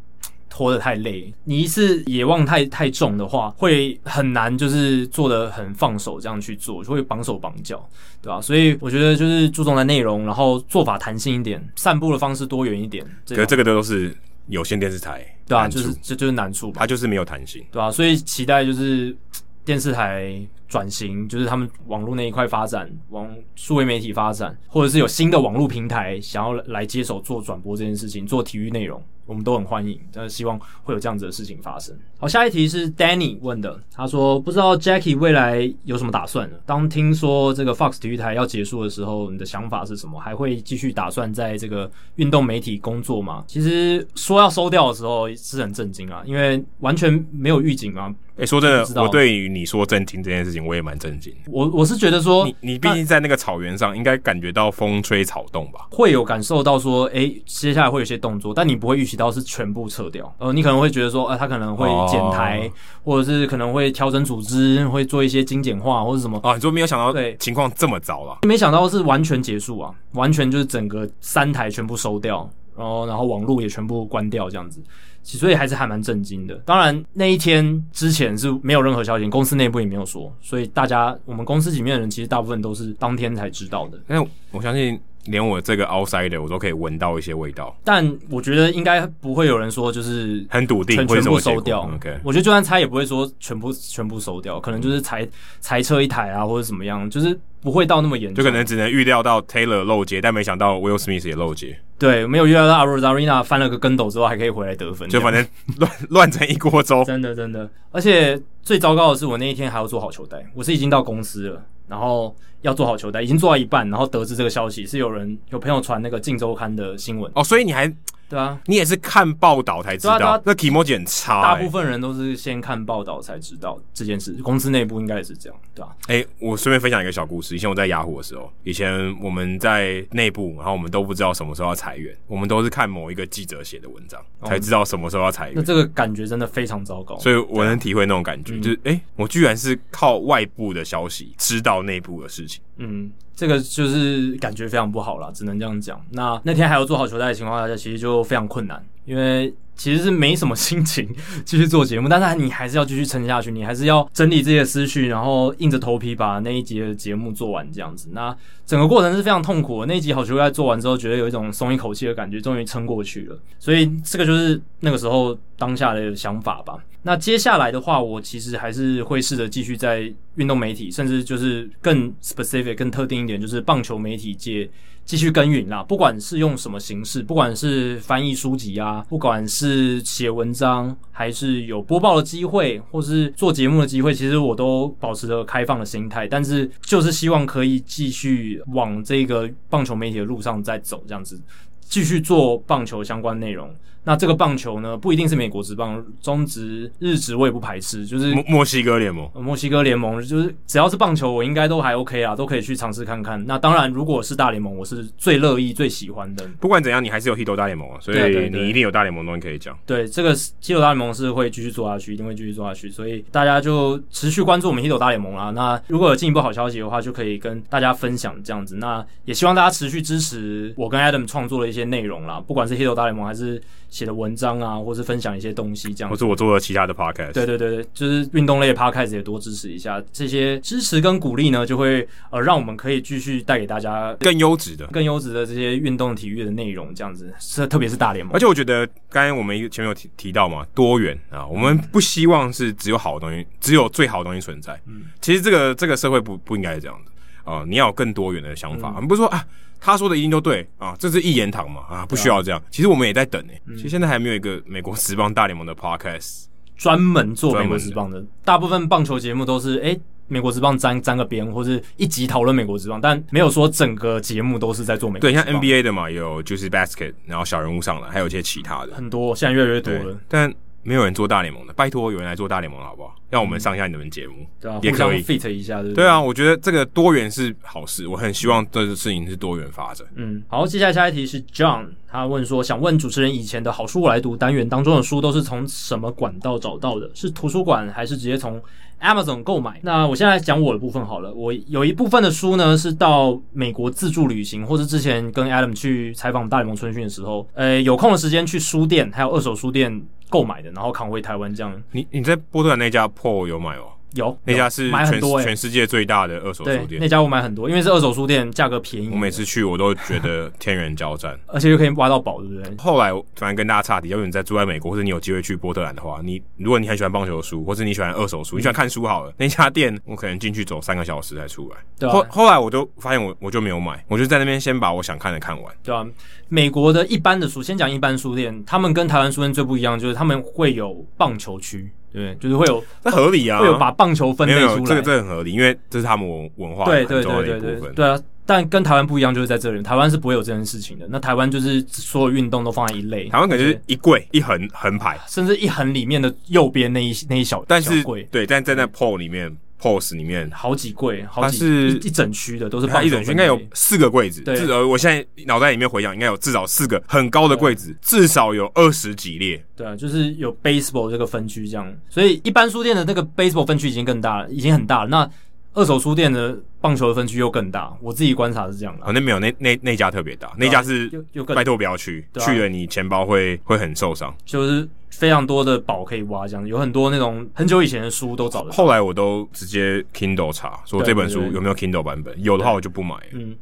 拖得太累。你一次野望太太重的话，会很难，就是做的很放手这样去做，就会绑手绑脚，对吧？所以我觉得就是注重在内容，然后做法弹性一点，散步的方式多元一点。可是这个都是有线电视台，对啊，就是这就是难处吧，它就是没有弹性，对吧？所以期待就是电视台。转型就是他们网络那一块发展，往数位媒体发展，或者是有新的网络平台想要来接手做转播这件事情，做体育内容。我们都很欢迎。但是希望会有这样子的事情发生。好，下一题是 Danny 问的，他说不知道 Jackie 未来有什么打算呢？当听说这个 Fox 体育台要结束的时候，你的想法是什么？还会继续打算在这个运动媒体工作吗？其实说要收掉的时候是很震惊啊，因为完全没有预警啊。诶、欸，说真的，我对于你说震惊这件事情，我也蛮震惊。我我是觉得说，你你毕竟在那个草原上，应该感觉到风吹草动吧？会有感受到说，诶、欸，接下来会有些动作，但你不会预期到是全部撤掉。呃，你可能会觉得说，呃，他可能会减台，哦、或者是可能会调整组织，会做一些精简化，或者什么。啊，你就没有想到，对，情况这么糟了？没想到是完全结束啊，完全就是整个三台全部收掉，然后然后网络也全部关掉，这样子。所以还是还蛮震惊的。当然那一天之前是没有任何消息，公司内部也没有说，所以大家我们公司里面的人其实大部分都是当天才知道的。但我相信连我这个 outsider 我都可以闻到一些味道。但我觉得应该不会有人说就是很笃定全部收掉。OK，我觉得就算拆也不会说全部全部收掉，可能就是裁裁车一台啊或者怎么样，就是。不会到那么严重，就可能只能预料到 Taylor 漏接，但没想到 Will Smith 也漏接。对，没有预料到 Arozarena 翻了个跟斗之后还可以回来得分，就反正乱乱成一锅粥。真的真的，而且最糟糕的是，我那一天还要做好球带，我是已经到公司了，然后要做好球袋，已经做到一半，然后得知这个消息，是有人有朋友传那个《镜周刊》的新闻哦，所以你还。对啊，你也是看报道才知道，啊、那题目很差，欸。大部分人都是先看报道才知道这件事，公司内部应该也是这样，对吧，啊？哎，欸，我顺便分享一个小故事。以前我在雅虎的时候，以前我们在内部，然后我们都不知道什么时候要裁员，我们都是看某一个记者写的文章，哦，才知道什么时候要裁员。那这个感觉真的非常糟糕，所以我能体会那种感觉，就是哎，欸，我居然是靠外部的消息知道内部的事情。嗯，这个就是感觉非常不好了，只能这样讲。那那天还有做好球带的情况下，其实就非常困难。因为其实是没什么心情 继续做节目，但是你还是要继续撑下去，你还是要整理这些思绪，然后硬着头皮把那一集的节目做完，这样子。那整个过程是非常痛苦的。那一集好球在做完之后，觉得有一种松一口气的感觉，终于撑过去了。所以这个就是那个时候当下的想法吧。那接下来的话，我其实还是会试着继续在运动媒体，甚至就是更 specific、更特定一点，就是棒球媒体界。继续耕耘啦，不管是用什么形式，不管是翻译书籍啊，不管是写文章，还是有播报的机会，或是做节目的机会，其实我都保持着开放的心态。但是就是希望可以继续往这个棒球媒体的路上再走，这样子继续做棒球相关内容。那这个棒球呢，不一定是美国职棒、中职、日职，我也不排斥。就是墨墨西哥联盟，墨西哥联盟就是只要是棒球，我应该都还 OK 啊，都可以去尝试看看。那当然，如果是大联盟，我是最乐意、最喜欢的。不管怎样，你还是有 Hito 大联盟啊，所以你一定有大联盟东西可以讲。对，这个 Hito 大联盟是会继续做下去，一定会继续做下去。所以大家就持续关注我们 Hito 大联盟啦。那如果有进一步好消息的话，就可以跟大家分享这样子。那也希望大家持续支持我跟 Adam 创作的一些内容啦，不管是 Hito 大联盟还是写的文章啊，或是分享一些东西这样，或是我做了其他的 podcast，对对对对，就是运动类的 podcast 也多支持一下，这些支持跟鼓励呢，就会呃让我们可以继续带给大家更优质的、更优质的这些运动体育的内容，这样子是特别是大联盟。而且我觉得刚才我们前面有提提到嘛，多元啊，我们不希望是只有好的东西，只有最好的东西存在。嗯，其实这个这个社会不不应该是这样的啊、呃，你要有更多元的想法，我们、嗯、不是说啊。他说的一定都对啊，这是一言堂嘛啊，不需要这样。啊、其实我们也在等诶、欸，嗯、其实现在还没有一个美国职棒大联盟的 podcast 专门做美国职棒的。大部分棒球节目都是诶、欸，美国职棒沾沾个边，或是一集讨论美国职棒，但没有说整个节目都是在做美国。对，像 NBA 的嘛，有 Juicy Basket，然后小人物上来，还有一些其他的，很多，现在越来越多了。但没有人做大联盟的，拜托有人来做大联盟好不好？让我们上一下你们节目，对啊，也可以 fit 一下？对啊，我觉得这个多元是好事，我很希望这个事情是多元发展。嗯，好，接下来下一题是 John，他问说，想问主持人，以前的好书我来读单元当中的书都是从什么管道找到的？是图书馆还是直接从 Amazon 购买？那我现在讲我的部分好了，我有一部分的书呢是到美国自助旅行，或是之前跟 Adam 去采访大联盟春训的时候，呃，有空的时间去书店还有二手书店购买的，然后扛回台湾这样。你你在波特兰那家 Paul 有买哦？有那家是买很多、欸、全世界最大的二手书店。那家我买很多，因为是二手书店，价格便宜。我每次去我都觉得 天人交战，而且又可以挖到宝，对不对？后来反正跟大家岔题，要是你在住在美国，或者你有机会去波特兰的话，你如果你很喜欢棒球书，或者你喜欢二手书，你喜欢看书好了，那家店我可能进去走三个小时才出来。对、啊。后后来我就发现我我就没有买，我就在那边先把我想看的看完。对啊，美国的一般的书，先讲一般书店，他们跟台湾书店最不一样，就是他们会有棒球区。对，就是会有，那合理啊，会有把棒球分类出来，这个这个很合理，因为这是他们文文化。对对对对对，对啊，但跟台湾不一样，就是在这里，台湾是不会有这件事情的。那台湾就是所有运动都放在一类，台湾可能是一柜一横横排，甚至一横里面的右边那一那一小，但是柜对，但在那 pole 里面。POS 里面好几柜，好几它是一,一整区的都是棒，一整区应该有四个柜子。至少我现在脑袋里面回想，应该有至少四个很高的柜子，至少有二十几列。对啊，就是有 baseball 这个分区这样，所以一般书店的那个 baseball 分区已经更大了，已经很大了。那二手书店的棒球的分区又更大，我自己观察是这样的。哦，那没有，那那那家特别大，那家是拜托不要去，去了你钱包会会很受伤。就是。非常多的宝可以挖，这样有很多那种很久以前的书都找得到。后来我都直接 Kindle 查，说这本书有没有 Kindle 版本，有的话我就不买。嗯，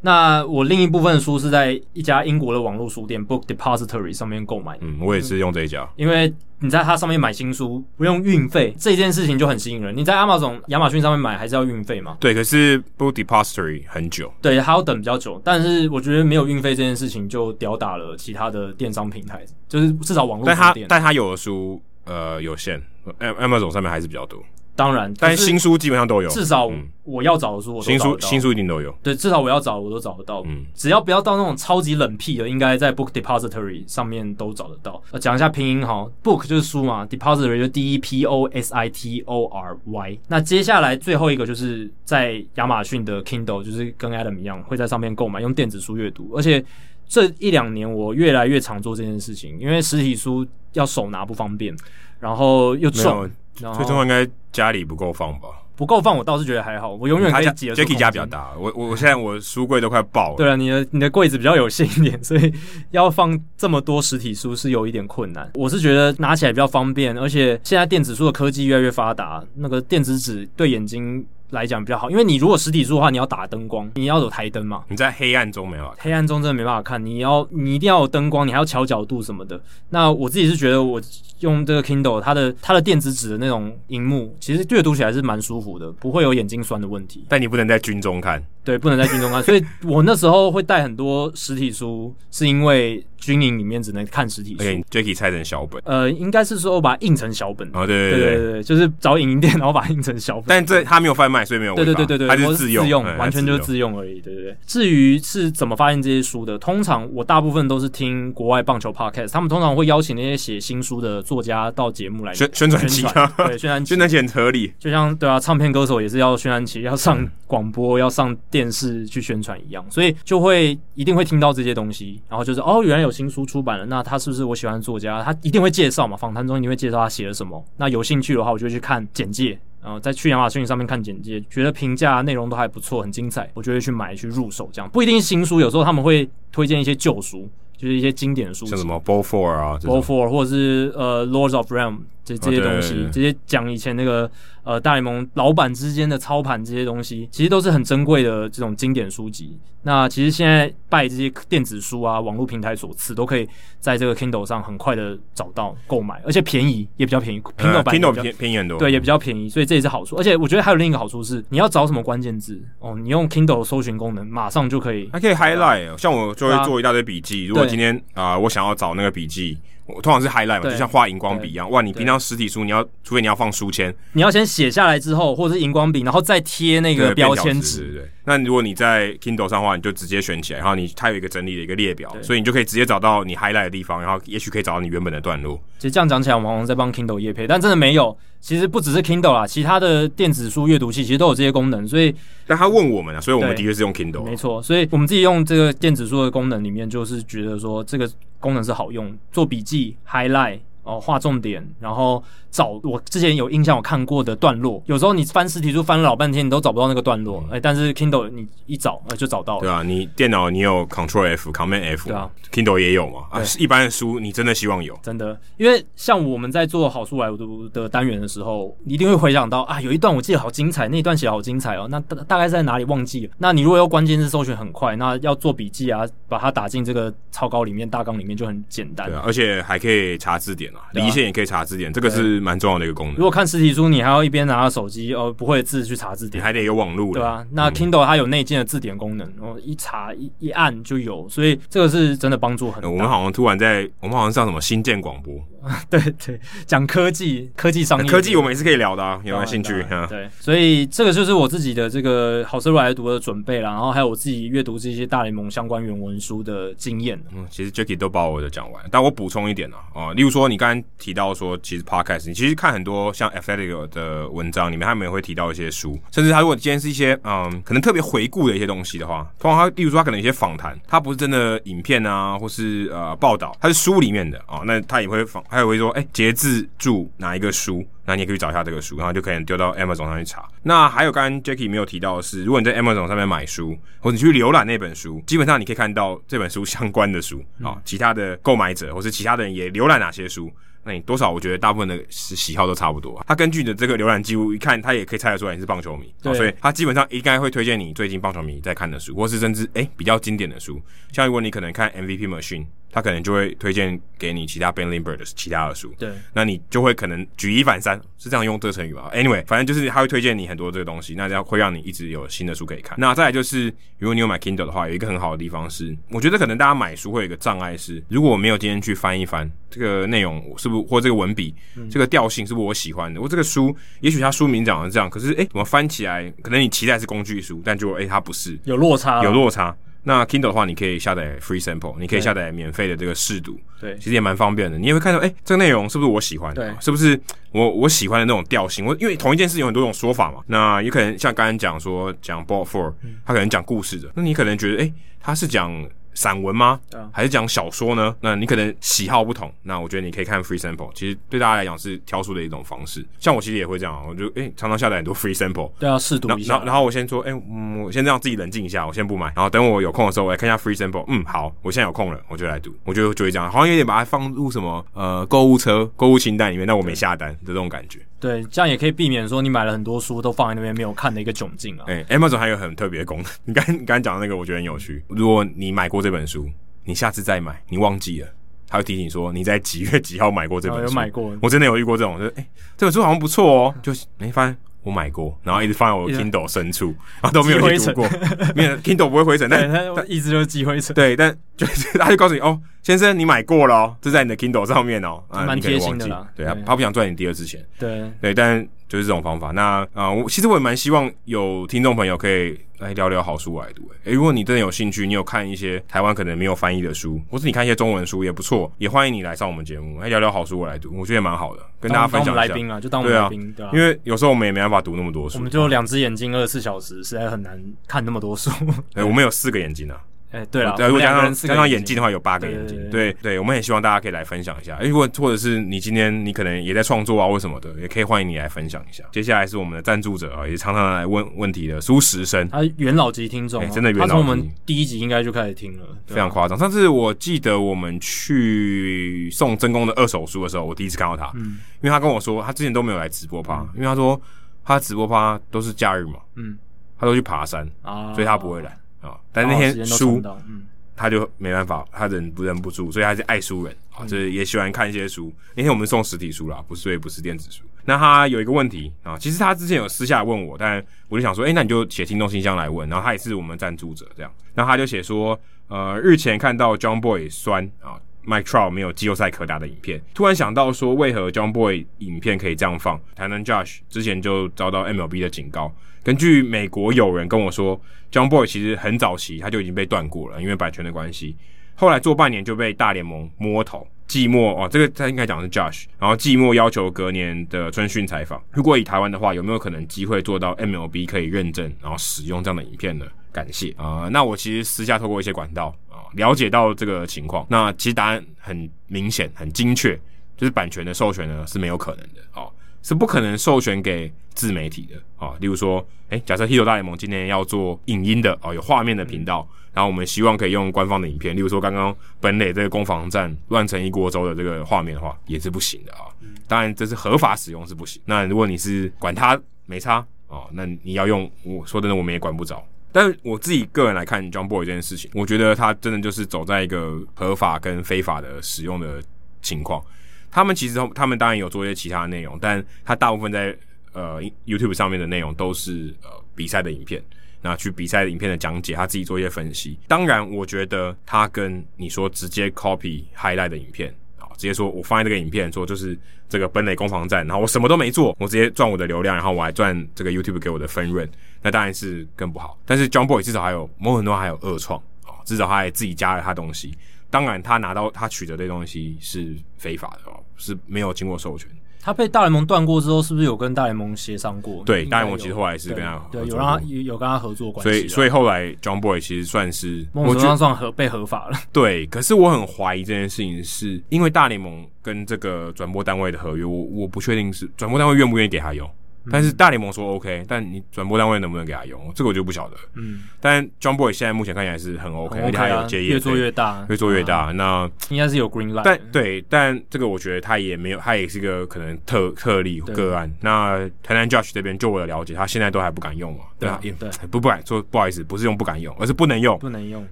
那我另一部分的书是在一家英国的网络书店 Book Depository 上面购买。嗯，我也是用这一家，因为。你在它上面买新书不用运费，这件事情就很吸引人。你在 Amazon 亚马逊上面买还是要运费嘛？对，可是 Book Depository 很久，对，还要等比较久。但是我觉得没有运费这件事情就吊打了其他的电商平台，就是至少网络书店。但它但它有的书呃有限，Amazon 上面还是比较多。当然，但是新书基本上都有。至少我要找的书，我都找得到。新书新书一定都有。对，至少我要找的我都找得到。嗯，只要不要到那种超级冷僻的，应该在 Book Depository 上面都找得到。呃，讲一下拼音哈，Book 就是书嘛，Depository 就 D E P O S I T O R Y。那接下来最后一个就是在亚马逊的 Kindle，就是跟 Adam 一样会在上面购买，用电子书阅读。而且这一两年我越来越常做这件事情，因为实体书要手拿不方便，然后又重。最重要应该家里不够放吧？不够放，我倒是觉得还好。我永远可以挤。Jacky 家比较大，我我我现在我书柜都快爆了。对啊，你的你的柜子比较有限一点，所以要放这么多实体书是有一点困难。我是觉得拿起来比较方便，而且现在电子书的科技越来越发达，那个电子纸对眼睛来讲比较好，因为你如果实体书的话，你要打灯光，你要有台灯嘛。你在黑暗中没办法，黑暗中真的没办法看。你要你一定要有灯光，你还要调角度什么的。那我自己是觉得，我用这个 Kindle，它的它的电子纸的那种荧幕，其实阅读起来是蛮舒服的，不会有眼睛酸的问题。但你不能在军中看，对，不能在军中看。所以我那时候会带很多实体书，是因为军营里面只能看实体书。OK，Jacky 拆成小本。呃，应该是说我把它印成小本。哦，对对对对对，就是找影音店，然后把它印成小本。但这它没有贩卖，所以没有。对对对对。对，它是自用，自用完全就是自用而已。对对对。至于是怎么发现这些书的，通常我大部分都是听国外棒球 podcast，他们通常会邀请那些写新书的作家到节目来宣宣传期。对，宣传期 宣传期很合理。就像对啊，唱片歌手也是要宣传期，要上广播，要上电视去宣传一样，所以就会一定会听到这些东西。然后就是哦，原来有新书出版了，那他是不是我喜欢的作家？他一定会介绍嘛，访谈中一定会介绍他写了什么。那有兴趣的话，我就去看简介。然后再去亚马逊上面看简介，觉得评价内容都还不错，很精彩，我就会去买去入手。这样。不一定新书，有时候他们会推荐一些旧书，就是一些经典的书，像什么《b o l l Four》啊，《b o l l Four》或者是呃《Lords of Realm》这这些东西，这些讲以前那个。呃，大联盟老板之间的操盘这些东西，其实都是很珍贵的这种经典书籍。那其实现在拜这些电子书啊、网络平台所赐，都可以在这个 Kindle 上很快的找到购买，而且便宜也比较便宜。Kindle 版 Kindle 便便宜很多，对，也比较便宜，所以这也是好处。而且我觉得还有另一个好处是，你要找什么关键字哦，你用 Kindle 搜寻功能，马上就可以，还可以 highlight、啊。像我就会做一大堆笔记，如果今天啊、呃，我想要找那个笔记。我通常是 highlight 嘛，就像画荧光笔一样。哇，你平常实体书，你要除非你要放书签，你要先写下来之后，或者是荧光笔，然后再贴那个标签纸。那如果你在 Kindle 上的话，你就直接选起来，然后你它有一个整理的一个列表，所以你就可以直接找到你 highlight 的地方，然后也许可以找到你原本的段落。其实这样讲起来，我们好像在帮 Kindle 业配，但真的没有。其实不只是 Kindle 啦，其他的电子书阅读器其实都有这些功能。所以，但他问我们啊，所以我们的确是用 Kindle。没错，所以我们自己用这个电子书的功能里面，就是觉得说这个功能是好用，做笔记 highlight。哦，画重点，然后找我之前有印象我看过的段落。有时候你翻实体书翻了老半天，你都找不到那个段落，哎、嗯，但是 Kindle 你一找，哎，就找到了。对啊，你电脑你有 Control F、Command F，对啊，Kindle 也有嘛。啊，一般的书你真的希望有，真的，因为像我们在做好书来读的单元的时候，你一定会回想到啊，有一段我记得好精彩，那一段写好精彩哦，那大大概在哪里忘记了？那你如果要关键字搜寻很快，那要做笔记啊，把它打进这个草稿里面、大纲里面就很简单。对啊，而且还可以查字典啊。离线也可以查字典，这个是蛮重要的一个功能。如果看实体书，你还要一边拿着手机哦，不会的字去查字典，你还得有网络，对吧？那 Kindle 它有内建的字典功能，哦，一查一一按就有，所以这个是真的帮助很大。我们好像突然在，我们好像上什么新建广播，对对，讲科技、科技商业、科技，我们也是可以聊的啊，有没有兴趣？对，所以这个就是我自己的这个好书来读的准备啦，然后还有我自己阅读这些大联盟相关原文书的经验。嗯，其实 Jacky 都把我的讲完，但我补充一点啊，啊，例如说你刚刚提到说。其实 podcast，你其实看很多像 Athletic 的文章里面，他们也会提到一些书，甚至他如果今天是一些嗯，可能特别回顾的一些东西的话，通常他例如说他可能一些访谈，他不是真的影片啊，或是呃报道，他是书里面的啊、哦，那他也会访，他也会说，哎，节制住哪一个书，那你也可以找一下这个书，然后就可以丢到 Amazon 上去查。那还有刚刚 Jacky 没有提到的是，如果你在 Amazon 上面买书，或者你去浏览那本书，基本上你可以看到这本书相关的书啊、哦，其他的购买者或是其他的人也浏览哪些书。那你多少？我觉得大部分的喜喜好都差不多。他根据你的这个浏览记录一看，他也可以猜得出来你是棒球迷，对，所以他基本上应该会推荐你最近棒球迷在看的书，或是甚至诶比较经典的书。像如果你可能看 MVP Machine。他可能就会推荐给你其他 Ben Lindbergh 的其他的书，对，那你就会可能举一反三，是这样用这个成语吧？Anyway，反正就是他会推荐你很多这个东西，那这样会让你一直有新的书可以看。那再来就是，如果你有买 Kindle 的话，有一个很好的地方是，我觉得可能大家买书会有一个障碍是，如果我没有今天去翻一翻这个内容，是不是或这个文笔、嗯、这个调性是不是我喜欢的？我这个书也许它书名讲的这样，可是诶，怎么翻起来？可能你期待是工具书，但就诶，它不是，有落差，有落差。那 Kindle 的话，你可以下载 Free Sample，你可以下载免费的这个试读，对，其实也蛮方便的。你也会看到，哎、欸，这个内容是不是我喜欢的？对，是不是我我喜欢的那种调性？我因为同一件事有很多种说法嘛。那有可能像刚刚讲说讲 Ball Four，他可能讲故事的，那你可能觉得，哎、欸，他是讲。散文吗？还是讲小说呢？那你可能喜好不同。那我觉得你可以看 free sample，其实对大家来讲是挑书的一种方式。像我其实也会这样，我就诶、欸、常常下载很多 free sample，对啊，试读一下。然后然后我先说，诶、欸、嗯，我先让自己冷静一下，我先不买。然后等我有空的时候，我来看一下 free sample。嗯，好，我现在有空了，我就来读。我觉得就会这样，好像有点把它放入什么呃购物车、购物清单里面，但我没下单的这种感觉。对，这样也可以避免说你买了很多书都放在那边没有看的一个窘境啊。哎、欸、Amazon 还有很特别的功能，你刚你刚才讲的那个，我觉得很有趣。如果你买过这本书。你下次再买，你忘记了，他会提醒说你在几月几号买过这本书。哦、有买过，我真的有遇过这种，就是诶、欸，这本书好像不错哦，就没发现我买过，然后一直放在我 Kindle 深处，然后都没有去读过。没有 Kindle 不会灰尘，但它一直就是积灰尘。对，但就是 他就告诉你哦，先生你买过了哦，这在你的 Kindle 上面哦，蛮贴心的啦。对啊，他不想赚你第二次钱。对对，但就是这种方法。那啊，我、呃、其实我也蛮希望有听众朋友可以。来聊聊好书来读，诶，如果你真的有兴趣，你有看一些台湾可能没有翻译的书，或是你看一些中文书也不错，也欢迎你来上我们节目，来聊聊好书我来读，我觉得也蛮好的，跟大家分享一下。来宾啊，就当我们来宾，对啊，因为有时候我们也没办法读那么多书，我们就两只眼睛二十四小时，实在很难看那么多书。对，我们有四个眼睛啊。哎、欸，对了，如果加上加上眼镜的话，有八个眼睛。对对，我们也希望大家可以来分享一下。如果或者是你今天你可能也在创作啊，或什么的，也可以欢迎你来分享一下。接下来是我们的赞助者啊，也常常来问问题的苏时生，他元老级听众、啊欸，真的元老级，他从我们第一集应该就开始听了，非常夸张。上次我记得我们去送真功的二手书的时候，我第一次看到他，嗯，因为他跟我说他之前都没有来直播趴、嗯，因为他说他直播趴都是假日嘛，嗯，他都去爬山啊，所以他不会来啊、哦。但那天输，嗯。他就没办法，他忍不忍不住，所以他是爱书人啊，就是也喜欢看一些书。那天我们送实体书啦，不是，所以不是电子书。那他有一个问题啊，其实他之前有私下问我，但我就想说，诶、欸，那你就写听众信箱来问。然后他也是我们赞助者这样，然后他就写说，呃，日前看到 John Boy 酸啊，Mike Trout 没有季后赛可打的影片，突然想到说，为何 John Boy 影片可以这样放？台南 Josh 之前就遭到 MLB 的警告。根据美国友人跟我说，Jomboy 其实很早期他就已经被断过了，因为版权的关系。后来做半年就被大联盟摸头，寂寞哦，这个他应该讲是 Josh，然后寂寞要求隔年的春训采访。如果以台湾的话，有没有可能机会做到 MLB 可以认证，然后使用这样的影片呢？感谢啊、那我其实私下透过一些管道啊、了解到这个情况。那其实答案很明显，很精确。就是版权的授权呢是没有可能的哦，是不可能授权给自媒体的啊、哦。例如说，诶、欸，假设《Hito 大联盟》今天要做影音的哦，有画面的频道，嗯、然后我们希望可以用官方的影片，例如说刚刚本垒这个攻防战乱成一锅粥的这个画面的话，也是不行的啊、哦。当然，这是合法使用是不行。那如果你是管他没差哦，那你要用，我说真的，我们也管不着。但我自己个人来看 John Boy 这件事情，我觉得他真的就是走在一个合法跟非法的使用的情况。他们其实他们当然有做一些其他的内容，但他大部分在呃 YouTube 上面的内容都是呃比赛的影片，那去比赛的影片的讲解，他自己做一些分析。当然，我觉得他跟你说直接 copy highlight 的影片。直接说，我放在这个影片，说就是这个本垒攻防战，然后我什么都没做，我直接赚我的流量，然后我还赚这个 YouTube 给我的分润，那当然是更不好。但是 John Boy 至少还有某很多还有二创啊，至少他还自己加了他东西。当然，他拿到他取得的东西是非法的哦，是没有经过授权。他被大联盟断过之后，是不是有跟大联盟协商过？对，大联盟其实后来是跟他合作对，对，有让他有有跟他合作关系。所以，所以后来 John Boy 其实算是某种程度上算合被合法了。对，可是我很怀疑这件事情，是因为大联盟跟这个转播单位的合约，我我不确定是转播单位愿不愿意给他用。但是大联盟说 OK，但你转播单位能不能给他用，这个我就不晓得。嗯，但 John Boy 现在目前看起来是很 OK，而且他有接业，越做越大，越做越大。那应该是有 Green Light。但对，但这个我觉得他也没有，他也是一个可能特特例个案。那台南 Judge 这边就我的了解，他现在都还不敢用嘛？对啊，对，不不敢说不好意思，不是用不敢用，而是不能用，不能用。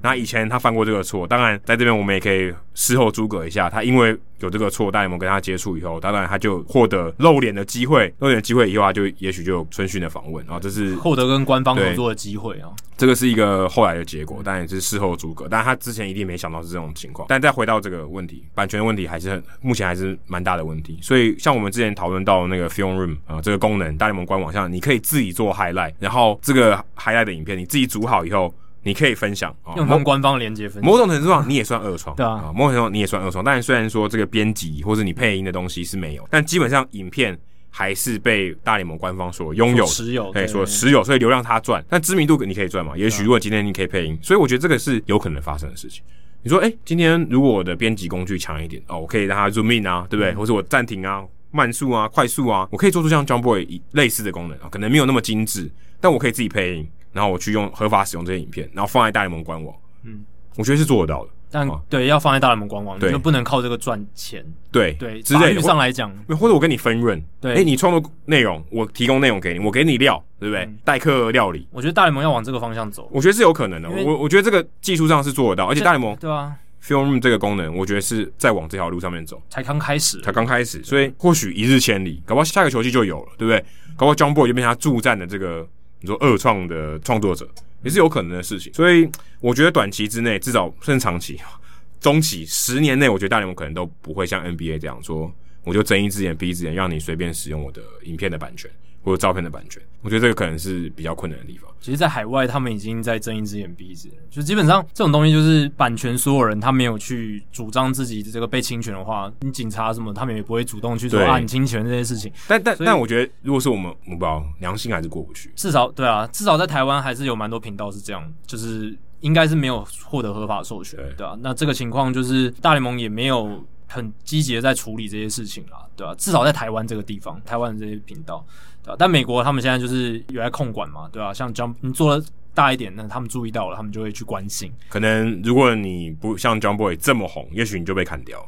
那以前他犯过这个错，当然在这边我们也可以事后诸葛一下，他因为。有这个错，大联盟跟他接触以后，当然他就获得露脸的机会，露脸的机会以后，他就也许就有春训的访问啊，这是获得跟官方合作的机会啊。这个是一个后来的结果，当然也是事后诸葛，但他之前一定没想到是这种情况。但再回到这个问题，版权的问题还是很目前还是蛮大的问题。所以像我们之前讨论到那个 Film Room 啊，这个功能，大联盟官网上你可以自己做 highlight，然后这个 highlight 的影片你自己组好以后。你可以分享，用他们官方连接分享。某种程度上，你也算二创，对啊，某种程度上你也算二创。但虽然说这个编辑或者你配音的东西是没有，但基本上影片还是被大联盟官方所拥有、持有，可以说持有，所以流量他赚，但知名度你可以赚嘛？也许如果今天你可以配音，所以我觉得这个是有可能发生的事情。你说，诶，今天如果我的编辑工具强一点哦，我可以让它 zoom in 啊，对不对？或者我暂停啊、慢速啊、快速啊，我可以做出像 John Boy 类似的功能啊，可能没有那么精致，但我可以自己配音。然后我去用合法使用这些影片，然后放在大联盟官网，嗯，我觉得是做得到的。但、啊、对，要放在大联盟官网，你，就不能靠这个赚钱。对对，之类的上来讲，或者我跟你分润，对，哎，你创作内容，我提供内容给你，我给你料，对不对？嗯、代客料理，我觉得大联盟要往这个方向走，我觉得是有可能的。我我觉得这个技术上是做得到，而且大联盟对啊，Film 这个功能，我觉得是在往这条路上面走，才刚开始，才刚开始，所以或许一日千里，搞不好下个球季就有了，对不对？搞不好 John Boy 就变成他助战的这个你说二创的创作者。也是有可能的事情，所以我觉得短期之内，至少甚至长期、中期十年内，我觉得大联盟可能都不会像 NBA 这样说，我就睁一只眼闭一只眼，让你随便使用我的影片的版权或者照片的版权。我觉得这个可能是比较困难的地方。其实，在海外，他们已经在睁一只眼闭一只眼，就基本上这种东西就是版权，所有人他没有去主张自己这个被侵权的话，你警察什么，他们也不会主动去说啊，你侵权这些事情。但但但我觉得，如果是我们，我不知道良心还是过不去。至少对啊，至少在台湾还是有蛮多频道是这样，就是应该是没有获得合法授权，对，对啊。那这个情况就是大联盟也没有很积极的在处理这些事情啦，对啊，至少在台湾这个地方，台湾的这些频道。但美国他们现在就是有在控管嘛，对吧、啊？像 Jump，你做的大一点，那他们注意到了，他们就会去关心。可能如果你不像 Jomboy 这么红，也许你就被砍掉。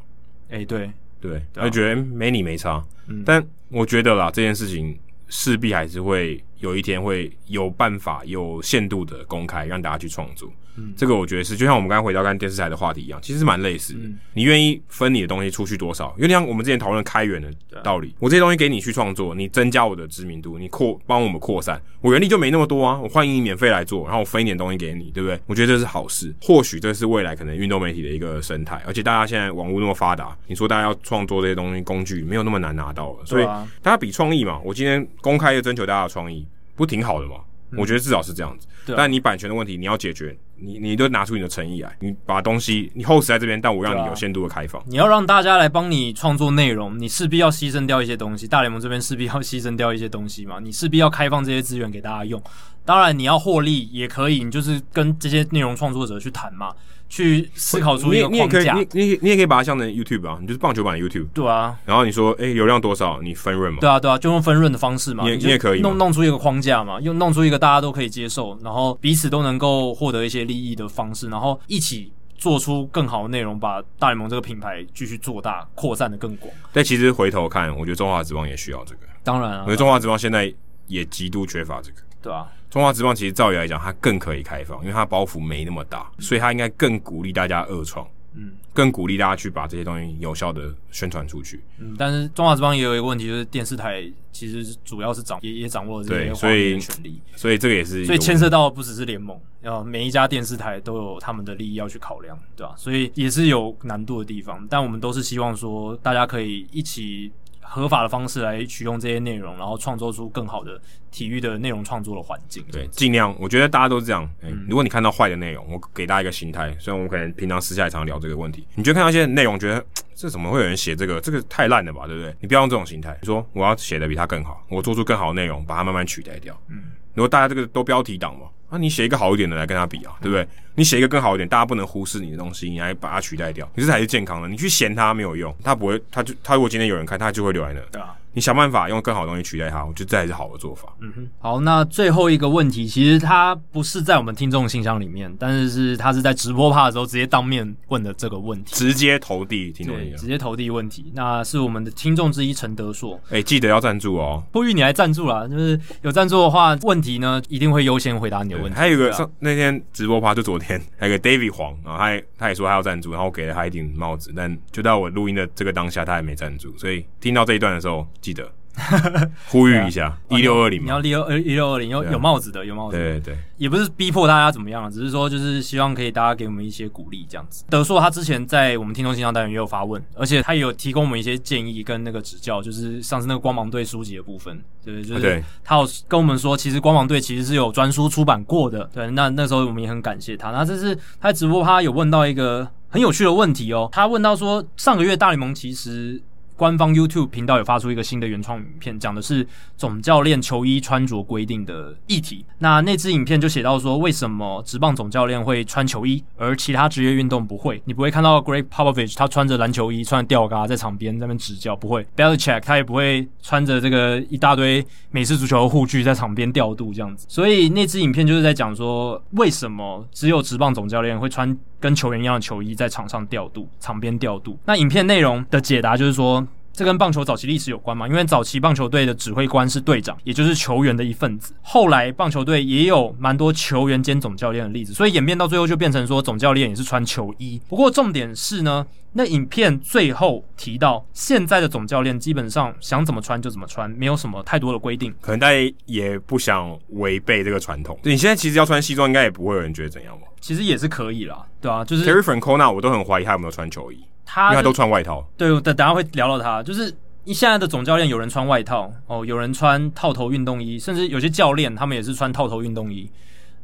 哎、欸，对对，他就觉得没你没差。嗯，但我觉得啦，这件事情势必还是会有一天会有办法有限度的公开，让大家去创作。嗯，这个我觉得是，就像我们刚刚回到刚电视台的话题一样，其实蛮类似的。嗯、你愿意分你的东西出去多少？有点像我们之前讨论开源的道理。啊、我这些东西给你去创作，你增加我的知名度，你扩帮我们扩散，我原力就没那么多啊。我欢迎你免费来做，然后我分一点东西给你，对不对？我觉得这是好事。或许这是未来可能运动媒体的一个生态，而且大家现在网络那么发达，你说大家要创作这些东西工具没有那么难拿到了，所以大家比创意嘛。我今天公开的征求大家的创意，不挺好的吗？嗯、我觉得至少是这样子。但你版权的问题你要解决。你你都拿出你的诚意来，你把东西你 host 在这边，但我让你有限度的开放。啊、你要让大家来帮你创作内容，你势必要牺牲掉一些东西。大联盟这边势必要牺牲掉一些东西嘛，你势必要开放这些资源给大家用。当然，你要获利也可以，你就是跟这些内容创作者去谈嘛。去思考出一个框架，你你你也可以把它像成 YouTube 啊，你就是棒球版的 YouTube。对啊，然后你说，哎，流量多少？你分润嘛？对啊，对啊，就用分润的方式嘛。你你也可以弄弄出一个框架嘛，用弄出一个大家都可以接受，然后彼此都能够获得一些利益的方式，然后一起做出更好的内容，把大联盟这个品牌继续做大，扩散的更广。但其实回头看，我觉得中华职棒也需要这个。当然啊，我觉得中华职棒现在也极度缺乏这个。对啊。中华职棒其实照理来讲，它更可以开放，因为它包袱没那么大，所以它应该更鼓励大家二创，嗯，更鼓励大家去把这些东西有效的宣传出去。嗯，但是中华之邦也有一个问题，就是电视台其实主要是掌也也掌握了这些画面权利，所以这个也是，所以牵涉到不只是联盟，然后每一家电视台都有他们的利益要去考量，对吧？所以也是有难度的地方，但我们都是希望说大家可以一起。合法的方式来取用这些内容，然后创作出更好的体育的内容创作的环境。对，尽量，我觉得大家都是这样。欸嗯、如果你看到坏的内容，我给大家一个心态。虽然我们可能平常私下也常聊这个问题，你觉得看到一些内容，觉得这怎么会有人写这个？这个太烂了吧，对不对？你不要用这种心态。你说我要写的比他更好，我做出更好的内容，把它慢慢取代掉。嗯，如果大家这个都标题党嘛。那、啊、你写一个好一点的来跟他比啊，对不对？你写一个更好一点，大家不能忽视你的东西，你来把它取代掉，你这才是健康的。你去嫌它没有用，它不会，它就它如果今天有人看，它就会留在那。对啊。你想办法用更好的东西取代它，我觉得这才是好的做法。嗯哼，好，那最后一个问题，其实它不是在我们听众信箱里面，但是是它是在直播趴的时候直接当面问的这个问题，直接投递听众直接投递问题。那是我们的听众之一陈德硕，哎、欸，记得要赞助哦，呼吁你来赞助啦，就是有赞助的话，问题呢一定会优先回答你的问题。还有一个上那天直播趴就昨天，还有 个 David 黄啊，他也他也说他要赞助，然后我给了他一顶帽子，但就到我录音的这个当下，他还没赞助，所以听到这一段的时候，记得。呼吁一下，一六二零，你要一六二一六二零，有有帽子的，有帽子的。对对对，也不是逼迫大家怎么样，只是说就是希望可以大家给我们一些鼓励这样子。德硕他之前在我们听众信箱单元也有发问，而且他也有提供我们一些建议跟那个指教，就是上次那个光芒队书籍的部分，对，就是他有跟我们说，其实光芒队其实是有专书出版过的。对，那那时候我们也很感谢他。那这是他直播他有问到一个很有趣的问题哦，他问到说上个月大联盟其实。官方 YouTube 频道有发出一个新的原创影片，讲的是总教练球衣穿着规定的议题。那那支影片就写到说，为什么职棒总教练会穿球衣，而其他职业运动不会？你不会看到 Greg Popovich 他穿着篮球衣，穿着吊嘎在场边在那边执教，不会。Belichick 他也不会穿着这个一大堆美式足球护具在场边调度这样子。所以那支影片就是在讲说，为什么只有职棒总教练会穿跟球员一样的球衣在场上调度，场边调度？那影片内容的解答就是说。这跟棒球早期历史有关嘛？因为早期棒球队的指挥官是队长，也就是球员的一份子。后来棒球队也有蛮多球员兼总教练的例子，所以演变到最后就变成说总教练也是穿球衣。不过重点是呢，那影片最后提到，现在的总教练基本上想怎么穿就怎么穿，没有什么太多的规定。可能大家也不想违背这个传统。你现在其实要穿西装，应该也不会有人觉得怎样吧？其实也是可以啦，对啊，就是 Terry Francona，我都很怀疑他有没有穿球衣。他因为他都穿外套，对，等等下会聊到他，就是你现在的总教练有人穿外套哦，有人穿套头运动衣，甚至有些教练他们也是穿套头运动衣，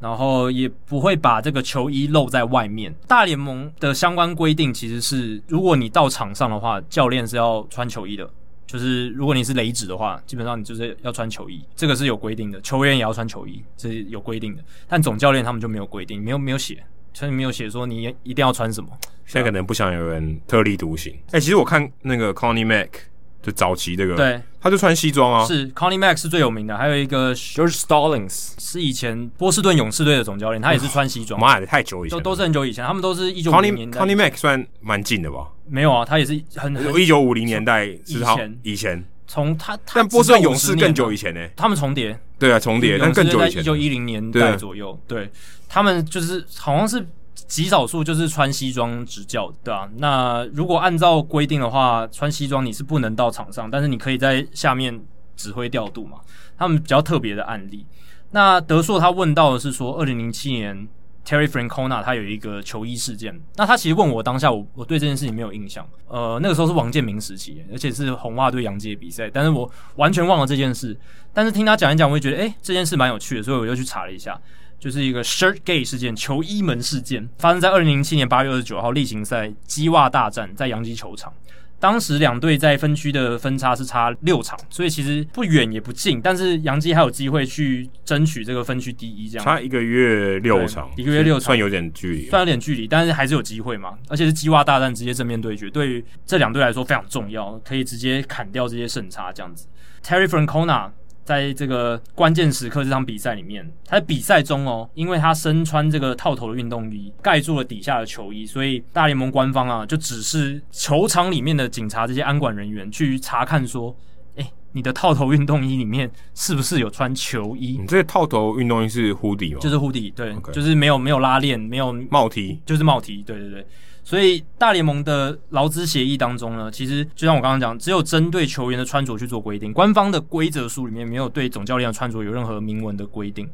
然后也不会把这个球衣露在外面。大联盟的相关规定其实是，如果你到场上的话，教练是要穿球衣的，就是如果你是雷子的话，基本上你就是要穿球衣，这个是有规定的，球员也要穿球衣，这是有规定的，但总教练他们就没有规定，没有没有写。所以没有写说你一定要穿什么，现在可能不想有人特立独行。哎、欸，其实我看那个 Connie Mack 就早期这个，对，他就穿西装啊。是 Connie Mack 是最有名的，还有一个 George Stallings 是以前波士顿勇士队的总教练，他也是穿西装。妈的，太久以前，都都是很久以前，他们都是一九五零年代。Connie Mack 算蛮近的吧？没有啊，他也是很一九五零年代以前以前。从他，但波士顿勇士更久以前呢、欸，他们重叠。对啊，重叠，但更久以前，一九一零年代左右，对，他们就是好像是。极少数就是穿西装执教，对啊。那如果按照规定的话，穿西装你是不能到场上，但是你可以在下面指挥调度嘛。他们比较特别的案例。那德硕他问到的是说，二零零七年 Terry Francona 他有一个球衣事件。那他其实问我当下我我对这件事情没有印象。呃，那个时候是王建民时期，而且是红袜对洋基的比赛，但是我完全忘了这件事。但是听他讲一讲，我会觉得诶、这件事蛮有趣的，所以我就去查了一下。就是一个 Shirt gay 事件，球衣门事件，发生在二零零七年八月二十九号例行赛鸡袜大战，在洋基球场。当时两队在分区的分差是差六场，所以其实不远也不近，但是杨基还有机会去争取这个分区第一。这样差一个月六场，一个月六场算有点距离，算有点距离，但是还是有机会嘛。而且是鸡袜大战直接正面对决，对于这两队来说非常重要，可以直接砍掉这些胜差。这样子，Terry Francona。在这个关键时刻这场比赛里面，他在比赛中哦，因为他身穿这个套头的运动衣盖住了底下的球衣，所以大联盟官方啊就指示球场里面的警察这些安管人员去查看说，哎，你的套头运动衣里面是不是有穿球衣？你这个套头运动衣是 hoodie 吗？就是 hoodie，对，Okay. 就是没有没有拉链，没有帽 T，就是帽 T，对对对。所以大联盟的劳资协议当中呢，其实就像我刚刚讲，只有针对球员的穿着去做规定。官方的规则书里面没有对总教练的穿着有任何明文的规定，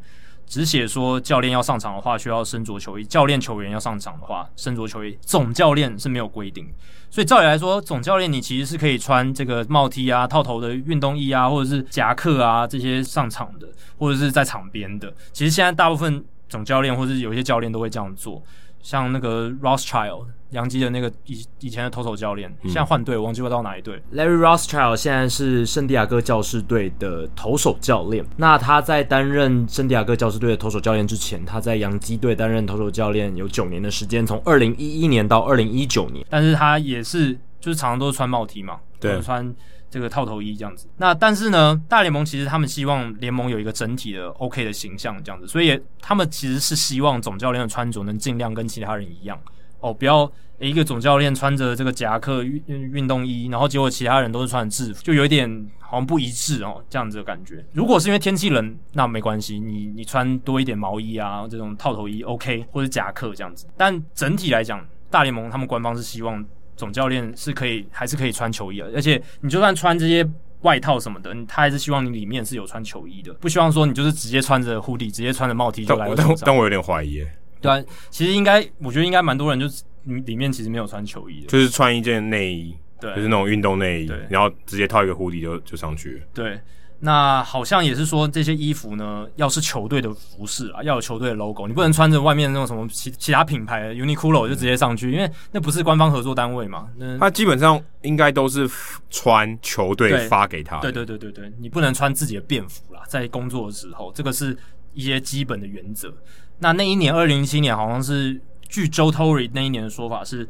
只写说教练要上场的话需要身着球衣，教练球员要上场的话身着球衣。总教练是没有规定，所以照理来说，总教练你其实是可以穿这个帽 T 啊、套头的运动衣啊，或者是夹克啊这些上场的，或者是在场边的。其实现在大部分总教练或者是有些教练都会这样做。像那个 Rothschild，洋基的那个以以前的投手教练，现在换队，我忘记到哪一队。Larry Rothschild 现在是圣地亚哥教士队的投手教练。那他在担任圣地亚哥教士队的投手教练之前，他在洋基队担任投手教练有九年的时间，从二零一一年到二零一九年。但是他也是就是常常都是穿帽 T 嘛，对，穿。这个套头衣这样子，那但是呢，大联盟其实他们希望联盟有一个整体的 OK 的形象这样子，所以他们其实是希望总教练的穿着能尽量跟其他人一样哦，不要一个总教练穿着这个夹克运运动衣，然后结果其他人都是穿制服，就有一点好像不一致哦，这样子的感觉。如果是因为天气冷，那没关系，你你穿多一点毛衣啊，这种套头衣 OK，或者夹克这样子。但整体来讲，大联盟他们官方是希望。总教练是可以，还是可以穿球衣的，而且你就算穿这些外套什么的，他还是希望你里面是有穿球衣的，不希望说你就是直接穿着 hoodie，直接穿着帽 T 就来。但但我有点怀疑，对啊，其实应该，我觉得应该蛮多人就是里面其实没有穿球衣的，就是穿一件内衣，对，就是那种运动内衣，对，然后直接套一个 hoodie 就就上去了，对。那好像也是说，这些衣服呢，要是球队的服饰啊，要有球队的 logo，你不能穿着外面那种什么其其他品牌的 Uniqlo 就直接上去，因为那不是官方合作单位嘛。那他基本上应该都是穿球队发给他。对对对对对，你不能穿自己的便服啦，在工作的时候，这个是一些基本的原则。那那一年二零一七年，好像是据 Joe Torre 那一年的说法是。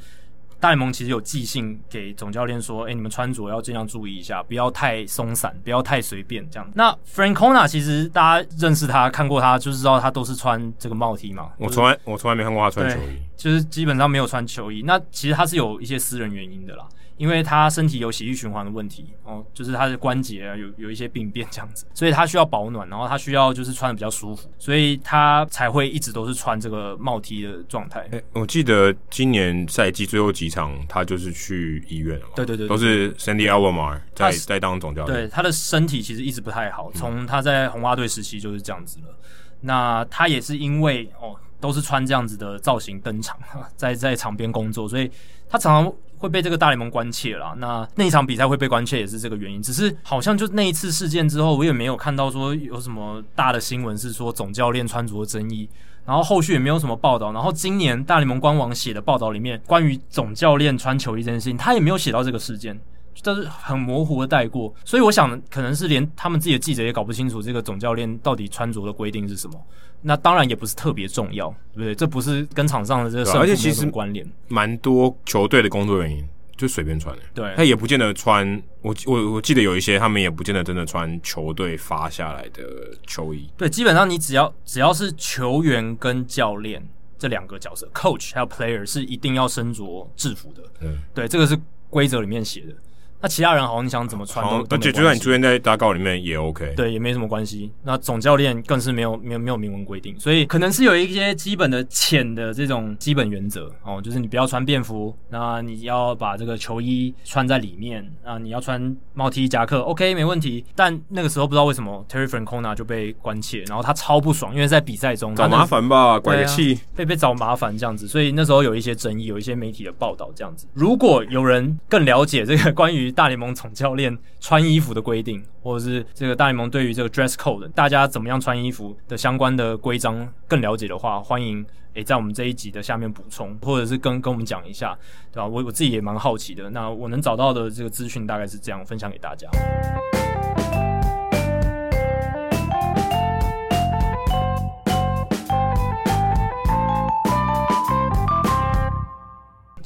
大联盟其实有寄信给总教练说：“哎，你们穿着要尽量注意一下，不要太松散，不要太随便这样。”那 Francona 其实大家认识他、看过他，就知道他都是穿这个帽 T 嘛。我从来我从来没看过他穿球衣，就是基本上没有穿球衣。那其实他是有一些私人原因的啦。因为他身体有血液循环的问题哦，就是他的关节啊有有一些病变这样子，所以他需要保暖，然后他需要就是穿的比较舒服，所以他才会一直都是穿这个帽 T 的状态。欸，我记得今年赛季最后几场他就是去医院了嘛，对对对，对，都是 Sandy Alomar 在在当总教练。对，他的身体其实一直不太好，从他在红袜队时期就是这样子了。嗯、那他也是因为哦，都是穿这样子的造型登场，在在场边工作，所以他常常。会被这个大联盟关切啦，那那一场比赛会被关切也是这个原因。只是好像就那一次事件之后，我也没有看到说有什么大的新闻是说总教练穿着争议，然后后续也没有什么报道。然后今年大联盟官网写的报道里面，关于总教练穿球衣这件事情，他也没有写到这个事件。但是很模糊的带过，所以我想可能是连他们自己的记者也搞不清楚这个总教练到底穿着的规定是什么。那当然也不是特别重要，对不对？这不是跟场上的这个胜负有什么关联。蛮多球队的工作人员就随便穿的，对，他也不见得穿。我我我记得有一些他们也不见得真的穿球队发下来的球衣。对，基本上你只要只要是球员跟教练这两个角色，coach 还有 player 是一定要身着制服的。嗯，对，这个是规则里面写的。那其他人好像你想怎么穿都，而且就算你出现在大稿里面也 OK，对，也没什么关系。那总教练更是没有没有没有明文规定，所以可能是有一些基本的浅的这种基本原则哦，就是你不要穿便服，那你要把这个球衣穿在里面啊，你要穿帽 T 夹克，OK 没问题。但那个时候不知道为什么 Terry Francona 就被关切，然后他超不爽，因为在比赛中找麻烦吧，拐个气，啊，被被找麻烦这样子，所以那时候有一些争议，有一些媒体的报道这样子。如果有人更了解这个关于大联盟总教练穿衣服的规定，或者是这个大联盟对于这个 dress code 大家怎么样穿衣服的相关的规章更了解的话，欢迎诶在我们这一集的下面补充，或者是跟跟我们讲一下，对吧？我我自己也蛮好奇的。那我能找到的这个资讯大概是这样，分享给大家。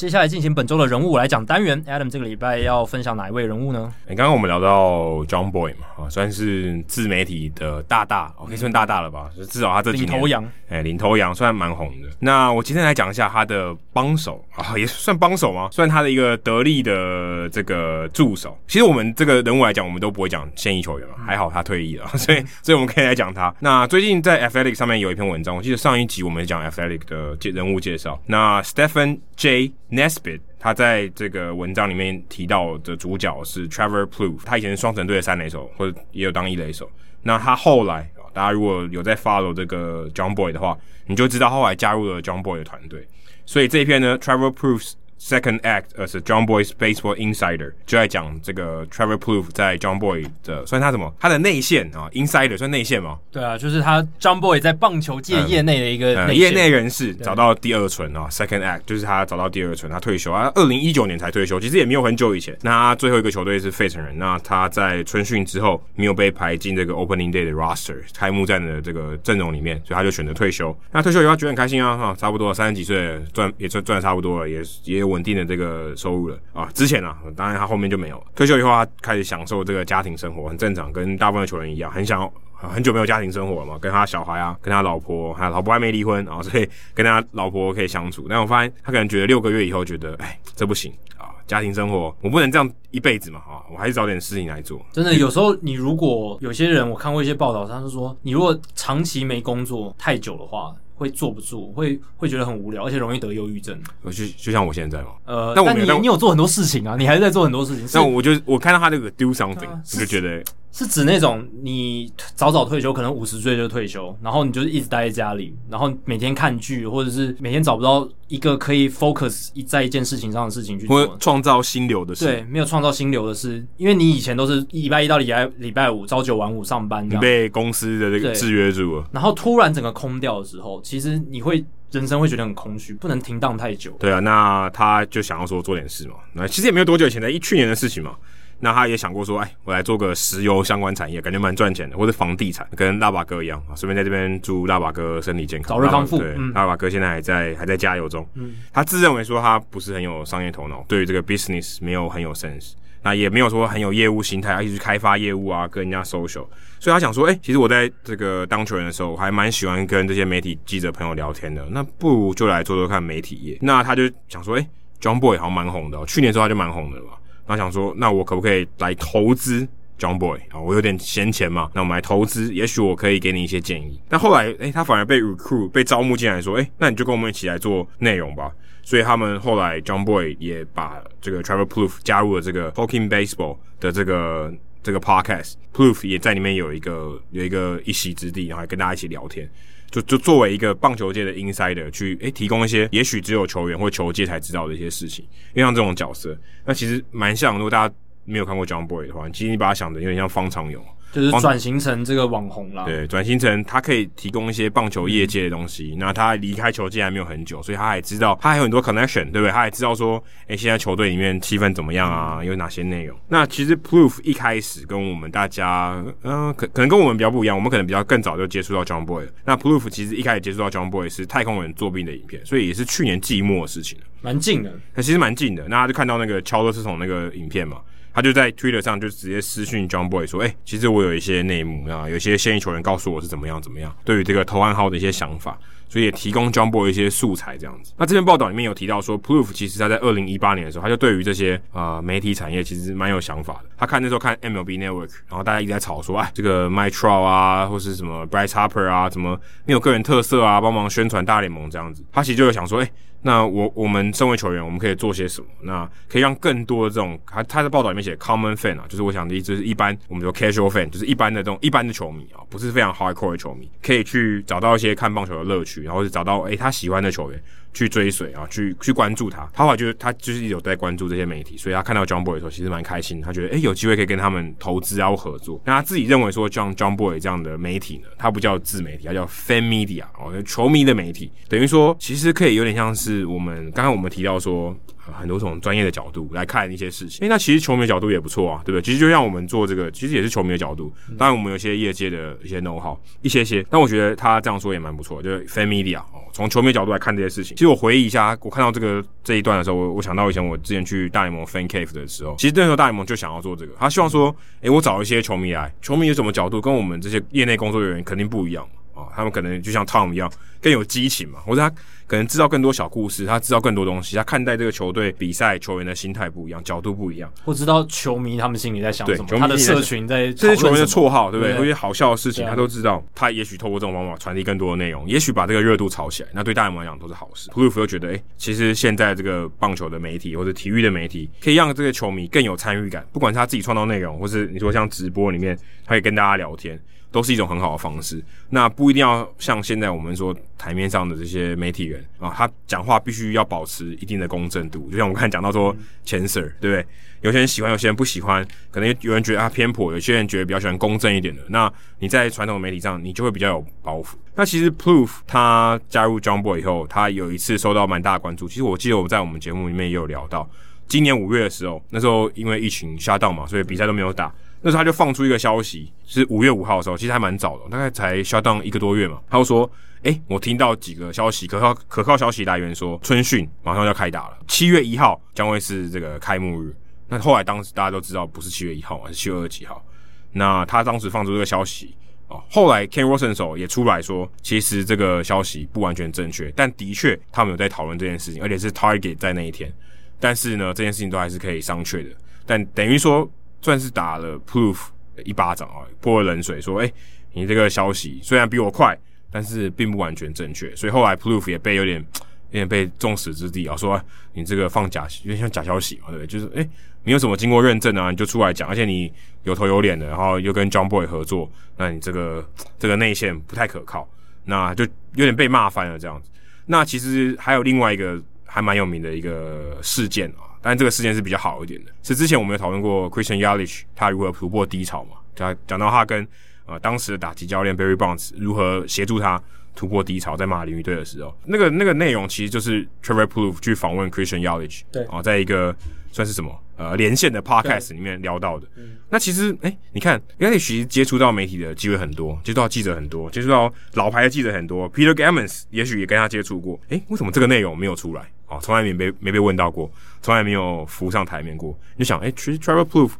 接下来进行本周的人物来讲单元，Adam 这个礼拜要分享哪一位人物呢？哎，刚刚我们聊到 John Boy 嘛，啊，算是自媒体的大大，可以算大大了吧？至少他这几年领头羊，哎，领头羊算蛮红的。那我今天来讲一下他的帮手啊，也算帮手吗？算他的一个得力的这个助手。其实我们这个人物来讲，我们都不会讲现役球员嘛，还好他退役了，所以所以我们可以来讲他。那最近在 Athletic 上面有一篇文章，我记得上一集我们讲 Athletic 的介人物介绍。那 Stephen J. Nesbit，他在这个文章里面提到的主角是 Trevor Proof 他以前是双城队的三垒手，或者也有当一垒手。那他后来，大家如果有在 follow 这个 John Boy 的话，你就知道后来加入了 John Boy 的团队。所以这一篇呢，Trevor Proofs。Second act as John Boy's baseball insider 就在讲这个 Trevor Plouffe 在 John Boy 的算他什么？他的内线啊，insider 算内线吗？对啊，就是他 John Boy 在棒球界业内的一个内、嗯嗯、业内人士，找到第二春啊。Second act 就是他找到第二春，他退休啊，二零一九年才退休，其实也没有很久以前。那他最后一个球队是费城人，那他在春训之后没有被排进这个 Opening Day 的 roster 开幕战的这个阵容里面，所以他就选择退休。那退休以后他觉得很开心啊，哈，差不多三十几岁赚也赚赚的差不多了，也也有稳定的这个。收入了啊！之前啊，当然他后面就没有了。退休以后，他开始享受这个家庭生活，很正常，跟大部分的球员一样，很想要很久没有家庭生活了嘛，跟他小孩啊，跟他老婆，还有老婆还没离婚啊，所以跟他老婆可以相处。但我发现他可能觉得六个月以后，觉得哎，这不行啊，家庭生活我不能这样一辈子嘛啊，我还是找点事情来做。真的，有时候你如果有些人，我看过一些报道，他是说，你如果长期没工作太久的话。会坐不住，会会觉得很无聊，而且容易得忧郁症。就就像我现在嘛，呃，但你你有做很多事情啊，你还是在做很多事情。那我就我看到他这个 do something，我、啊、就觉得。是指那种你早早退休，可能五十岁就退休，然后你就是一直待在家里，然后每天看剧，或者是每天找不到一个可以 focus 在一件事情上的事情去做，或创造心流的事。对，没有创造心流的事，因为你以前都是礼拜一到礼拜礼拜五朝九晚五上班，你被公司的这个制约住了。然后突然整个空掉的时候，其实你会人生会觉得很空虚，不能停荡太久。对啊，那他就想要说做点事嘛。那其实也没有多久以前的，一去年的事情嘛。那他也想过说，哎，我来做个石油相关产业，感觉蛮赚钱的，或者房地产，跟大把哥一样啊。顺便在这边祝大把哥身体健康，早日康复。对，嗯、大把哥现在还在还在加油中。嗯，他自认为说他不是很有商业头脑，对于这个 business 没有很有 sense，那也没有说很有业务心态，要一直开发业务啊，跟人家 social。所以他想说，哎，其实我在这个当球员的时候，我还蛮喜欢跟这些媒体记者朋友聊天的。那不如就来做做看媒体业。那他就想说，哎，John Boy 好像蛮红的，哦，去年的时候他就蛮红的了吧。他想说，那我可不可以来投资 John Boy 啊？我有点闲钱嘛，那我们来投资，也许我可以给你一些建议。但后来，诶、他反而被 recruit 被招募进来，说，诶、那你就跟我们一起来做内容吧。所以他们后来 John Boy 也把这个 Trevor Plouffe 加入了这个 Talking Baseball 的这个这个 podcast，Plouffe 也在里面有一个有一个一席之地，然后跟大家一起聊天。就就作为一个棒球界的 insider 去诶、提供一些也许只有球员或球界才知道的一些事情，因为像这种角色，那其实蛮像。如果大家没有看过 John Boy 的话，其实你把他想的有点像方长勇。就是转型成这个网红了。对，转型成他可以提供一些棒球业界的东西。那、嗯、他离开球界还没有很久，所以他还知道，他还有很多 connection，对不对？他还知道说，哎、欸，现在球队里面气氛怎么样啊？嗯、有哪些内容？那其实 Plouffe 一开始跟我们大家，嗯、呃，可可能跟我们比较不一样，我们可能比较更早就接触到 John Boy 了。那 Plouffe 其实一开始接触到 John Boy 是太空人作弊的影片，所以也是去年季末的事情了，蛮近的。那其实蛮近的，那他就看到那个乔勒斯从那个影片嘛。他就在 Twitter 上就直接私讯 John Boy 说：“哎、其实我有一些内幕啊，有些现役球员告诉我是怎么样怎么样，对于这个投暗号的一些想法，所以也提供 John Boy 一些素材这样子。那这篇报道里面有提到说，Proof 其实他在二零一八年的时候，他就对于这些啊、媒体产业其实蛮有想法的。他看那时候看 MLB Network，然后大家一直在吵说，哎，这个 My Trout 啊，或是什么 Bryce Harper 啊，怎么没有个人特色啊，帮忙宣传大联盟这样子。他其实就有想说，哎、”那我我们身为球员，我们可以做些什么？那可以让更多的这种，他他在报道里面写 common fan 啊，就是我想的意思，就是一般我们说 casual fan，就是一般的这种一般的球迷啊，不是非常 hardcore 的球迷，可以去找到一些看棒球的乐趣。然后是找到诶、他喜欢的球员去追随啊，去去关注他。他后来就是他就是有在关注这些媒体，所以他看到 John Boy 的时候，其实蛮开心。他觉得诶、有机会可以跟他们投资然后合作。那他自己认为说像 John Boy 这样的媒体呢，它不叫自媒体，它叫 Fan Media 哦，球迷的媒体，等于说其实可以有点像是我们刚刚我们提到说。很多种专业的角度来看一些事情，诶，那其实球迷的角度也不错啊，对不对？其实就像我们做这个，其实也是球迷的角度。当然，我们有些业界的一些 know-how，一些些。但我觉得他这样说也蛮不错，就是 fan media 哦，从球迷的角度来看这些事情。其实我回忆一下，我看到这个这一段的时候，我我想到以前我之前去大联盟 fan cave 的时候，其实那时候大联盟就想要做这个，他希望说，诶，我找一些球迷来，球迷有什么角度跟我们这些业内工作人员肯定不一样。哦，他们可能就像 Tom 一样更有激情嘛，或者他可能知道更多小故事，他知道更多东西，他看待这个球队比赛球员的心态不一样，角度不一样，或知道球迷他们心里在想什么，对他的社群在这些球员的绰号，对不对？对有些好笑的事情，他都知道。他也许透过这种方法传递更多的内容，也许把这个热度炒起来，那对大联盟来讲都是好事。Plouffe 又觉得，哎、欸，其实现在这个棒球的媒体或者体育的媒体，可以让这个球迷更有参与感，不管是他自己创造内容，或是你说像直播里面，他可以跟大家聊天。都是一种很好的方式，那不一定要像现在我们说台面上的这些媒体人啊，他讲话必须要保持一定的公正度。就像我们刚才讲到说，钱 Sir 对不对？有些人喜欢，有些人不喜欢，可能有人觉得他偏颇，有些人觉得比较喜欢公正一点的。那你在传统媒体上，你就会比较有包袱。那其实 Plouffe 他加入 John Boy 以后，他有一次受到蛮大的关注。其实我记得我在我们节目里面也有聊到，今年五月的时候，那时候因为疫情 shut down 嘛，所以比赛都没有打。那时候他就放出一个消息，是五月五号的时候，其实还蛮早的，大概才 shut down 一个多月嘛。他就说：“诶、欸，我听到几个消息，可靠可靠消息来源说，春训马上要开打了，七月一号将会是这个开幕日。那后来当时大家都知道不是七月一号嘛，是七月二十几号。那他当时放出这个消息啊，后来 Ken Rosen 手也出来说，其实这个消息不完全正确，但的确他们有在讨论这件事情，而且是 target 在那一天。但是呢，这件事情都还是可以商榷的。但等于说。”算是打了 Proof 一巴掌啊，泼了冷水，说：“哎、你这个消息虽然比我快，但是并不完全正确。”所以后来 Proof 也被有点有点被众矢之的啊，说你这个放假有点像假消息嘛，对不对？就是哎，你、有什么经过认证啊，你就出来讲，而且你有头有脸的，然后又跟 John Boy 合作，那你这个这个内线不太可靠，那就有点被骂翻了这样子。那其实还有另外一个还蛮有名的一个事件啊。但这个事件是比较好一点的，是之前我们有讨论过 Christian Yelich 他如何突破低潮嘛？他讲到他跟呃当时的打击教练 Barry Bonds 如何协助他突破低潮，在马林鱼队的时候，那个那个内容其实就是 Trevor Plouffe 去访问 Christian Yelich，对。啊，在一个算是什么呃连线的 Podcast 里面聊到的。那其实哎，你看 Yelich 接触到媒体的机会很多，接触到记者很多，接触到老牌的记者很多，Peter Gammons 也许也跟他接触过。哎，为什么这个内容没有出来？哦，从来没被没被问到过，从来没有浮上台面过。你就想，哎、欸，其实 Trevor Plouffe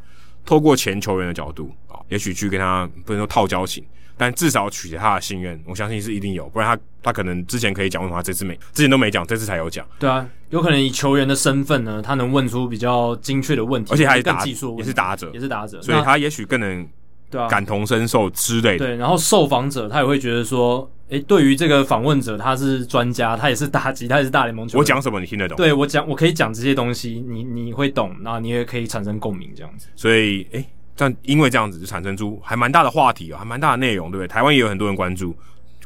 透过前球员的角度啊，也许去跟他不能说套交情，但至少取得他的信任，我相信是一定有。不然他他可能之前可以讲，为什么他这次没，之前都没讲，这次才有讲。对啊，有可能以球员的身份呢，他能问出比较精确的问题，而且还是更技术，也是打者，也是打者，所以他也许更能。对啊，感同身受之类的。对，然后受访者他也会觉得说，诶，对于这个访问者，他是专家，他也是打击，他也是大联盟球员。我讲什么你听得懂？对，我讲，我可以讲这些东西，你你会懂，然后你也可以产生共鸣，这样子。所以，诶，但因为这样子就产生出还蛮大的话题啊，还蛮大的内容，对不对？台湾也有很多人关注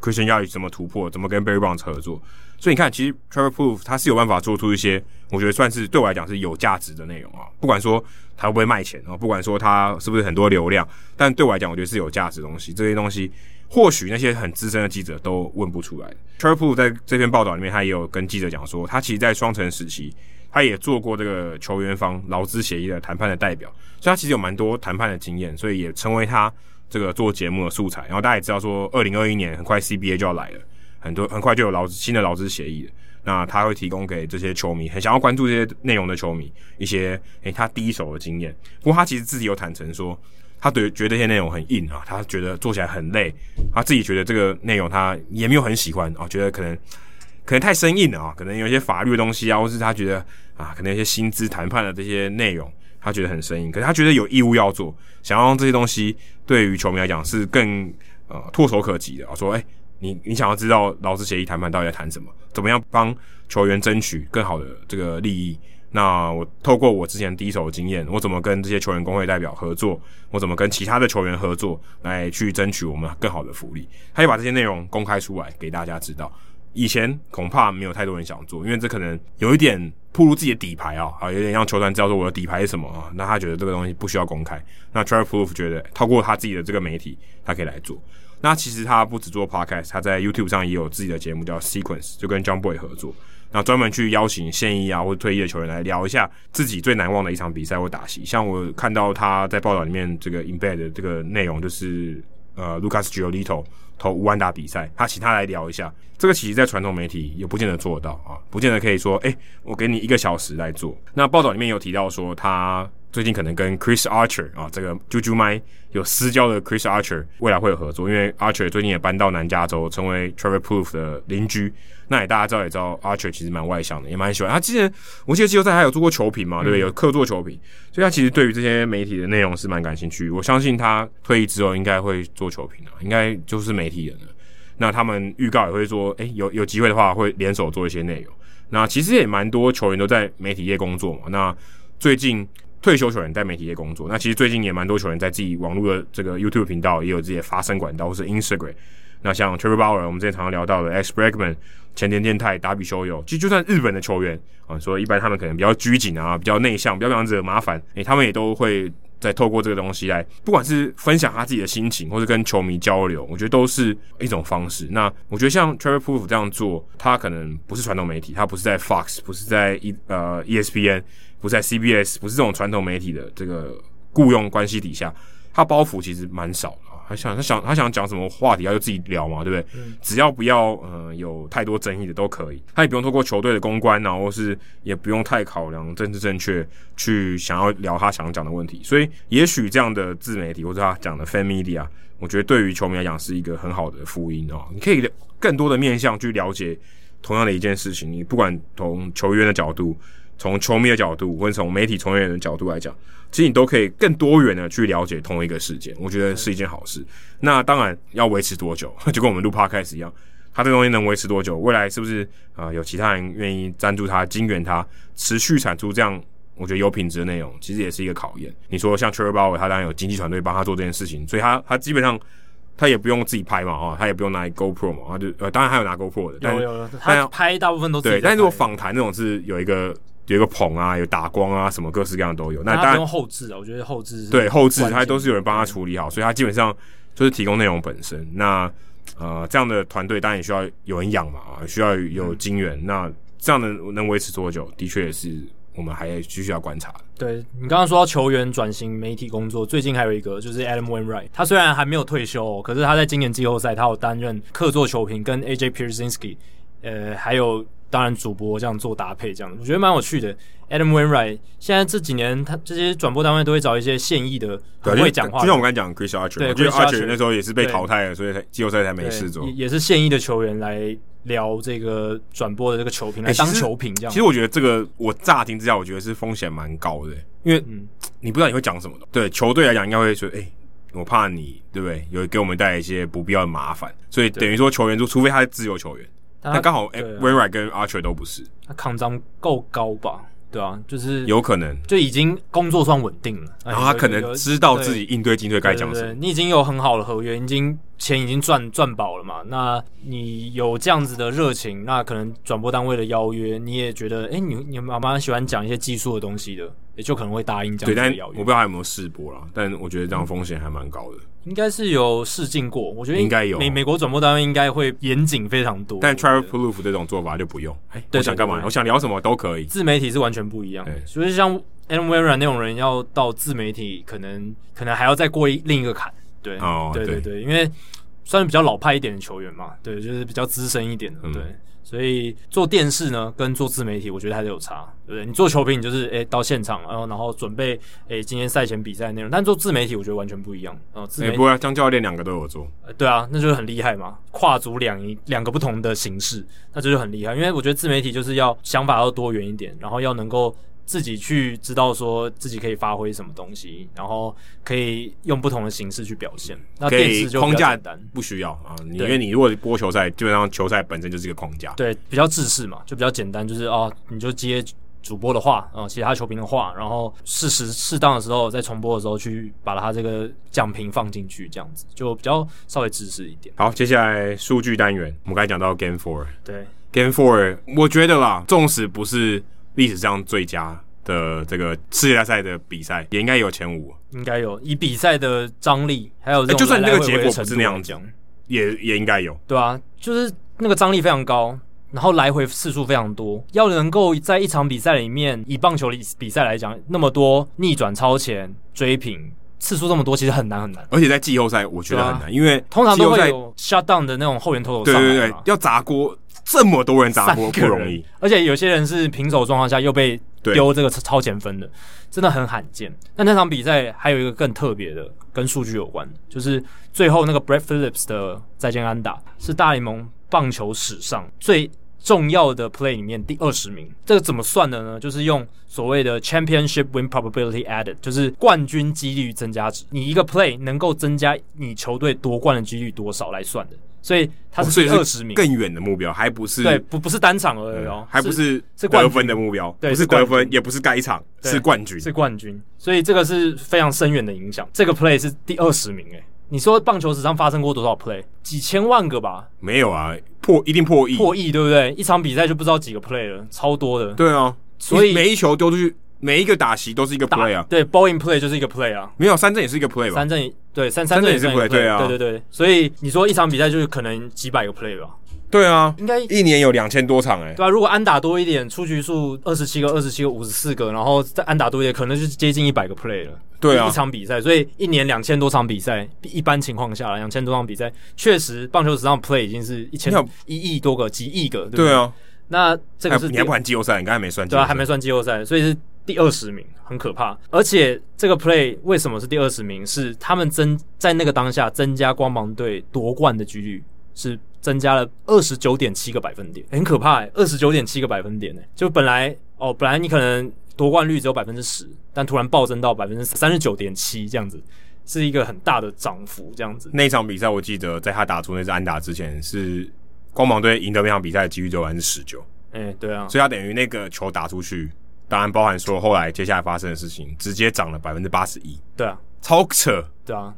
Christian y a 怎么突破，怎么跟 Barry Bonds 合作。所以你看，其实 Trevor Plouffe 他是有办法做出一些，我觉得算是对我来讲是有价值的内容啊。不管说他会不会卖钱啊，不管说他是不是很多流量，但对我来讲，我觉得是有价值的东西。这些东西或许那些很资深的记者都问不出来。Trevor Plouffe 在这篇报道里面，他也有跟记者讲说，他其实，在双城时期，他也做过这个球员方劳资协议的谈判的代表，所以他其实有蛮多谈判的经验，所以也成为他这个做节目的素材。然后大家也知道说，二零二一年很快 CBA 就要来了。很多很快就有劳资新的劳资协议了，那他会提供给这些球迷很想要关注这些内容的球迷一些诶、他第一手的经验。不过他其实自己有坦诚说，他对觉得这些内容很硬啊，他觉得做起来很累，他自己觉得这个内容他也没有很喜欢啊，觉得可能可能太生硬了啊，可能有一些法律的东西啊，或是他觉得啊，可能一些薪资谈判的这些内容，他觉得很生硬。可是他觉得有义务要做，想要让这些东西对于球迷来讲是更呃唾手可及的啊，说诶、欸你你想要知道劳资协议谈判到底在谈什么？怎么样帮球员争取更好的这个利益？那我透过我之前第一手的经验，我怎么跟这些球员工会代表合作？我怎么跟其他的球员合作来去争取我们更好的福利？他就把这些内容公开出来给大家知道。以前恐怕没有太多人想做，因为这可能有一点暴露自己的底牌啊，啊，有点让球团知道说我的底牌是什么啊。那他觉得这个东西不需要公开。那 Trevor Proof 觉得透过他自己的这个媒体，他可以来做。那其实他不只做 Podcast，他在 YouTube 上也有自己的节目叫 Sequence，就跟 John Boy 合作。那专门去邀请现役啊或退役的球员来聊一下自己最难忘的一场比赛或打戏。像我看到他在报道里面这个 embed 的这个内容，就是呃，Lucas Giolito 投五万打比赛，他请他来聊一下。这个其实，在传统媒体也不见得做到啊，不见得可以说，哎，我给你一个小时来做。那报道里面有提到说他。最近可能跟 Chris Archer 啊，这个啾啾麦有私交的 Chris Archer 未来会有合作，因为 Archer 最近也搬到南加州，成为 Trevor Plouffe 的邻居。那也大家知道也知道，Archer 其实蛮外向的，也蛮喜欢。他之前我记得季后赛还有做过球评嘛，对不对？有客座球评，所以他其实对于这些媒体的内容是蛮感兴趣。我相信他退役之后应该会做球评啊，应该就是媒体人了。那他们预告也会说，诶，有有机会的话会联手做一些内容。那其实也蛮多球员都在媒体业工作嘛。那最近。退休球员在媒体业工作，那其实最近也蛮多球员在自己网络的这个 YouTube 频道也有自己的发声管道，或是 Instagram。那像 Trevor Bauer，我们之前常常聊到的 X Bregman、前田健太、达比修友，其实就算日本的球员啊，说一般他们可能比较拘谨啊，比较内向，比较这样子麻烦，诶、他们也都会在透过这个东西来，不管是分享他自己的心情，或是跟球迷交流，我觉得都是一种方式。那我觉得像 Trevor Proof 这样做，他可能不是传统媒体，他不是在 Fox，不是在 E 呃 ESPN。不在 CBS，不是这种传统媒体的这个雇佣关系底下，他包袱其实蛮少的。他想，他想，他想讲什么话题，他就自己聊嘛，对不对？嗯、只要不要呃有太多争议的都可以。他也不用透过球队的公关，然后是也不用太考量政治正确去想要聊他想讲的问题。所以，也许这样的自媒体或者他讲的 fan media，我觉得对于球迷来讲是一个很好的福音哦。你可以更多的面向去了解同样的一件事情，你不管从球员的角度。从球迷的角度，或者从媒体从业人的角度来讲，其实你都可以更多元的去了解同一个事件，我觉得是一件好事。那当然要维持多久，就跟我们录 Podcast 一样，它这个东西能维持多久？未来是不是啊、呃？有其他人愿意赞助它、金援它，持续产出这样我觉得有品质的内容，其实也是一个考验。你说像 Trevor Bauer，他当然有经纪团队帮他做这件事情，所以他他基本上他也不用自己拍嘛，啊，他也不用拿 GoPro 嘛，他就呃，当然还有拿 GoPro 的，但有有有，他拍大部分都是对。但是如果访谈那种是有一个。有一个棚啊，有打光啊，什么各式各样都有。那当然用后置啊，我觉得后置对后置，它都是有人帮他处理好，所以他基本上就是提供内容本身。那呃，这样的团队当然也需要有人养嘛，啊，需要有金源。嗯、那这样的能维持多久，的确也是我们还继续要观察。对你刚刚说到球员转型媒体工作，最近还有一个就是 Adam Wainwright，他虽然还没有退休，哦可是他在今年季后赛他有担任客座球评，跟 AJ Pierzynski，呃，还有。当然，主播这样做搭配，这样我觉得蛮有趣的。Adam Wainwright 现在这几年，他这些转播单位都会找一些现役的，很会讲话。就像我刚才讲 Chris Archer，对，Chris Archer 那时候也是被淘汰了，所以才季后赛才没事做。也也是现役的球员来聊这个转播的这个球评，来当球评这样。其实我觉得这个，我乍听之下，我觉得是风险蛮高的，因为你不知道你会讲什么的。对球队来讲，应该会说，哎，我怕你，对不对？有给我们带来一些不必要的麻烦，所以等于说球员就除非他是自由球员。那刚好，哎，Wainwright 跟 Archer 都不是，他抗张够高吧？对啊，就是有可能就已经工作算稳定了，然后他可能知道自己应对进退该讲什么。你已经有很好的合约，已经钱已经赚赚饱了嘛？那你有这样子的热情，那可能转播单位的邀约，你也觉得，哎，你你妈妈喜欢讲一些技术的东西的，也就可能会答应这样子的邀约。我不知道他有没有试播啦，但我觉得这样风险还蛮高的。应该是有试镜过，我觉得应该有美美国转播单位应该会严谨非常多。但 Travel Plouffe 这种做法就不用。哎，我想干嘛？我想聊什么都可以。自媒体是完全不一样，所以像 Adam Wainwright 那种人要到自媒体，可能可能还要再过一另一个坎。对，哦，对对对，因为算是比较老派一点的球员嘛，对，就是比较资深一点的，对。所以做电视呢，跟做自媒体，我觉得还是有差，对不对？你做球评，你就是诶、欸、到现场，然后然后准备诶、欸、今天赛前比赛内容。但做自媒体，我觉得完全不一样。哦，自媒体，欸、不会，啊张教练两个都有做。呃，对啊，那就是很厉害嘛，跨足两一两个不同的形式，那就是很厉害。因为我觉得自媒体就是要想法要多元一点，然后要能够。自己去知道说自己可以发挥什么东西，然后可以用不同的形式去表现。那电视就框架不需要啊，因为你如果播球赛，基本上球赛本身就是一个框架。对，比较制式嘛，就比较简单，就是哦，你就接主播的话啊、呃，其他球评的话，然后适时适当的时候在重播的时候去把它这个奖评放进去，这样子就比较稍微支持一点。好，接下来数据单元，我们刚才讲到 Game Four，对，Game Four，我觉得啦，纵使不是历史上最佳的这个世界大赛的比赛，也应该有前五，应该有以比赛的张力，还有就算那个结果不是那样讲，也也应该有，对啊，就是那个张力非常高。然后来回次数非常多，要能够在一场比赛里面，以棒球比赛来讲，那么多逆转、超前、追平次数这么多，其实很难很难。而且在季后赛，我觉得很难，啊、因为通常都会有 shut down 的那种后援投手。对对对，要砸锅，这么多人砸锅不容易。而且有些人是平手状况下又被丢这个超前分的，真的很罕见。那那场比赛还有一个更特别的，跟数据有关，就是最后那个 Brett Phillips 的再见安打，是大联盟棒球史上最重要的 play 里面第二十名，这个怎么算的呢？就是用所谓的 championship win probability added，就是冠军几率增加值。你一个 play 能够增加你球队夺冠的几率多少来算的，所以它是第二十名，更远的目标，还不是对，不不是单场而已哦，还不是是得分的目标，对，不是得分，也不是盖一场，是冠军，是冠军，所以这个是非常深远的影响。这个 play 是第二十名，诶。你说棒球史上发生过多少 play？几千万个吧？没有啊，破一定破亿，破亿对不对？一场比赛就不知道几个 play 了，超多的。对啊，所以每一球丢出去，每一个打席都是一个 play 啊。对，balling play 就是一个 play 啊。没有三振也是一个 play 吧？三振对三三振也是 play，对啊，对对对。所以你说一场比赛就是可能几百个 play 吧？对啊，应该一年有两千多场哎、欸。对啊，如果安打多一点，出局数二十七个、二十七个、五十四个，然后再安打多一点，可能就是接近一百个 play 了。对啊，一场比赛，所以一年两千多场比赛，一般情况下两千多场比赛，确实棒球史上 play 已经是一千一亿多个、几亿个。对，对啊，那这个是你还不含季后赛，你刚才没算。对啊，还没算季后赛，所以是第二十名，很可怕。而且这个 play 为什么是第二十名？是他们增在那个当下增加光芒队夺冠的几率是。增加了二十九点七个百分点，很可怕哎，二十九点七个百分点哎，就本来哦，本来你可能夺冠率只有百分之十，但突然暴增到百分之三十九点七，这样子是一个很大的涨幅，这样子。那场比赛我记得，在他打出那支安打之前，是光芒队赢得那场比赛的几率只有百分之十九。哎，对啊，所以他等于那个球打出去，当然包含说后来接下来发生的事情，直接涨了百分之八十一。对啊，超扯。对啊。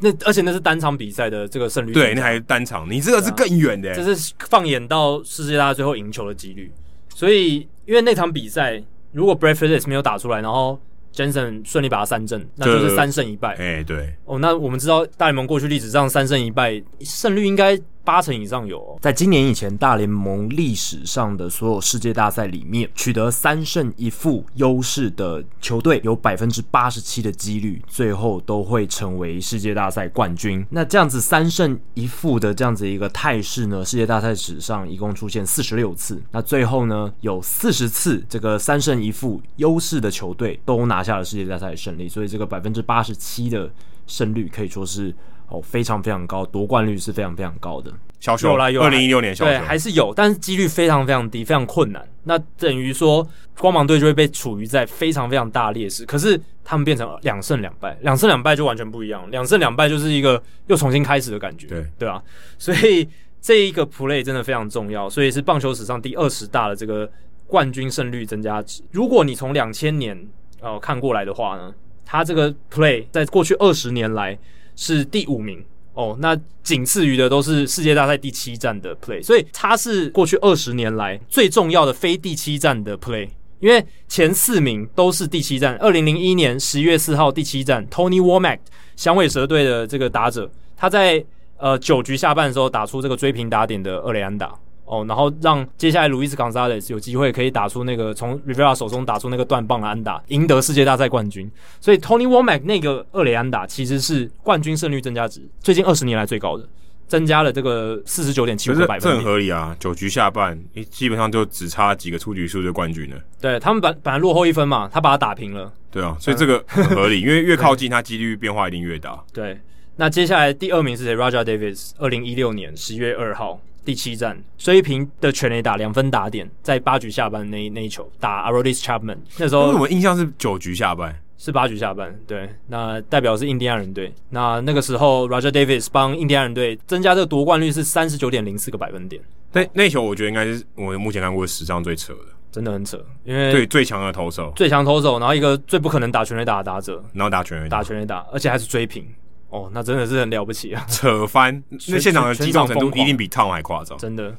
那而且那是单场比赛的这个胜率，对，那还是单场，你这个是更远的，这是放眼到世界大赛最后赢球的几率。所以，因为那场比赛，如果 breakfast 没有打出来，然后 Jensen 顺利把他三振，那就是三胜一败。哎，对。哦，那我们知道大联盟过去历史上三胜一败胜率应该。八成以上有、在今年以前，大联盟历史上的所有世界大赛里面，取得三胜一负优势的球队，有百分之八十七的几率，最后都会成为世界大赛冠军。那这样子三胜一负的这样子一个态势呢，世界大赛史上一共出现四十六次，那最后呢，有四十次这个三胜一负优势的球队都拿下了世界大赛的胜利，所以这个百分之八十七的胜率可以说是。哦，非常非常高，夺冠率是非常非常高的。小熊，二零一六年小熊，对，还是有，但是几率非常非常低，非常困难。那等于说，光芒队就会被处于在非常非常大劣势。可是他们变成两胜两败，两胜两败就完全不一样。两胜两败就是一个又重新开始的感觉，对对啊。所以这一个 play 真的非常重要，所以是棒球史上第二十大的这个冠军胜率增加值。如果你从两千年呃看过来的话呢，它这个 play 在过去二十年来。是第五名哦，那仅次于的都是世界大赛第七站的 play，所以他是过去二十年来最重要的非第七站的 play，因为前四名都是第七站。二零零一年十一月四号第七站，Tony Womack 响尾蛇队的这个打者，他在呃九局下半的时候打出这个追平打点的二垒安打。哦，然后让接下来路易斯·冈萨雷斯有机会可以打出那个从 Rivera 手中打出那个断棒的安打，赢得世界大赛冠军。所以 Tony Womack 那个二垒安打其实是冠军胜率增加值最近二十年来最高的，增加了这个四十九点七五个百分点。这很合理啊，九局下半，你基本上就只差几个出局数就冠军了。对他们本本来落后一分嘛，他把它打平了。对啊，所以这个很合理，因为越靠近，它几率变化一定越大。对，那接下来第二名是谁？Raja Davis，二零一六年十月二号。第七战，追平的全垒打两分打点，在八局下半那一那一球打 Aroldis Chapman，那时候我印象是九局下半，是八局下半，对，那代表是印第安人队。那那个时候，Roger Davis 帮印第安人队增加这个夺冠率是三十九点零四个百分点。那那球我觉得应该是我目前看过史上最扯的。真的很扯，因为对最强的投手，最强投手，然后一个最不可能打全垒打的打者，然后打全垒打全垒打，而且还是追平，哦，那真的是很了不起啊！扯翻，那现场的激动程度一定比 Tom 还夸张，真的。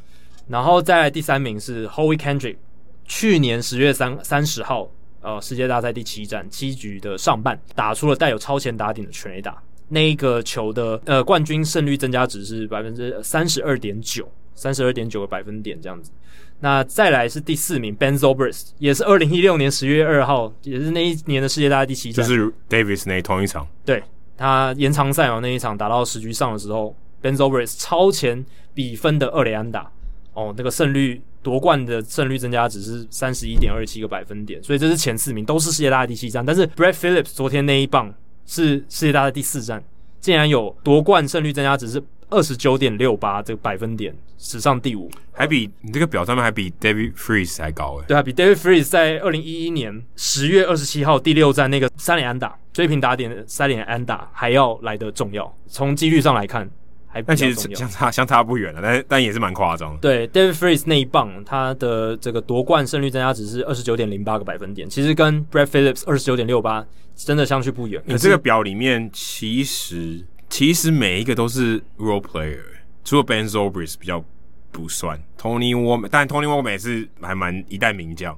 然后再来第三名是 Howie Kendrick，去年十月三三十号，呃，世界大赛第七战七局的上半，打出了带有超前打点的全垒打，那一个球的呃冠军胜率增加值是百分之三十二点九，三十二点九个百分点这样子。那再来是第四名 Ben Zobrist，也是二零一六年十月二号，也是那一年的世界大赛第七战，就是 Davis 那同一场，对，他延长赛哦那一场打到十局上的时候，Ben z o b r i s 超前比分的二垒安打，哦，那个胜率夺冠的胜率增加只是三十一点二七个百分点，所以这是前四名都是世界大赛第七战，但是 Brett Phillips 昨天那一棒是世界大赛第四战，竟然有夺冠胜率增加只是。二十九点六八这个百分点，史上第五，还比你这个表上面还比 David Freeze 还高诶。对啊，比 David Freeze 在二零一一年十月二十七号第六站那个三连安打追平打点三连安打还要来得重要。从几率上来看，还但其实相差相差不远了，但但也是蛮夸张。对 David Freeze 那一棒，他的这个夺冠胜率增加值是二十九点零八个百分点，其实跟 Brad Phillips 二十九点六八真的相去不远。可这个表里面其实。其实每一个都是 role player，除了 Ben Zobrist 比较不算，Tony Walker，但 Tony Walker 也是还蛮一代名将，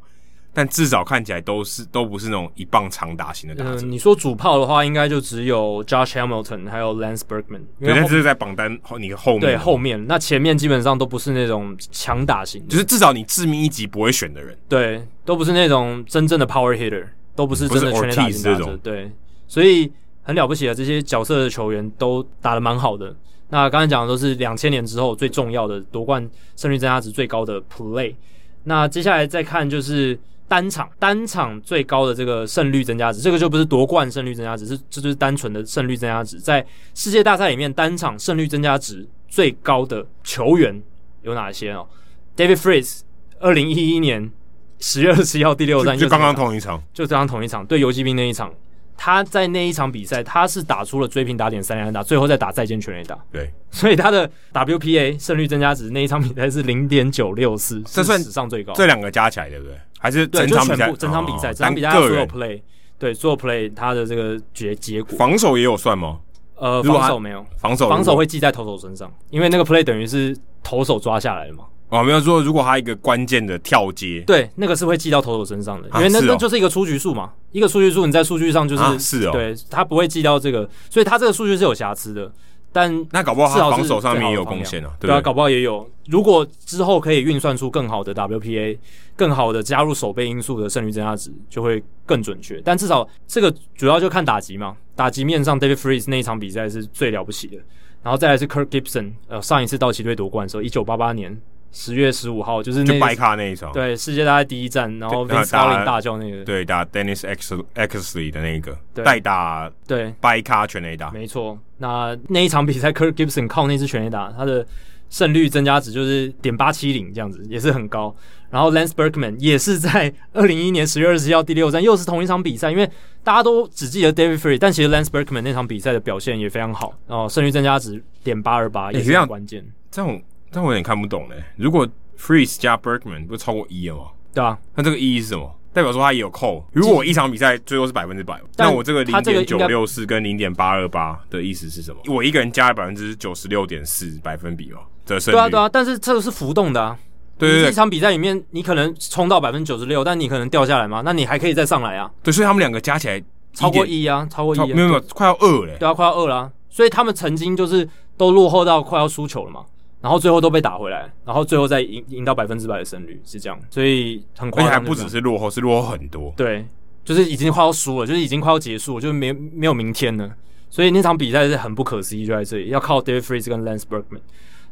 但至少看起来都是都不是那种一棒长打型的打者。嗯，你说主炮的话，应该就只有 Josh Hamilton 还有 Lance Berkman，对，但是在榜单后你后面对后面，那前面基本上都不是那种强打型，就是至少你致命一击不会选的人，对，都不是那种真正的 power hitter，都不是真的全垒打型打者，对，所以。很了不起的，这些角色的球员都打得蛮好的。那刚才讲的都是两千年之后最重要的夺冠胜率增加值最高的 play。那接下来再看就是单场单场最高的这个胜率增加值，这个就不是夺冠胜率增加值，是这就是单纯的胜率增加值。在世界大赛里面，单场胜率增加值最高的球员有哪些哦？David Freeze，二零一一年十月二十七号第六战就刚刚同一场，就刚刚同一场对游击兵那一场。他在那一场比赛，他是打出了追平打点三连打，最后再打再见全垒打。对，所以他的 WPA 胜率增加值那一场比赛是零点九六四，这算史上最高。这两个加起来对不对？还是整场比赛？整场比赛，整场比赛所有 play，对所有 play，他的这个结结果。防守也有算吗？呃，防守没有，防守防守会记在投手身上，因为那个 play 等于是投手抓下来的嘛。哦，没有说，如果他一个关键的跳接，对，那个是会记到投手身上的，因为那那就是一个出局数嘛，一个出局数，你在数据上就是是哦，对，他不会记到这个，所以他这个数据是有瑕疵的。但那搞不好他防守上面也有贡献啊，对啊，搞不好也有。如果之后可以运算出更好的 WPA，更好的加入守备因素的胜率增加值，就会更准确。但至少这个主要就看打击嘛，打击面上，David Freeze 那一场比赛是最了不起的。然后再来是 Kirk Gibson，呃，上一次道奇队夺冠的时候，一九八八年。十月十五号就是那白卡那一场，对，世界大赛第一站，然后 Vince 大叫那个，对，打 Dennis Eckersley 的那个，代打，对，白卡全垒打，没错。那那一场比赛，Kirk Gibson 靠那支全垒打，他的胜率增加值就是点八七零这样子，也是很高。然后 Lance Berkman 也是在 二零一一年十月二十七号第六站，又是同一场比赛，因为大家都只记得 David Freese，但其实 Lance Berkman 那场比赛的表现也非常好，然后胜率增加值点八二八也是很关键。这种。但我有点看不懂嘞。如果 Freeze 加 Berkman 不是超过一了吗？对啊，那这个一是什么？代表说他也有扣。如果我一场比赛最后是百分之百，那我这个零点九六四跟零点八二八的意思是什么？我一个人加了百分之九十六点四百分比哦，这胜率。对啊，对啊，但是这个是浮动的啊。对对对，一场比赛里面你可能冲到百分之九十六，但你可能掉下来嘛，那你还可以再上来啊。对，所以他们两个加起来超过一啊，超过一，没有没有，快要二嘞。对啊，快要二了。所以他们曾经就是都落后到快要输球了嘛。然后最后都被打回来，然后最后再赢赢到百分之百的胜率是这样，所以很快，而且还不只是落后，是落后很多。对，就是已经快要输了，就是已经快要结束了，就是没没有明天了。所以那场比赛是很不可思议，就在这里要靠 David Freese 跟 Lance Berkman。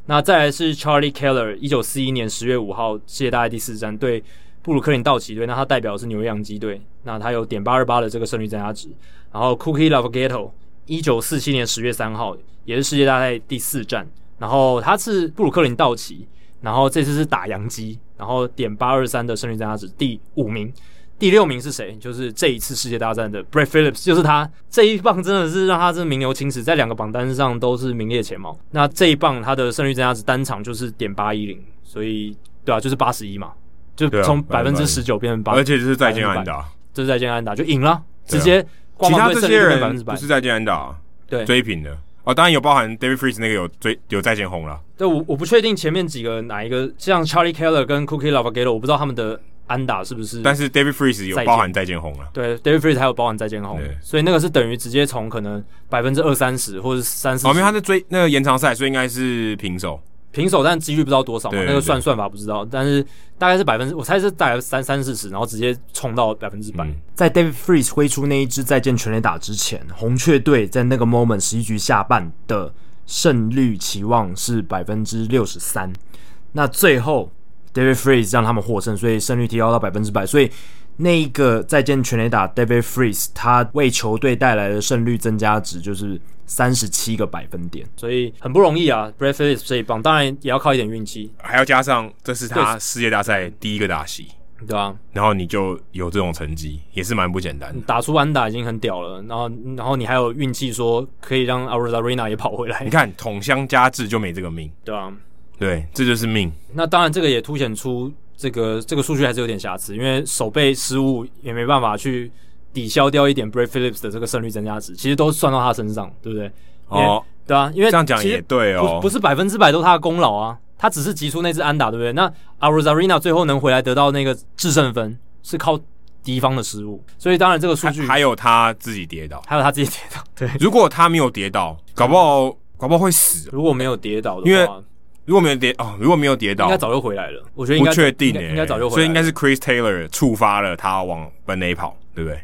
那再来是 Charlie Keller，一九四一年十月五号世界大赛第四战对布鲁克林道奇队，那他代表的是纽约洋基队，那他有点八二八的这个胜率增加值。然后 cookielovegetto 一九四七年十月三号也是世界大赛第四战。然后他是布鲁克林道奇，然后这次是打洋基，然后点八二三的胜率增加值第五名，第六名是谁？就是这一次世界大战的 Brett Phillips，就是他。这一棒真的是让他是名留青史，在两个榜单上都是名列前茅。那这一棒他的胜率增加值单场就是点八一零，所以对啊，就是八十一嘛。就从百分之十九变成八，而且这是再见安打，这是再见安打就赢了，直接光芒队胜利变百分之百，不是再见安打，对，追平的。哦，当然有包含 David Freeze 那个有追有再见红了。对，我我不确定前面几个哪一个，像 Charlie Keller 跟 Cookie Lavagetto，我不知道他们的安打是不是。但是 David Freeze 有包含再见红了。对，David Freeze 还有包含再见红，所以那个是等于直接从可能百分之二三十或者三十。哦，因为他是追那个延长赛，所以应该是平手。平手，但几率不知道多少嘛，那个算算法不知道，但是大概是百分之，我猜是大概三三四十，然后直接冲到百分之百。在 David Freeze 挥出那一支再见全垒打之前，红雀队在那个 moment 十一局下半的胜率期望是百分之六十三，那最后 David Freeze 让他们获胜，所以胜率提高到百分之百，所以那一个再见全垒打 David Freeze，他为球队带来的胜率增加值就是。三十七个百分点，所以很不容易啊。Brad Phillips 这一棒，当然也要靠一点运气，还要加上这是他世界大赛第一个打席，对啊，然后你就有这种成绩，也是蛮不简单的。打出安打已经很屌了，然后然后你还有运气，说可以让 Arozarena 也跑回来。你看桶箱加治就没这个命，对啊，对，这就是命。那当然，这个也凸显出这个这个数据还是有点瑕疵，因为手背失误也没办法去。抵消掉一点 Brad Phillips 的这个胜率增加值，其实都算到他身上，对不对？哦，对啊，因为这样讲也对哦，不，是百分之百都是他的功劳啊，他只是击出那只安打，对不对？那 Arozarena 最后能回来得到那个制胜分，是靠敌方的失误，所以当然这个数据还，有他自己跌倒，还有他自己跌倒，对。如果他没有跌倒，搞不好搞不好会死。如果没有跌倒的话，因为如果没有跌哦，如果没有跌倒，应该早就回来了。我觉得应该不确定诶，应该早就回来了，所以应该是 Chris Taylor 触发了他往本垒跑，对不对？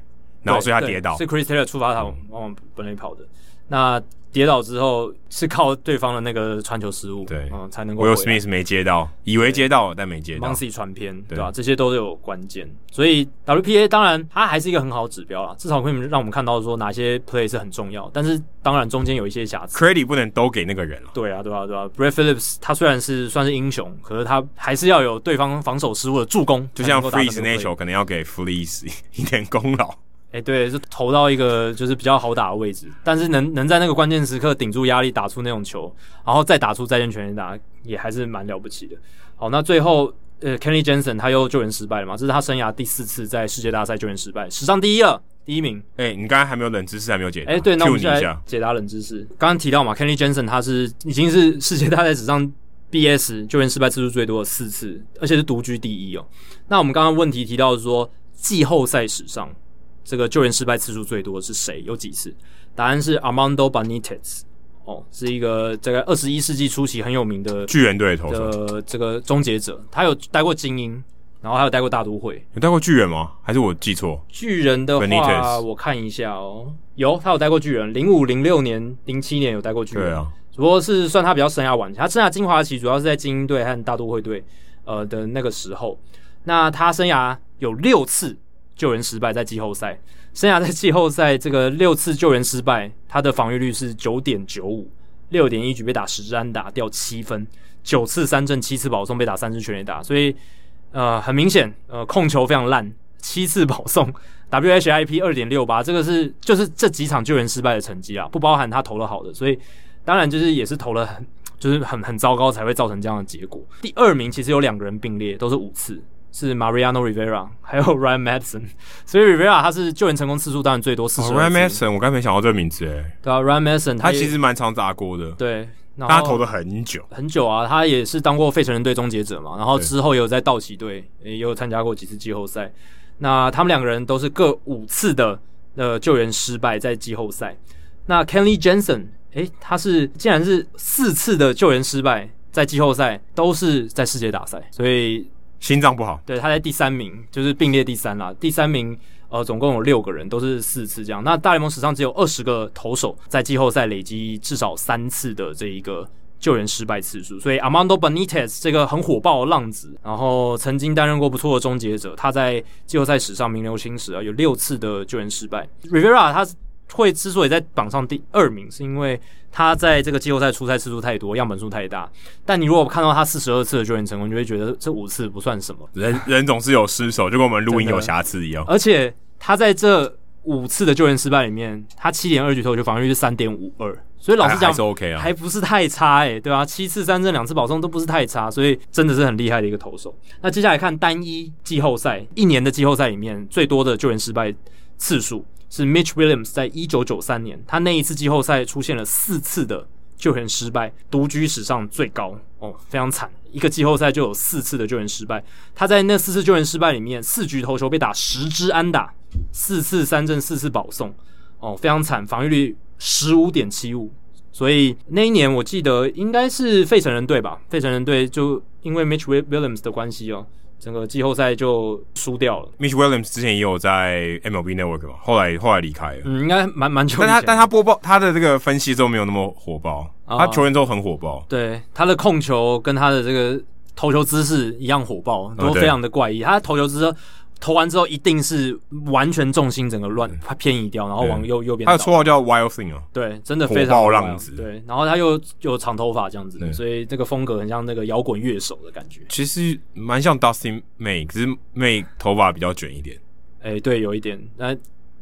然后所以他跌倒，是 Chris Taylor 触发他往往本垒跑的。那跌倒之后是靠对方的那个传球失误，对，嗯，才能够。Will Smith 没接到，以为接到但没接到。Muncy 传偏，对吧？对这些都是有关键。所以 WPA 当然它还是一个很好的指标啦，至少可以让我们看到说哪些 play 是很重要。但是当然中间有一些瑕疵，Credit 不能都给那个人了。对啊，对啊，对啊。Brett Phillips 他虽然是算是英雄，可是他还是要有对方防守失误的助攻，就像 Freeze 那球可能要给 Freeze 一点功劳。哎、欸，对，是投到一个就是比较好打的位置，但是能能在那个关键时刻顶住压力，打出那种球，然后再打出再见全垒打，也还是蛮了不起的。好，那最后呃，Kenley Jensen 他又救援失败了嘛？这是他生涯第四次在世界大赛救援失败，史上第一了，第一名。哎、欸，你刚刚还没有冷知识，还没有解答。哎、欸，对，那我们现在解答冷知识。刚刚提到嘛，Kenley Jensen 他是已经是世界大赛史上 BS 救援失败次数最多的四次，而且是独居第一哦。那我们刚刚问题提到是说季后赛史上。这个救援失败次数最多的是谁？有几次？答案是 Armando Benitez，哦，是一个这个二十一世纪初期很有名的巨人队的这个终结者。他有待过精英，然后还有待过大都会。有待过巨人吗？还是我记错？巨人的话，Benitez 我看一下哦，有，他有待过巨人，零五、零六年、零七年有待过巨人。对啊，只不过是算他比较生涯晚期，他生涯精华期主要是在精英队和大都会队呃的那个时候。那他生涯有六次。救援失败在季后赛，生涯在季后赛这个六次救援失败，他的防御率是九点九五，六点一局被打十支安打掉七分，九次三振七次保送被打三支全垒打，所以呃很明显呃控球非常烂，七次保送，WHIP 二点六八，这个是就是这几场救援失败的成绩啊，不包含他投了好的，所以当然就是也是投了很就是很很糟糕才会造成这样的结果。第二名其实有两个人并列，都是五次。是 Mariano Rivera，还有 Ryan Madson，所以 Rivera 他是救援成功次数当然最多四十。Ryan Madson 我刚没想到这个名字诶，对啊，Ryan Madson 他其实蛮常砸锅的，对，他投了很久。很久啊，他也是当过费城人队终结者嘛，然后之后也有在道奇队也有参加过几次季后赛，那他们两个人都是各五次的呃救援失败在季后赛，那 Kenley Jansen 诶，他是竟然是四次的救援失败在季后赛都是在世界大赛，所以。心脏不好，对，他在第三名，就是并列第三啦。第三名，呃，总共有六个人，都是四次这样。那大联盟史上只有二十个投手在季后赛累积至少三次的这一个救援失败次数。所以，Amando Benitez 这个很火爆的浪子，然后曾经担任过不错的终结者，他在季后赛史上名留青史啊，有六次的救援失败。Rivera 他会之所以在榜上第二名，是因为他在这个季后赛出赛次数太多，样本数太大。但你如果看到他四十二次的救援成功，你就会觉得这五次不算什么。人 人总是有失手，就跟我们录音有瑕疵一样。而且他在这五次的救援失败里面，他七点二局投球防御率是三点五二，所以老实讲还是 OK 啊，还不是太差哎、欸，对吧、啊？七次三振两次保送都不是太差，所以真的是很厉害的一个投手。那接下来看单一季后赛一年的季后赛里面最多的救援失败次数是 Mitch Williams 在一九九三年，他那一次季后赛出现了四次的救援失败，独居史上最高哦，非常惨，一个季后赛就有四次的救援失败。他在那四次救援失败里面，四局投球被打十支安打，四次三振，四次保送，哦，非常惨，防御率十五点七五。所以那一年我记得应该是费城人队吧，费城人队就因为 Mitch Williams 的关系哦。整个季后赛就输掉了。Mitch Williams 之前也有在 MLB Network 嘛，后来后来离开了。嗯，应该蛮蛮久。但他但他播报他的这个分析之后没有那么火爆，哦、他球员之后很火爆。对，他的控球跟他的这个投球姿势一样火爆，都非常的怪异。哦、他的投球姿势。投完之后一定是完全重心整个乱，他偏移掉，然后往右右边。他的绰号叫 Wild Thing 哦，对，真的非常火爆浪子。对，然后他又有长头发这样子，所以这个风格很像那个摇滚乐手的感觉。其实蛮像 Dustin May，只是 May 头发比较卷一点。哎、欸，对，有一点。那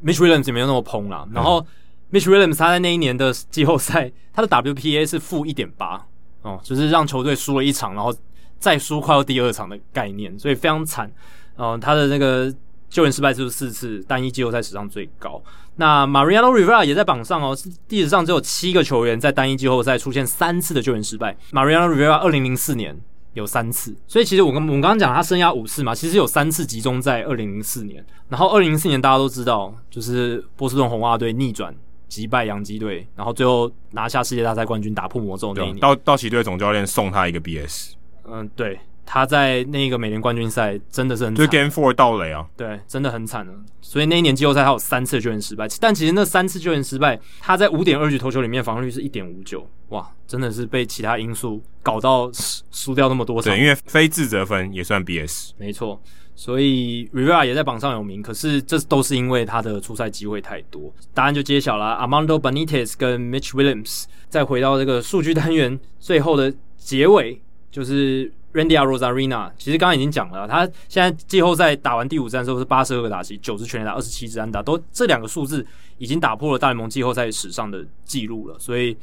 Mitch Williams 也没有那么蓬啦。然后 Mitch Williams 他在那一年的季后赛，他的 WPA 是负一点八哦，就是让球队输了一场，然后再输快要第二场的概念，所以非常惨。嗯、呃，他的那个救援失败次数四次，单一季后赛史上最高。那 Mariano Rivera 也在榜上哦，是历史上只有七个球员在单一季后赛出现三次的救援失败。Mariano Rivera 二零零四年有三次，所以其实我跟我们刚刚讲他生涯五次嘛，其实有三次集中在二零零四年。然后二零零四年大家都知道，就是波士顿红袜队逆转击败洋基队，然后最后拿下世界大赛冠军，打破魔咒那一年。道道奇队总教练送他一个 BS。嗯，对。他在那个美联冠军赛真的是很惨，就 Game Four 盗垒啊，对，真的很惨了。所以那一年季后赛他有三次救援失败，但其实那三次救援失败，他在五点二局投球里面防御率是一点五九，哇，真的是被其他因素搞到输掉那么多场。对，因为非自责分也算 BS，没错。所以 Rivera 也在榜上有名，可是这都是因为他的出赛机会太多。答案就揭晓了，Armando Benitez 跟 Mitch Williams。再回到这个数据单元最后的结尾，就是。Randy Arozarena 其实刚刚已经讲了，他现在季后赛打完第五战之后是八十二个打席，九支全垒打，二十七支安打，都这两个数字已经打破了大联盟季后赛史上的记录了。所以，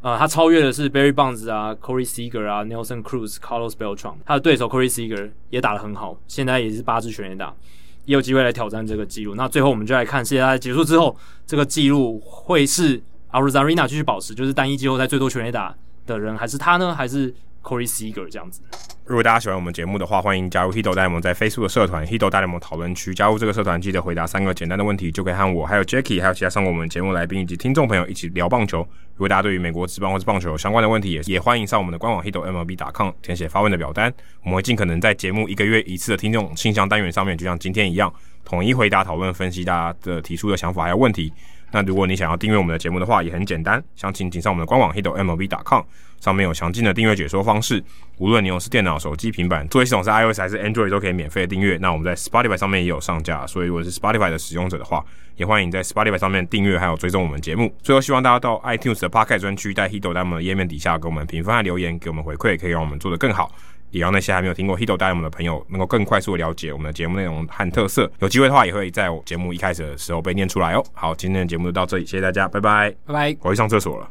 呃，他超越的是 Barry Bonds 啊、Corey Seager 啊、Nelson Cruz、Carlos Beltran，他的对手 Corey Seager 也打得很好，现在也是八支全垒打，也有机会来挑战这个记录。那最后我们就来看世界赛结束之后，这个记录会是 Arozarena 继续保持，就是单一季后赛最多全垒打的人，还是他呢？还是 Corey Seager 这样子？如果大家喜欢我们节目的话，欢迎加入 Hido 大联盟在 Facebook 的社团 Hido 大联盟讨论区。加入这个社团，记得回答三个简单的问题，就可以和我、还有 Jackie，还有其他上过我们节目来宾以及听众朋友一起聊棒球。如果大家对于美国职棒或者棒球有相关的问题，也也欢迎上我们的官网 Hito MLB.com 填写发问的表单，我们会尽可能在节目一个月一次的听众信箱单元上面，就像今天一样，统一回答、讨论、分析大家的提出的想法还有问题。那如果你想要订阅我们的节目的话，也很简单，详情请上我们的官网 hitomlb.com，上面有详尽的订阅解说方式。无论你用是电脑、手机、平板，作业系统是 iOS 还是 Android，都可以免费订阅。那我们在 Spotify 上面也有上架，所以如果是 Spotify 的使用者的话，也欢迎在 Spotify 上面订阅还有追踪我们节目。最后，希望大家到 iTunes 的 Podcast 专区，在 Hito 大联盟的页面底下给我们评分和留言，给我们回馈，可以让我们做得更好。也让那些还没有听过 Hito 大联盟的朋友能够更快速的了解我们的节目内容和特色。有机会的话，也会在我节目一开始的时候被念出来哦。好，今天的节目就到这里，谢谢大家，拜拜，拜拜。我去上厕所了。